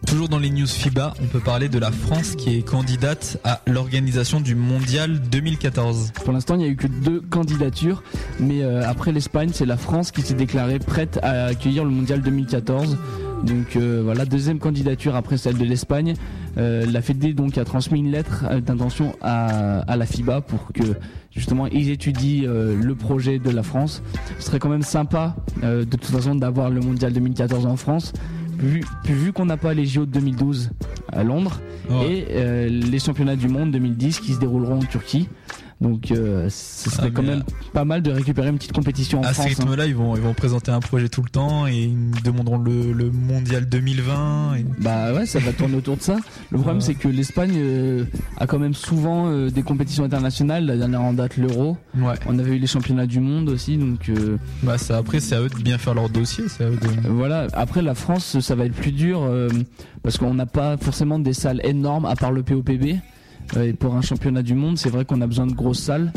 Toujours dans les news FIBA, on peut parler de la France qui est candidate à l'organisation du Mondial 2014. Pour l'instant, il n'y a eu que deux candidatures, mais euh, après l'Espagne, c'est la France qui s'est déclarée prête à accueillir le Mondial 2014. Donc euh, voilà, deuxième candidature après celle de l'Espagne. Euh, la Fédé donc a transmis une lettre euh, d'intention à, à la FIBA pour que justement ils étudient euh, le projet de la France. Ce serait quand même sympa euh, de toute façon d'avoir le Mondial 2014 en France. Vu, vu qu'on n'a pas les JO de 2012 à Londres et euh, les championnats du monde 2010 qui se dérouleront en Turquie. Donc euh, ce serait Ah, quand même pas mal de récupérer une petite compétition en À ce France. hein. rythme-là, ils vont, ils vont présenter un projet tout le temps et ils demanderont le, le Mondial 2020. et- Bah ouais, ça va tourner autour de ça. Le problème c'est que l'Espagne euh, a quand même souvent euh, des compétitions internationales. La dernière en date l'Euro. Ouais. On avait eu les championnats du monde aussi, donc euh, Bah ça, après, c'est à eux de bien faire leur dossier. C'est à eux de... voilà. Après la France, ça va être plus dur euh, parce qu'on n'a pas forcément des salles énormes à part le POPB. Et pour un championnat du monde, c'est vrai qu'on a besoin de grosses salles.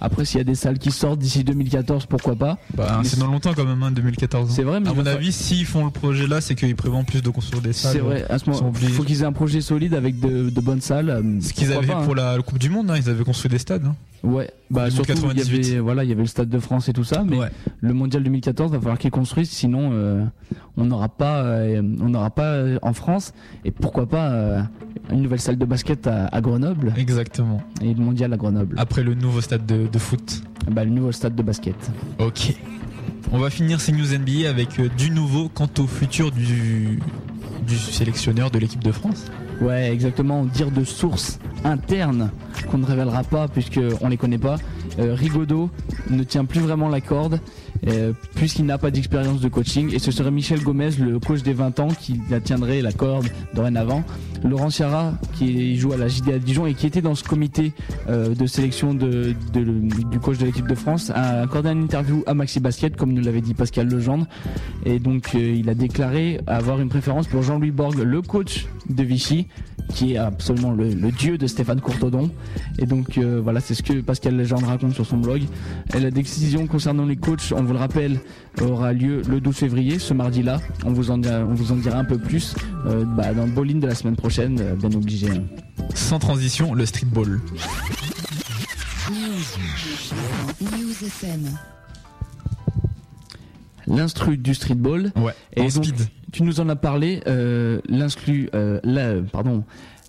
Après, s'il y a des salles qui sortent d'ici 2014, pourquoi pas Bah, c'est dans longtemps quand même, hein, 2014. C'est vrai, mais à mon avis, s'ils font le projet là, c'est qu'ils prévoient plus de construire des salles. C'est vrai, à ce Ils sont moment, il faut qu'ils aient un projet solide avec de, de bonnes salles. euh, Ce qu'ils avaient pas, pour hein. la Coupe du Monde, hein, ils avaient construit des stades. hein. Ouais, bah surtout il y 98. avait voilà, il y avait le stade de France et tout ça, mais Ouais. le mondial 2014 va falloir qu'ils construisent, sinon euh, on n'aura pas, euh, on n'aura pas euh, en France et pourquoi pas euh, une nouvelle salle de basket à, à Grenoble Exactement. et le mondial à Grenoble. Après le nouveau stade de, de foot. Bah le nouveau stade de basket. Ok. On va finir ces news NBA avec euh, du nouveau quant au futur du, du sélectionneur de l'équipe de France. Ouais, exactement. Dire de sources internes qu'on ne révélera pas puisque on les connaît pas. euh, Rigaudot ne tient plus vraiment la corde puisqu'il n'a pas d'expérience de coaching et ce serait Michel Gomez, le coach des 20 ans, qui la tiendrait la corde dorénavant. Laurent Ciara, qui joue à la JDA Dijon et qui était dans ce comité euh, de sélection du coach de l'équipe de France, a accordé une interview à Maxi Basket, comme nous l'avait dit Pascal Legendre. Et donc euh, il a déclaré avoir une préférence pour Jean-Louis Borg, le coach de Vichy, qui est absolument le, dieu de Stéphane Courtodon. Et donc euh, voilà, c'est ce que Pascal Legendre raconte sur son blog. Et la décision concernant les coachs, vous le rappelle, aura lieu le 12 février, ce mardi-là. On vous en, dira- on vous en dira un peu plus euh, bah, dans le bowling de la semaine prochaine, euh, bien obligé. hein. Sans transition, le streetball. News. News FM. L'instru du streetball. Ouais, Et en donc, speed. tu nous en as parlé, euh, la- pardon,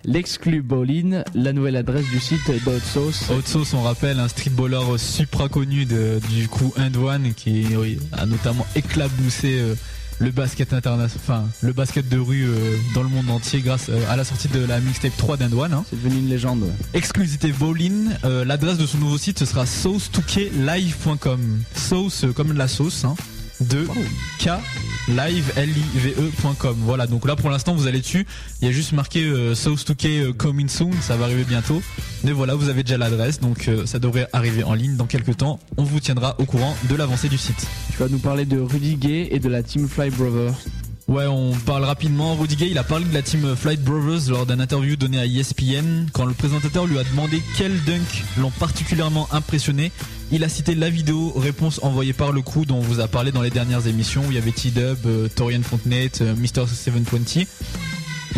l'exclu bowling, la nouvelle adresse du site d'Hot Sauce. Hot Sauce, on rappelle, un streetballer supra connu de- du coup End One qui oui, a notamment éclaboussé euh, le basket international, enfin le basket de rue euh, dans le monde entier grâce euh, à la sortie de la mixtape 3 d'End One. hein. C'est devenu une légende. ouais. Exclusivité bowling, l'adresse de son nouveau site ce sera sauce2klive.com. Sauce euh, comme la sauce, hein, de K live e.com. Voilà, donc là pour l'instant vous allez dessus, il y a juste marqué euh, Sauce2K euh, coming soon, ça va arriver bientôt. Mais voilà, vous avez déjà l'adresse, donc euh, ça devrait arriver en ligne dans quelques temps. On vous tiendra au courant de l'avancée du site. Tu vas nous parler de Rudy Gay et de la Team Fly Brothers. Ouais, on parle rapidement. Rudy Gay, il a parlé de la team Flight Brothers lors d'un interview donné à ESPN. Quand le présentateur lui a demandé quels dunks l'ont particulièrement impressionné, il a cité la vidéo réponse envoyée par le crew dont on vous a parlé dans les dernières émissions où il y avait T-Dub, euh, Torian Fontenette, euh, Mr. 720.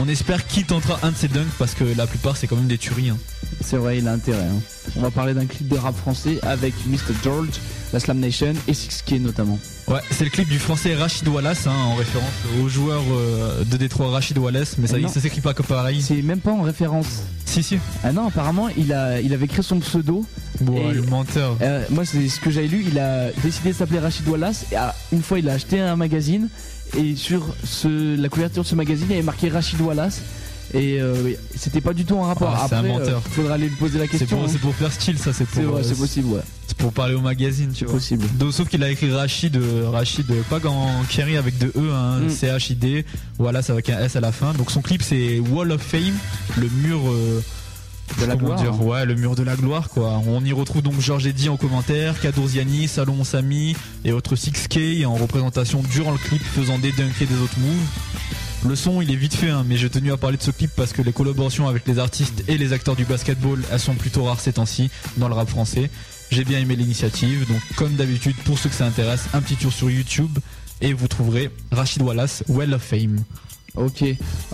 On espère qu'il tentera un de ces dunks parce que la plupart c'est quand même des tueries. hein. C'est vrai, il a intérêt. hein. On va parler d'un clip de rap français avec Mr. George, la Slam Nation et 6K notamment. Ouais, c'est le clip du français Rachid Wallace hein, en référence au joueur euh, de Détroit Rachid Wallace, mais ça, Non. ça s'écrit pas comme pareil. C'est même pas en référence. Si, si. Ah non, apparemment, il, a, il avait créé son pseudo. Bon, le menteur. Euh, moi, c'est ce que j'avais lu. Il a décidé de s'appeler Rachid Wallace. Et ah, une fois, il a acheté un magazine. Et sur ce, la couverture de ce magazine, il y avait marqué Rachid Wallace. Et euh, c'était pas du tout en rapport. Ah, c'est un menteur. euh, faudra aller lui poser la C'est question. pour, hein. c'est pour faire style, ça, c'est pour. C'est euh, possible, ouais. C'est pour parler au magazine, tu vois. possible. Donc, sauf qu'il a écrit Rachid, Rachid, pas en Kerry avec deux E, hein, Mm. C-H-I-D. Voilà, ça avec un S à la fin. Donc son clip c'est Wall of Fame, le mur. De la gloire, dire, hein. Ouais, le mur de la gloire, quoi. On y retrouve donc Georges Eddy en commentaire, Kadourziani, Salomon Samy et autres 6K en représentation durant le clip, faisant des dunks et des autres moves. Le son, il est vite fait, hein, mais j'ai tenu à parler de ce clip parce que les collaborations avec les artistes et les acteurs du basketball, elles sont plutôt rares ces temps-ci dans le rap français. J'ai bien aimé l'initiative, donc comme d'habitude, pour ceux que ça intéresse, un petit tour sur YouTube et vous trouverez Rachid Wallace, Well of Fame. Ok,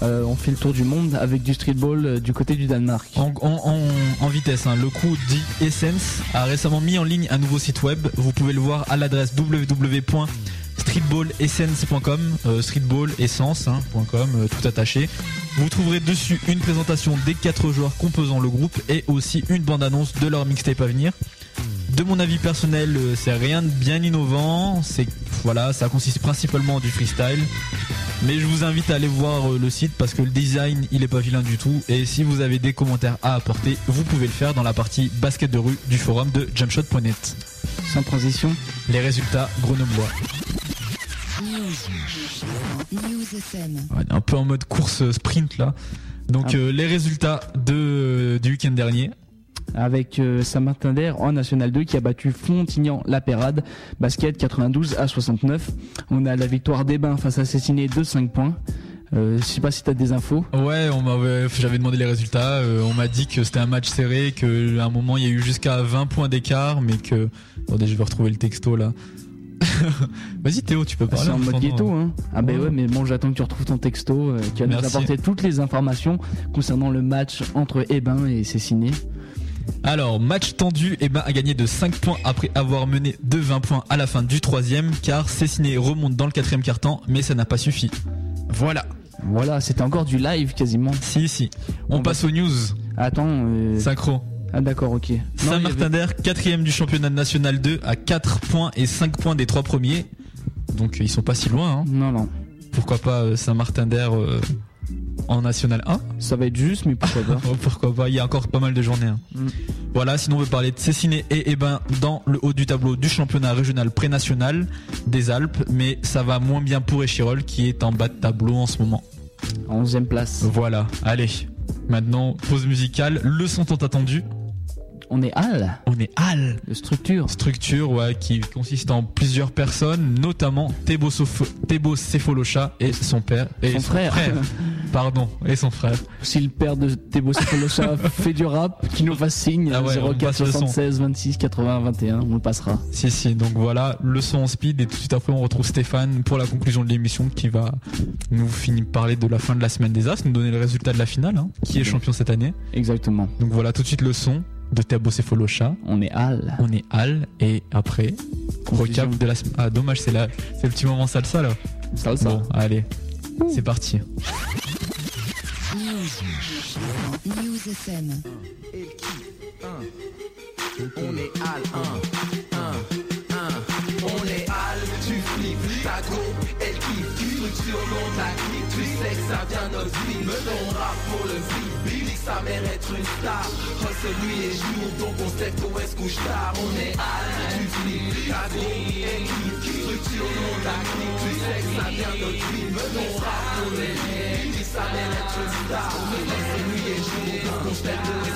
euh, on fait le tour du monde avec du streetball euh, du côté du Danemark. En, vitesse, hein, le crew dit Essence a récemment mis en ligne un nouveau site web. Vous pouvez le voir à l'adresse www.streetballessence.com, euh, streetballessence, hein, point .com, euh, tout attaché. Vous trouverez dessus une présentation des quatre joueurs composant le groupe et aussi une bande-annonce de leur mixtape à venir. De mon avis personnel, c'est rien de bien innovant. C'est voilà, ça consiste principalement en du freestyle. Mais je vous invite à aller voir euh, le site parce que le design il est pas vilain du tout. Et si vous avez des commentaires à apporter, vous pouvez le faire dans la partie basket de rue du forum de jumpshot.net. Sans transition, Les résultats grenoblois. News. News FM. Ouais, un peu en mode course euh, sprint là. Donc Ah. euh, les résultats de, du week-end dernier. Avec euh, Saint-Martin en National 2 qui a battu Fontignan-La Pérade, basket 92 à 69. On a la victoire des Bains face à Cessiné de 5 points. Euh, je sais pas si t'as des infos. Ouais, on m'avait, j'avais demandé les résultats. euh, on m'a dit que c'était un match serré, que à un moment il y a eu jusqu'à 20 points d'écart, mais que. Attendez, je vais retrouver le texto là. Vas-y Théo, tu peux Ah, parler. c'est en mode ghetto, hein. Ah ben Ouais. ouais, mais bon, j'attends que tu retrouves ton texto euh, qui va nous apporter toutes les informations concernant le match entre Ebin et Cessiné. Alors, match tendu, et ben a gagné de 5 points après avoir mené de 20 points à la fin du troisième, car Cessiné remonte dans le quatrième quart-temps, mais ça n'a pas suffi. Voilà. Voilà, c'était encore du live quasiment. Si, si. On On passe aux news. Attends. euh, Synchro. Ah d'accord, ok. Saint-Martin avait- d'Air, quatrième du championnat national 2 à 4 points et 5 points des trois premiers. Donc ils sont pas si loin. hein. Non, non. Pourquoi pas euh, Saint-Martin d'Air euh, en National 1. Ça va être juste, mais pourquoi pas Oh, pourquoi pas, il y a encore pas mal de journées. hein. Mm. Voilà, sinon on veut parler de Cessiné et Ebin dans le haut du tableau du championnat régional pré-national des Alpes, mais ça va moins bien pour Échirol qui est en bas de tableau en ce moment. En 11 place. Voilà, allez. Maintenant, pause musicale, le son tant attendu. On est Hall. On est Hall. De structure. Structure, ouais, qui consiste en plusieurs personnes, notamment Thébo, Thébo Cephalosha et son père. Et Son frère. Pardon, et son frère. Si le père de Thébo Cephalosha fait du rap, qu'il nous fasse signe. Ah ouais, on 04 passe le son. 76 26 80 21, on le passera. Si, si, donc voilà, le son en speed et tout de suite après on retrouve Stéphane pour la conclusion de l'émission qui va nous finir parler de la fin de la semaine des As, nous donner le résultat de la finale, hein, qui est champion cette année. Exactement. Donc voilà tout de suite le son de Thébo Cephalosha. On est Hall. On est Al et après, recap de la semaine. Ah dommage, c'est la... c'est le petit moment salsa là. Salsa. Bon, allez, c'est parti. News. News FM. On est Al 1, 1, 1. On est Al, tu flippes, ta go, elle kiffe. Tu structure dans ta clique, tu sais que ça vient notre vie. Me ton rap pour le vie, Billy, sa mère être une star. Hustle nuit et jour, donc on sait qu'au est couche tard. On est ta go, elle kiffe. Structure dans ta clique, tu sais que vie. Me vie, Billy, sa mère être une star. Hustle nuit et jour, donc on sait est.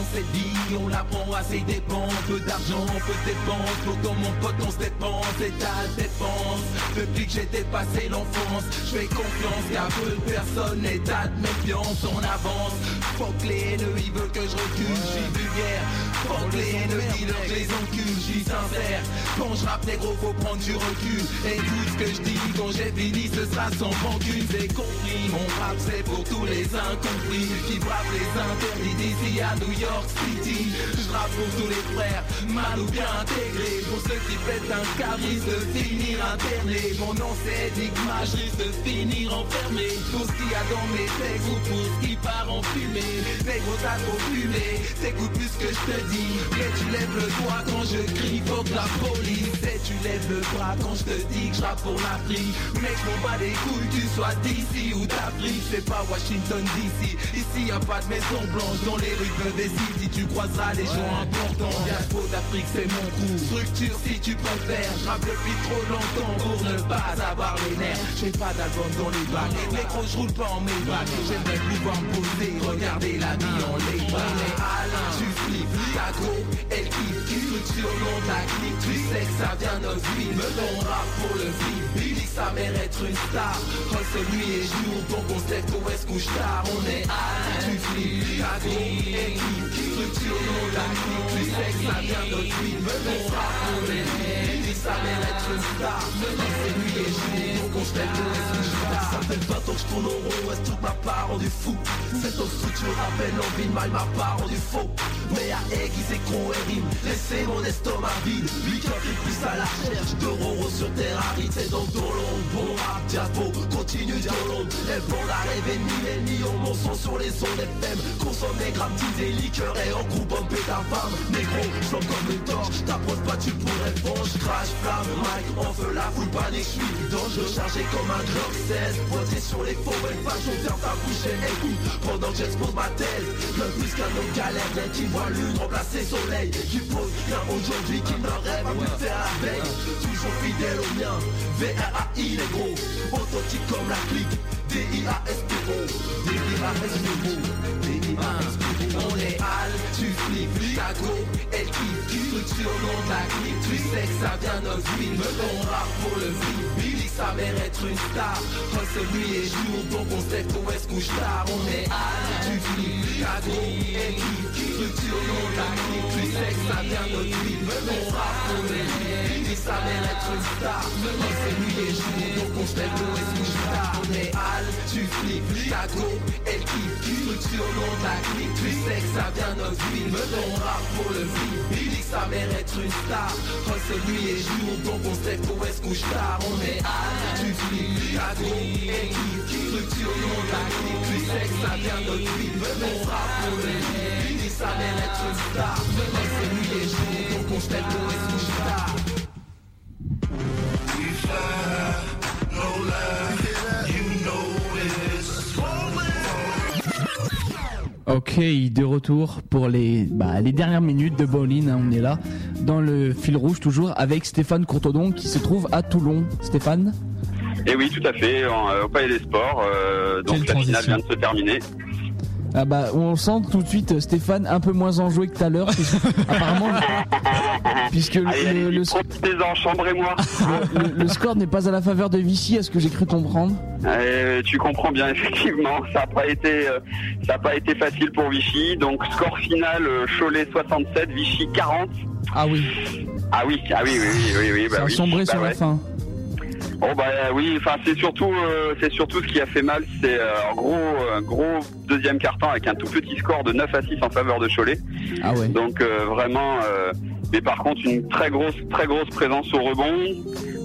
Dans cette vie, on l'apprend à ses dépens. Peu d'argent, peu de dépenses. Faut comme mon pote, on se dépense et ta dépense. Depuis que j'étais passé l'enfance, je fais confiance qu'à peu de personnes état de méfiance. On avance. Fuck les haineux, ils veulent que je recule. J'suis vulgaire. Fuck les haineux, que je les encule. J'suis sincère. Quand je rappe négro, faut prendre du recul. Et tout ce que je dis, quand j'ai fini, ce sera sans rancune. J'ai compris. Mon rap, c'est pour tous les incompris qui bravent les interdits d'ici à New York City. Je rappe pour tous les frères, mal ou bien intégrés. Pour ceux qui pètent un cabris de finir interné. Mon nom c'est Enigma, je risque de finir enfermé. Pour ce qu'il y a dans mes textes ou pour ce qui part en fumée. Négro, t'as trop fumé, t'écoutes plus que je te dis. Mais tu lèves le doigt quand je crie, faut que la police. Et tu lèves le bras quand je te dis que je rappe pour l'Afrique. Mec, je m'en bats les couilles, tu sois d'ici ou d'Afrique. C'est pas Washington DC. Ici y a pas de maison blanche dans les rues de City. Tu croiseras les gens importants. Diaspo d'Afrique, c'est mon coup. Structure si tu préfères. Je rappe depuis trop longtemps pour ne pas avoir les nerfs. J'ai pas d'album dans les bacs. Les gros, je roule pas en Maybach. J'aimerais pouvoir me poser, regarder la vie en les Alain, tu flippes, ta go, elle kiffe. Structure non ta clique, tu sais que ça vient notre vie. Me ton rap pour le vide. Billy, sa mère être une star. Hustle nuit et jour, donc on sait qu'au est couche tard. On est Alain, tu flippes, ta go, elle kiffe. Structure non ta clique, tu sais que ça vient notre vie. Me ton rap pour le vide. Mère être une star. Hustle nuit et jour, donc on sait qu'au est couche tard. Ça fait 20 ans que je tourne au rond, est toute ma part rendu fou. Cette structure rappelle l'envie de mal, ma part rendu faux. Mais à aiguiser gros et rime, laissez mon estomac vide. Lui qui fait plus à la recherche de roro sur terre aride, c'est dans long, bon rap, diapo, continue dialong. Elle bon la rêve ennemie, ennemie, on mon son sur les sons FM. Consomme des grammes, des liqueurs et en groupe en femme. Négro, je comme une torche, t'approches pas, tu pourrais prendre. Je flamme, mic, on veut la foule panique, je suis dangereux, chargé comme un Glock 16. Pointé sur les faux, elle fashion, ferme ta bouche et écoute. Pendant que j'expose ma thèse, le plus qu'un homme galère, bien qui voit lune remplacer soleil. Qui pose bien aujourd'hui, qui me rêve à plus faire la veille. Toujours fidèle au mien, V-R-A-I les gros. Authentique comme la clique, D-I-A-S-P-O. D-I-A-S-P-O. D-I-A-S-P-O. On est Al, tu flippes, ta go, elle kiffe. Structure non ta clique, tu sais que ça vient notre vie. Me ton rap pour le vie. Billy, sa mère être une star. Hustle nuit et jour, donc on sait qu'au est couche tard. On est flippes, ta go, elle kiffe. Structure non ta clique, tu sais que ça vient notre vie. Me ton rap pour le vie. Billy, sa mère être une star. Hustle nuit et jour, donc on sait qu'au est couche tard. On est flippes, ta go, elle kiffe. Structure non ta clique, tu sais que ça vient notre vie. Me ton rap pour le vie. Billy, sa mère être une star. Hustle nuit et jour, donc on sait qu'au est couche tard. On est Al, tu flippes, ta go, elle kiffe. Structure non clique, tu sais que ça vient vie. Ton rap pour le vie. Mère être une star. Hustle nuit et jour, donc on sait qu'au est couche tard. We fly, no lie, Ok, de retour pour les, bah, les dernières minutes de Bowling. hein, on est là dans le fil rouge toujours avec Stéphane Courtodon qui se trouve à Toulon. Stéphane? Et oui, tout à fait, en- euh, au Palais des Sports. euh, donc la finale vient de se terminer. Ah bah, On sent tout de suite Stéphane un peu moins enjoué que tout à l'heure. Apparemment, puisque le, Allez, allez, le- le- profitez-en, chambrez-moi. le- le score n'est pas à la faveur de Vichy, à ce que j'ai cru comprendre. Euh, tu comprends bien, effectivement, ça n'a pas été, euh, ça a pas été facile pour Vichy. Donc score final, euh, Cholet 67, Vichy 40. Ah oui, Ah oui, ah oui, oui, oui, oui, oui, bah ça a sombré Bah sur la fin. Bon bah euh, oui, enfin c'est surtout, euh, c'est surtout ce qui a fait mal, c'est euh, un gros, un gros deuxième carton avec un tout petit score de 9 à 6 en faveur de Cholet. Ah ouais. Donc euh, vraiment, euh, mais par contre une très grosse, très grosse présence au rebond,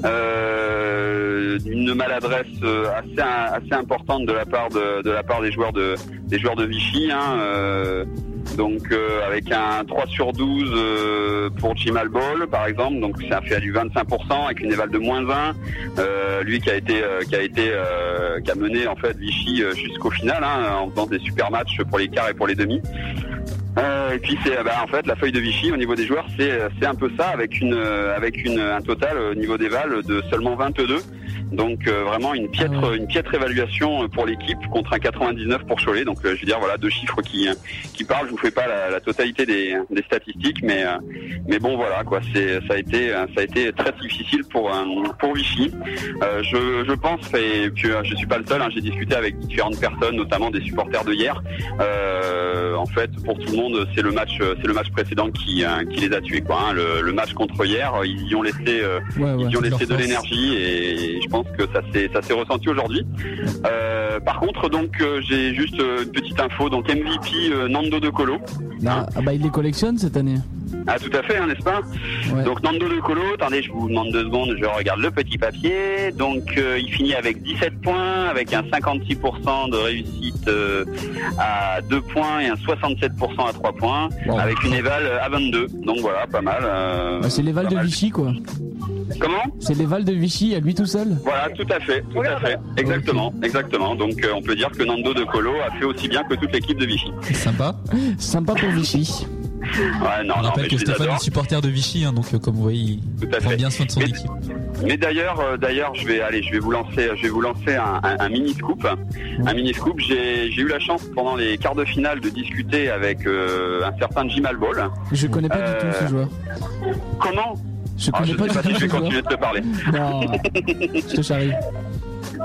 euh, une maladresse euh, assez, assez importante de la part de, de la part des joueurs de, des joueurs de Vichy. Hein, euh, donc euh, avec un 3 sur 12 euh, pour Jimal Ball par exemple, donc c'est un fait à du 25% avec une éval de moins 1. Euh, lui qui a été euh, qui a été euh, qui a mené en fait Vichy jusqu'au final hein, en faisant des super matchs pour les quarts et pour les demi. Et puis c'est bah, en fait la feuille de Vichy au niveau des joueurs c'est un peu ça avec une avec une un total au niveau des vals de seulement 22 donc euh, vraiment une piètre une piètre évaluation pour l'équipe contre un 99 pour Cholet. Donc euh, je veux dire voilà deux chiffres qui qui parlent. Je vous fais pas la, la totalité des, des statistiques mais euh, mais bon voilà quoi. C'est ça a été ça a été très difficile pour euh, pour Vichy. Euh, je je pense et puis euh, je suis pas le seul hein, j'ai discuté avec différentes personnes notamment des supporters de hier. Euh, en fait pour tout le monde c'est le match euh, c'est le match précédent qui euh, qui les a tués quoi hein. le, le match contre hier euh, ils y ont laissé euh, Ouais, ouais. ils y ont laissé de l'énergie et je pense que ça s'est ça ressenti aujourd'hui. Euh, par contre donc euh, j'ai juste euh, une petite info. Donc MVP euh, Nando De Colo. Ah, ah bah il les collectionne cette année. Ah tout à fait, hein, n'est-ce pas Donc Nando De Colo, attendez, je vous demande deux secondes, je regarde le petit papier. Donc euh, il finit avec 17 points, avec un 56% de réussite euh, à 2 points et un 67% à 3 points, Wow. avec une éval à 22. Donc voilà, pas mal. euh, Bah, c'est pas de mal. Vichy quoi. Comment C'est les Vals de Vichy à lui tout seul. Voilà, tout à fait, tout à fait, exactement, exactement. Donc euh, on peut dire que Nando De Colo a fait aussi bien que toute l'équipe de Vichy. Sympa. Sympa pour Vichy. Ouais, non, On rappelle que Stéphane est supporter de Vichy, hein, donc euh, comme vous voyez, il prend fait. bien soin de son Mais- équipe. Mais d'ailleurs, euh, d'ailleurs, je vais aller, je vais vous lancer, je vais vous lancer un, un- un mini scoop, un mini scoop. J'ai, eu la chance pendant les quarts de finale de discuter avec euh, un certain Jimal Ball. Je connais pas du tout ce joueur. Comment? Je Ah, connais Je pas sais pas du si tout je vais continuer de te parler. Non, je te charrie.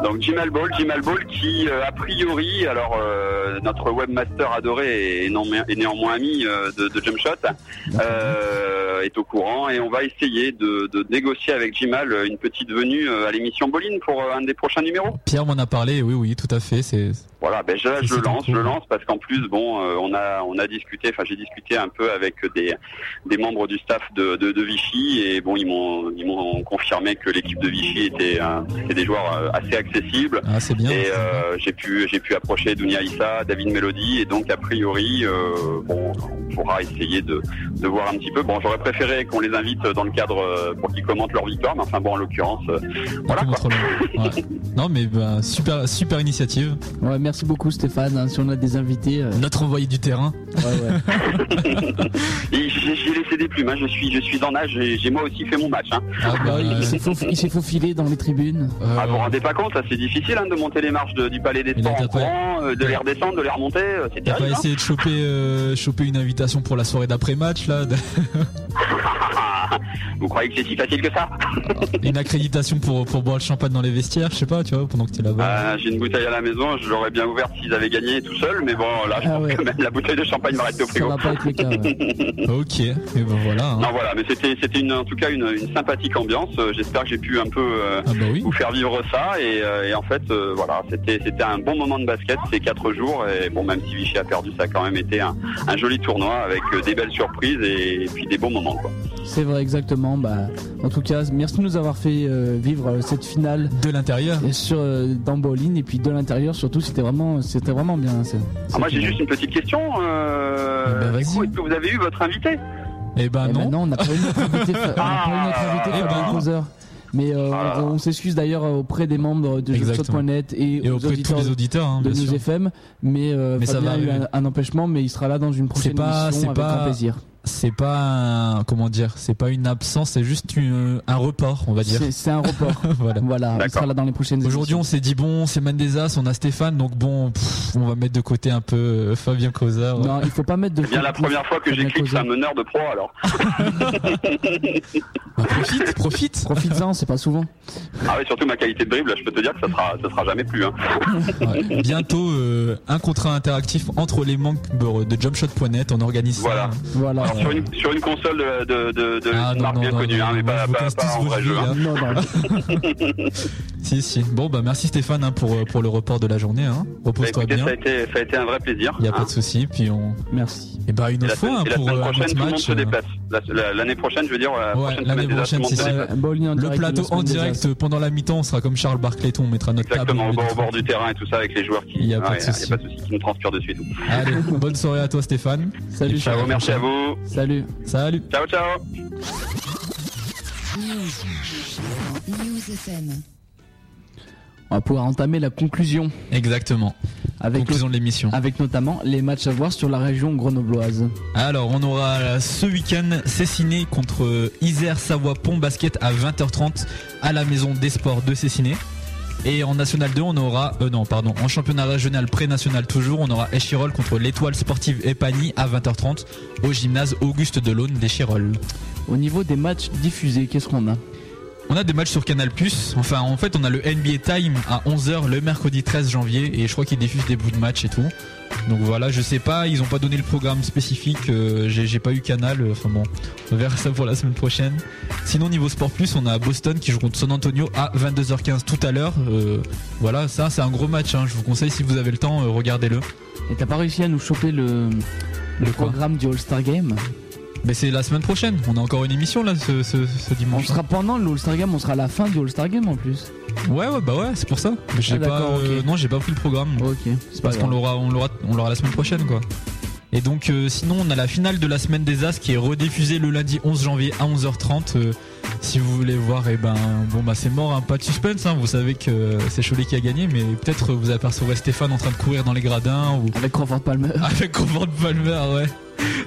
Donc Jimal Ball, Jimal Ball qui euh, a priori, alors euh, notre webmaster adoré et, non, et néanmoins ami euh, de, de Jump Shot euh, est au courant et on va essayer de, de négocier avec Jimal une petite venue à l'émission Bolin pour un des prochains numéros. Pierre m'en a parlé, oui, oui, tout à fait. C'est Voilà, ben je, je lance, je lance parce qu'en plus, bon, on a on a discuté, enfin j'ai discuté un peu avec des des membres du staff de, de, de Vichy et bon, ils m'ont ils m'ont confirmé que l'équipe de Vichy était c'était des joueurs assez accessibles. Ah, c'est bien. Et euh, j'ai pu j'ai pu approcher Dounia Issa, David Melody et donc a priori, euh, bon, on pourra essayer de de voir un petit peu. Bon, j'aurais préféré qu'on les invite dans le cadre euh, pour qu'ils commentent leur victoire, mais enfin bon, en l'occurrence, euh, voilà quoi. Ouais. Non, mais ben, super, super initiative. Ouais, merci beaucoup Stéphane. hein, si on a des invités. euh, Notre envoyé du terrain. Ouais, ouais. Et J'ai laissé des plumes, hein. je suis je suis en âge, j'ai j'ai moi aussi fait mon match. Hein. Ah, Bah il s'est faufilé dans les tribunes. Ah, vous vous rendez pas compte, ça c'est difficile hein, de monter les marches de- du Palais des Sports en courant, euh, de les redescendre, de les remonter, euh, c'est T'as pas terrible. hein. essayé de choper, euh, choper une invitation pour la soirée d'après-match, là Vous croyez que c'est si facile que ça Une accréditation pour, pour boire le champagne dans les vestiaires, je sais pas, tu vois, pendant que t'es là-bas. J'ai une bouteille à la maison, je l'aurais bien ouverte s'ils avaient gagné tout seul, mais bon là je Ah pense ouais. que même la bouteille de champagne va rester au Ça frigo. va pas être le cas. ouais. Ok, et ben voilà. hein. Non voilà, mais c'était en tout cas une, une sympathique ambiance. J'espère que j'ai pu un peu Ah bah oui. vous faire vivre ça et, et en fait euh, voilà c'était c'était un bon moment de basket ces quatre jours et bon même si Vichy a perdu ça a quand même été un, un joli tournoi avec euh, des belles surprises et, puis des bons moments quoi. C'est vrai exactement. Bah, en tout cas, merci de nous avoir fait euh, vivre euh, cette finale De l'intérieur. et sur euh, dans Bolin et puis de l'intérieur surtout. C'était vraiment, c'était vraiment bien. c'est- Ah, moi j'ai juste une petite question. Euh, Eh ben, coup, Est-ce que vous avez eu votre invité? Eh ben Eh ben non. non, on n'a pas eu notre invité, on n'a pas eu notre invité Eh Fabien ben. Mais euh, on, on s'excuse d'ailleurs auprès des membres de. Jeuxshot.net et, Et aux auprès de tous auditeurs les auditeurs, hein, de sûr. FM. Mais, euh, Mais ça va a eu un, empêchement, mais il sera là dans une prochaine pas, émission c'est avec pas, grand plaisir. C'est pas un, comment dire, c'est pas une absence, c'est juste une- un report, on va dire. C'est- un report. voilà. Voilà, il sera là dans les prochaines Aujourd'hui, on s'est dit bon, c'est Man des As, on a Stéphane, donc bon, pff, on va mettre de côté un peu euh, Fabien Causa. Non, il faut pas mettre de. C'est bien la première fois que j'éclipse un meneur de pro alors. profite, profite. Profites-en, c'est pas souvent. Ah ouais, surtout ma qualité de dribble, je peux te dire que ça sera, ça sera jamais plus. Hein. Ouais. Bientôt, euh, un contrat interactif entre les membres de jumpshot.net, on organise ça. Voilà. Alors, sur, une, sur une console de, de, de, de Ah, marque non, bien non, connue, non, hein, mais pas, pas, pas en vrai jeu. hein. Non, non. Si, si. Bon, bah merci Stéphane hein, pour, euh, pour le report de la journée. Hein. Bah, Repose-toi écoutez, bien. ça, a été, ça a été un vrai plaisir. Il y a pas hein. de souci. Puis on. Merci. Et bah une autre la, fois hein, la pour semaine euh, un prochaine, tout match. se euh, déplace. La- la- L'année prochaine, je veux dire, la l'année prochaine, c'est Le plateau la en direct euh, pendant la mi-temps, on sera comme Charles Barclayton, on mettra notre Exactement, au table. bord, au bord du terrain et tout ça, avec les joueurs qui. Il y a pas de souci. y a pas de souci, qui nous transpirent dessus. Allez, bonne soirée à toi Stéphane. Salut, Ciao, la merci à vous. Salut. Salut. Ciao, ciao. News. News FM. On va pouvoir entamer la conclusion. Exactement. Avec, Conclusion de l'émission. avec notamment les matchs à voir sur la région grenobloise. Alors, on aura ce week-end Cessiné contre Isère Savoie Pont Basket à 20h30 à la maison des sports de Cessiné. Et en National 2, on aura, euh, non, pardon, en championnat régional pré-national toujours, on aura Échirol contre l'étoile sportive Epagny à 20h30 au gymnase Auguste Delaune d'Échirol. Au niveau des matchs diffusés, qu'est-ce qu'on a? On a des matchs sur Canal+. Enfin, en fait, on a le NBA Time à 11h le mercredi 13 janvier et je crois qu'ils diffusent des bouts de match et tout. Donc voilà, je sais pas, ils ont pas donné le programme spécifique, euh, j'ai pas eu Canal, euh, enfin bon, on verra ça pour la semaine prochaine. Sinon niveau Sport Plus, on a Boston qui joue contre San Antonio à 22h15 tout à l'heure. Euh, voilà, ça c'est un gros match, hein. je vous conseille si vous avez le temps, euh, regardez-le. Et t'as pas réussi à nous choper le, programme du All-Star Game? Mais c'est la semaine prochaine, on a encore une émission là ce, ce- ce On dimanche. sera pendant le All-Star Game, on sera à la fin du All-Star Game en plus. Ouais ouais bah ouais c'est pour ça. Mais j'ai Ah, pas euh, non j'ai pas pris le programme. Ok, c'est parce qu'on l'aura on l'aura on l'aura la semaine prochaine quoi. Et donc euh, sinon on a la finale de la semaine des As qui est rediffusée le lundi 11 janvier à 11h30. euh, si vous voulez voir et ben bon bah c'est mort hein, pas de suspense hein, vous savez que euh, c'est Cholet qui a gagné mais peut-être vous apercevrez Stéphane en train de courir dans les gradins ou Avec Crawford Palmer. avec Crawford Palmer ouais.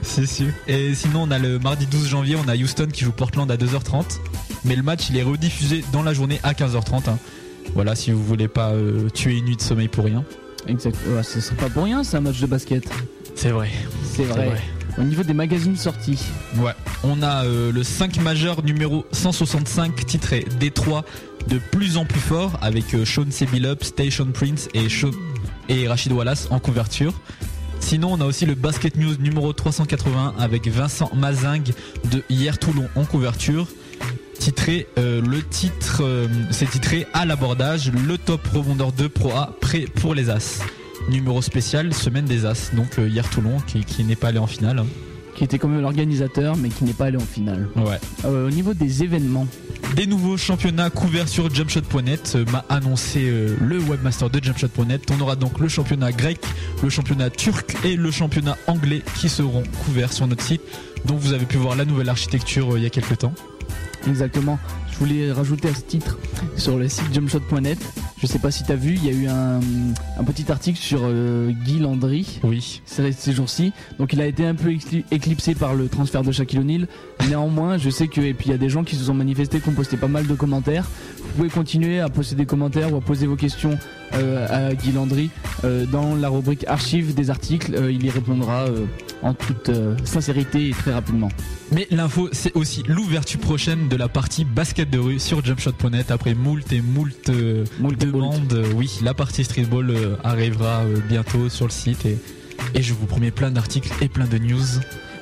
C'est sûr. Et sinon on a le mardi 12 janvier on a Houston qui joue Portland à 2h30 mais le match il est rediffusé dans la journée à 15h30 hein. Voilà si vous voulez pas tuer une nuit de sommeil pour rien. Exact. Ouais, ce serait pas pour rien, c'est un match de basket. C'est vrai. C'est vrai. vrai. Au niveau des magazines sortis, Ouais, on a euh, le 5 majeur numéro 165 titré Détroit de plus en plus fort avec euh, Sean Sebilup, Station Prince et, Sean- et Rachid Wallace en couverture. Sinon, on a aussi le Basket News numéro 381 avec Vincent Mazingue de Hier Toulon en couverture. Titré, euh, le titre, euh, c'est titré à l'abordage, le top rebondeur de Pro A prêt pour les As. Numéro spécial, semaine des As. Donc euh, Hier Toulon qui, qui n'est pas allé en finale. qui était quand même l'organisateur, mais qui n'est pas allé en finale. Ouais. Euh, au niveau des événements, Des nouveaux championnats couverts sur jumpshot.net euh, m'a annoncé euh, le webmaster de jumpshot.net. On aura donc le championnat grec, le championnat turc et le championnat anglais qui seront couverts sur notre site. Donc vous avez pu voir la nouvelle architecture il y a quelques temps. exactement. Je voulais rajouter à ce titre sur le site jumpshot.net. Je sais pas si t'as vu, il y a eu un, un petit article sur euh, Guy Landry. Oui. Ces ces jours-ci. Donc il a été un peu écli- éclipsé par le transfert de Shaquille O'Neal. Néanmoins, je sais que et puis il y a des gens qui se sont manifestés, qui ont posté pas mal de commentaires. Vous pouvez continuer à poster des commentaires ou à poser vos questions à Guy Landry euh, dans la rubrique archives des articles. Euh, il y répondra euh, en toute euh, sincérité et très rapidement. Mais l'info, c'est aussi l'ouverture prochaine de la partie basket de rue sur jumpshot.net après moult et moult, euh, demandes. Euh, Oui, la partie streetball euh, arrivera euh, bientôt sur le site et, et je vous promets plein d'articles et plein de news.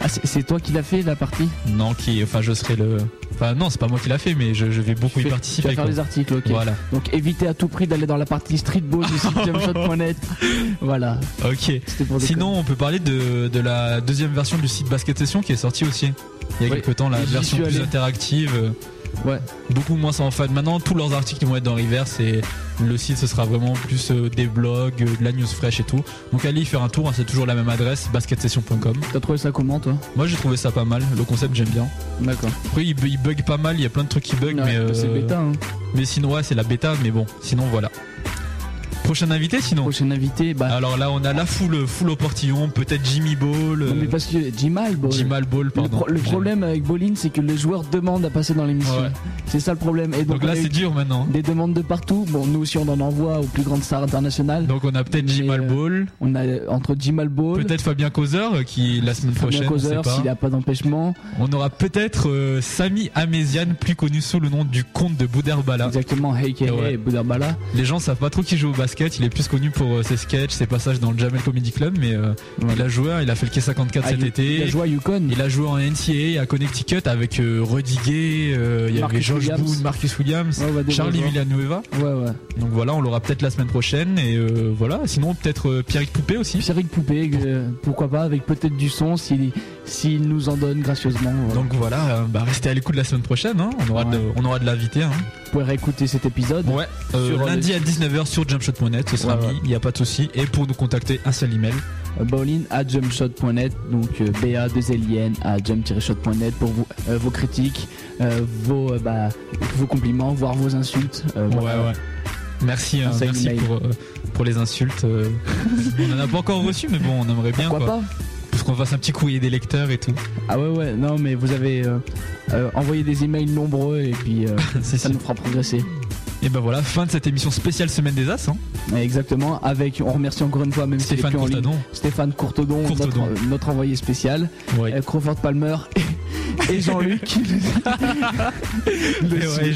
Ah, c'est toi qui l'as fait la partie Non, qui, enfin, je serai le. Enfin, non, c'est pas moi qui l'a fait, mais je, je vais beaucoup y participer. Tu vas faire quoi. les articles, ok. Voilà. Donc évitez à tout prix d'aller dans la partie streetball du site jumpshot.net. Voilà. Ok. Sinon, on peut parler de, de la deuxième version du site Basket Session qui est sortie aussi. Il y a Oui, quelques temps, la version plus allé. interactive. Euh, Ouais. Beaucoup moins sans fan. Maintenant, tous leurs articles vont être dans Reverse et le site ce sera vraiment plus euh, des blogs, euh, de la news fraîche et tout. Donc allez y faire un tour, hein, c'est toujours la même adresse, basketsession.com. T'as trouvé ça comment toi? Moi j'ai trouvé ça pas mal, le concept j'aime bien. D'accord. Après il, bu- il bug pas mal, il y a plein de trucs qui bug, Ouais, mais euh, c'est bêta, hein. Mais sinon ouais c'est la bêta, mais bon, sinon voilà. Prochain invité sinon Prochain invité, bah. Alors là on a la foule, full au portillon, peut-être Jimmy Ball. Non, mais euh, parce que Jimal Ball. Jimal Ball, Le, pardon. pro- le problème avec Bolin, c'est que les joueurs demandent à passer dans l'émission. Ouais. C'est ça le problème. Et donc, Donc là c'est dur maintenant. Des demandes de partout. Bon, nous aussi on en envoie aux plus grandes stars internationales. Donc on a peut-être Jimal Ball. On a entre Jimal Ball. Peut-être Fabien Causeur euh, qui la semaine Fabien prochaine, sait Causeur, s'il a pas d'empêchement. On aura peut-être euh, Sami Amézian, plus connu sous le nom du comte de Bouderbala. Exactement, Hey Hey Ouais. Hey, Bouderbala. Les gens savent pas trop qui joue au basket. Il est plus connu pour euh, ses sketchs, ses passages dans le Jamel Comedy Club, mais euh, il a joué, hein, il a fait le K54 Ah, cet il- été. il a joué à Yukon. Il a joué en NCAA à Connecticut avec euh, Rudy Gay, il y avait Marcus George Williams. Boone, Marcus Williams, Ouais, Charlie. Villanueva. Ouais, ouais. Donc voilà, on l'aura peut-être la semaine prochaine et voilà. Sinon peut-être Pierrick Poupé aussi. Pierrick Poupé, pourquoi pas, avec peut-être du son s'il s'il nous en donne gracieusement. voilà. Donc voilà, bah, restez à l'écoute la semaine prochaine. hein. On aura Ouais. de, on aura de l'invité. Hein. Vous pouvez réécouter cet épisode. Ouais. Euh, lundi à 19h sur jumpshot.net, ce sera Ouais, mis, il n'y a pas de souci. Et pour nous contacter, un seul email. Bowling à jumpshot.net, donc euh, ba 2 lin à jump-shot.net pour vous, euh, vos critiques, euh, vos, euh, bah, vos compliments, voire vos insultes. euh, Ouais, voilà. ouais. Merci, hein, Un seul merci email. pour, euh, pour les insultes. euh. on en a pas encore reçu, mais bon, on aimerait bien. Pourquoi quoi. pas Parce qu'on fasse un petit courrier des lecteurs et tout. Ah ouais ouais non mais vous avez euh, euh, envoyé des emails nombreux et puis euh, C'est ça sûr. nous fera progresser. Et ben voilà, fin de cette émission spéciale Semaine des As. hein. Exactement avec on remercie encore une fois même Stéphane Courtadon. Stéphane Courtodon. Notre, notre envoyé spécial, euh, Crawford Palmer et, et Jean-Luc. Le Et ouais.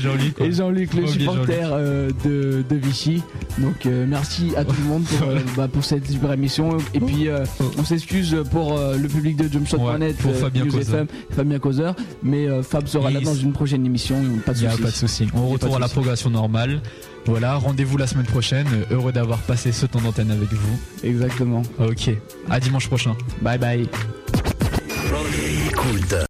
Et Jean-Luc, le supporter euh, de, de Vichy. Donc euh, merci à tout le monde pour, euh, bah, pour cette super émission. Et puis euh, on s'excuse pour le public de jumpshot.net, Ouais, pour Fabien Causeur. FM, Fabien Causeur. Mais Fab sera Et là dans une prochaine émission. Pas de souci. On retourne à la progression normale. Voilà, rendez-vous la semaine prochaine. Heureux d'avoir passé ce temps d'antenne avec vous. Exactement. Ok, à dimanche prochain. Bye bye. Écoute.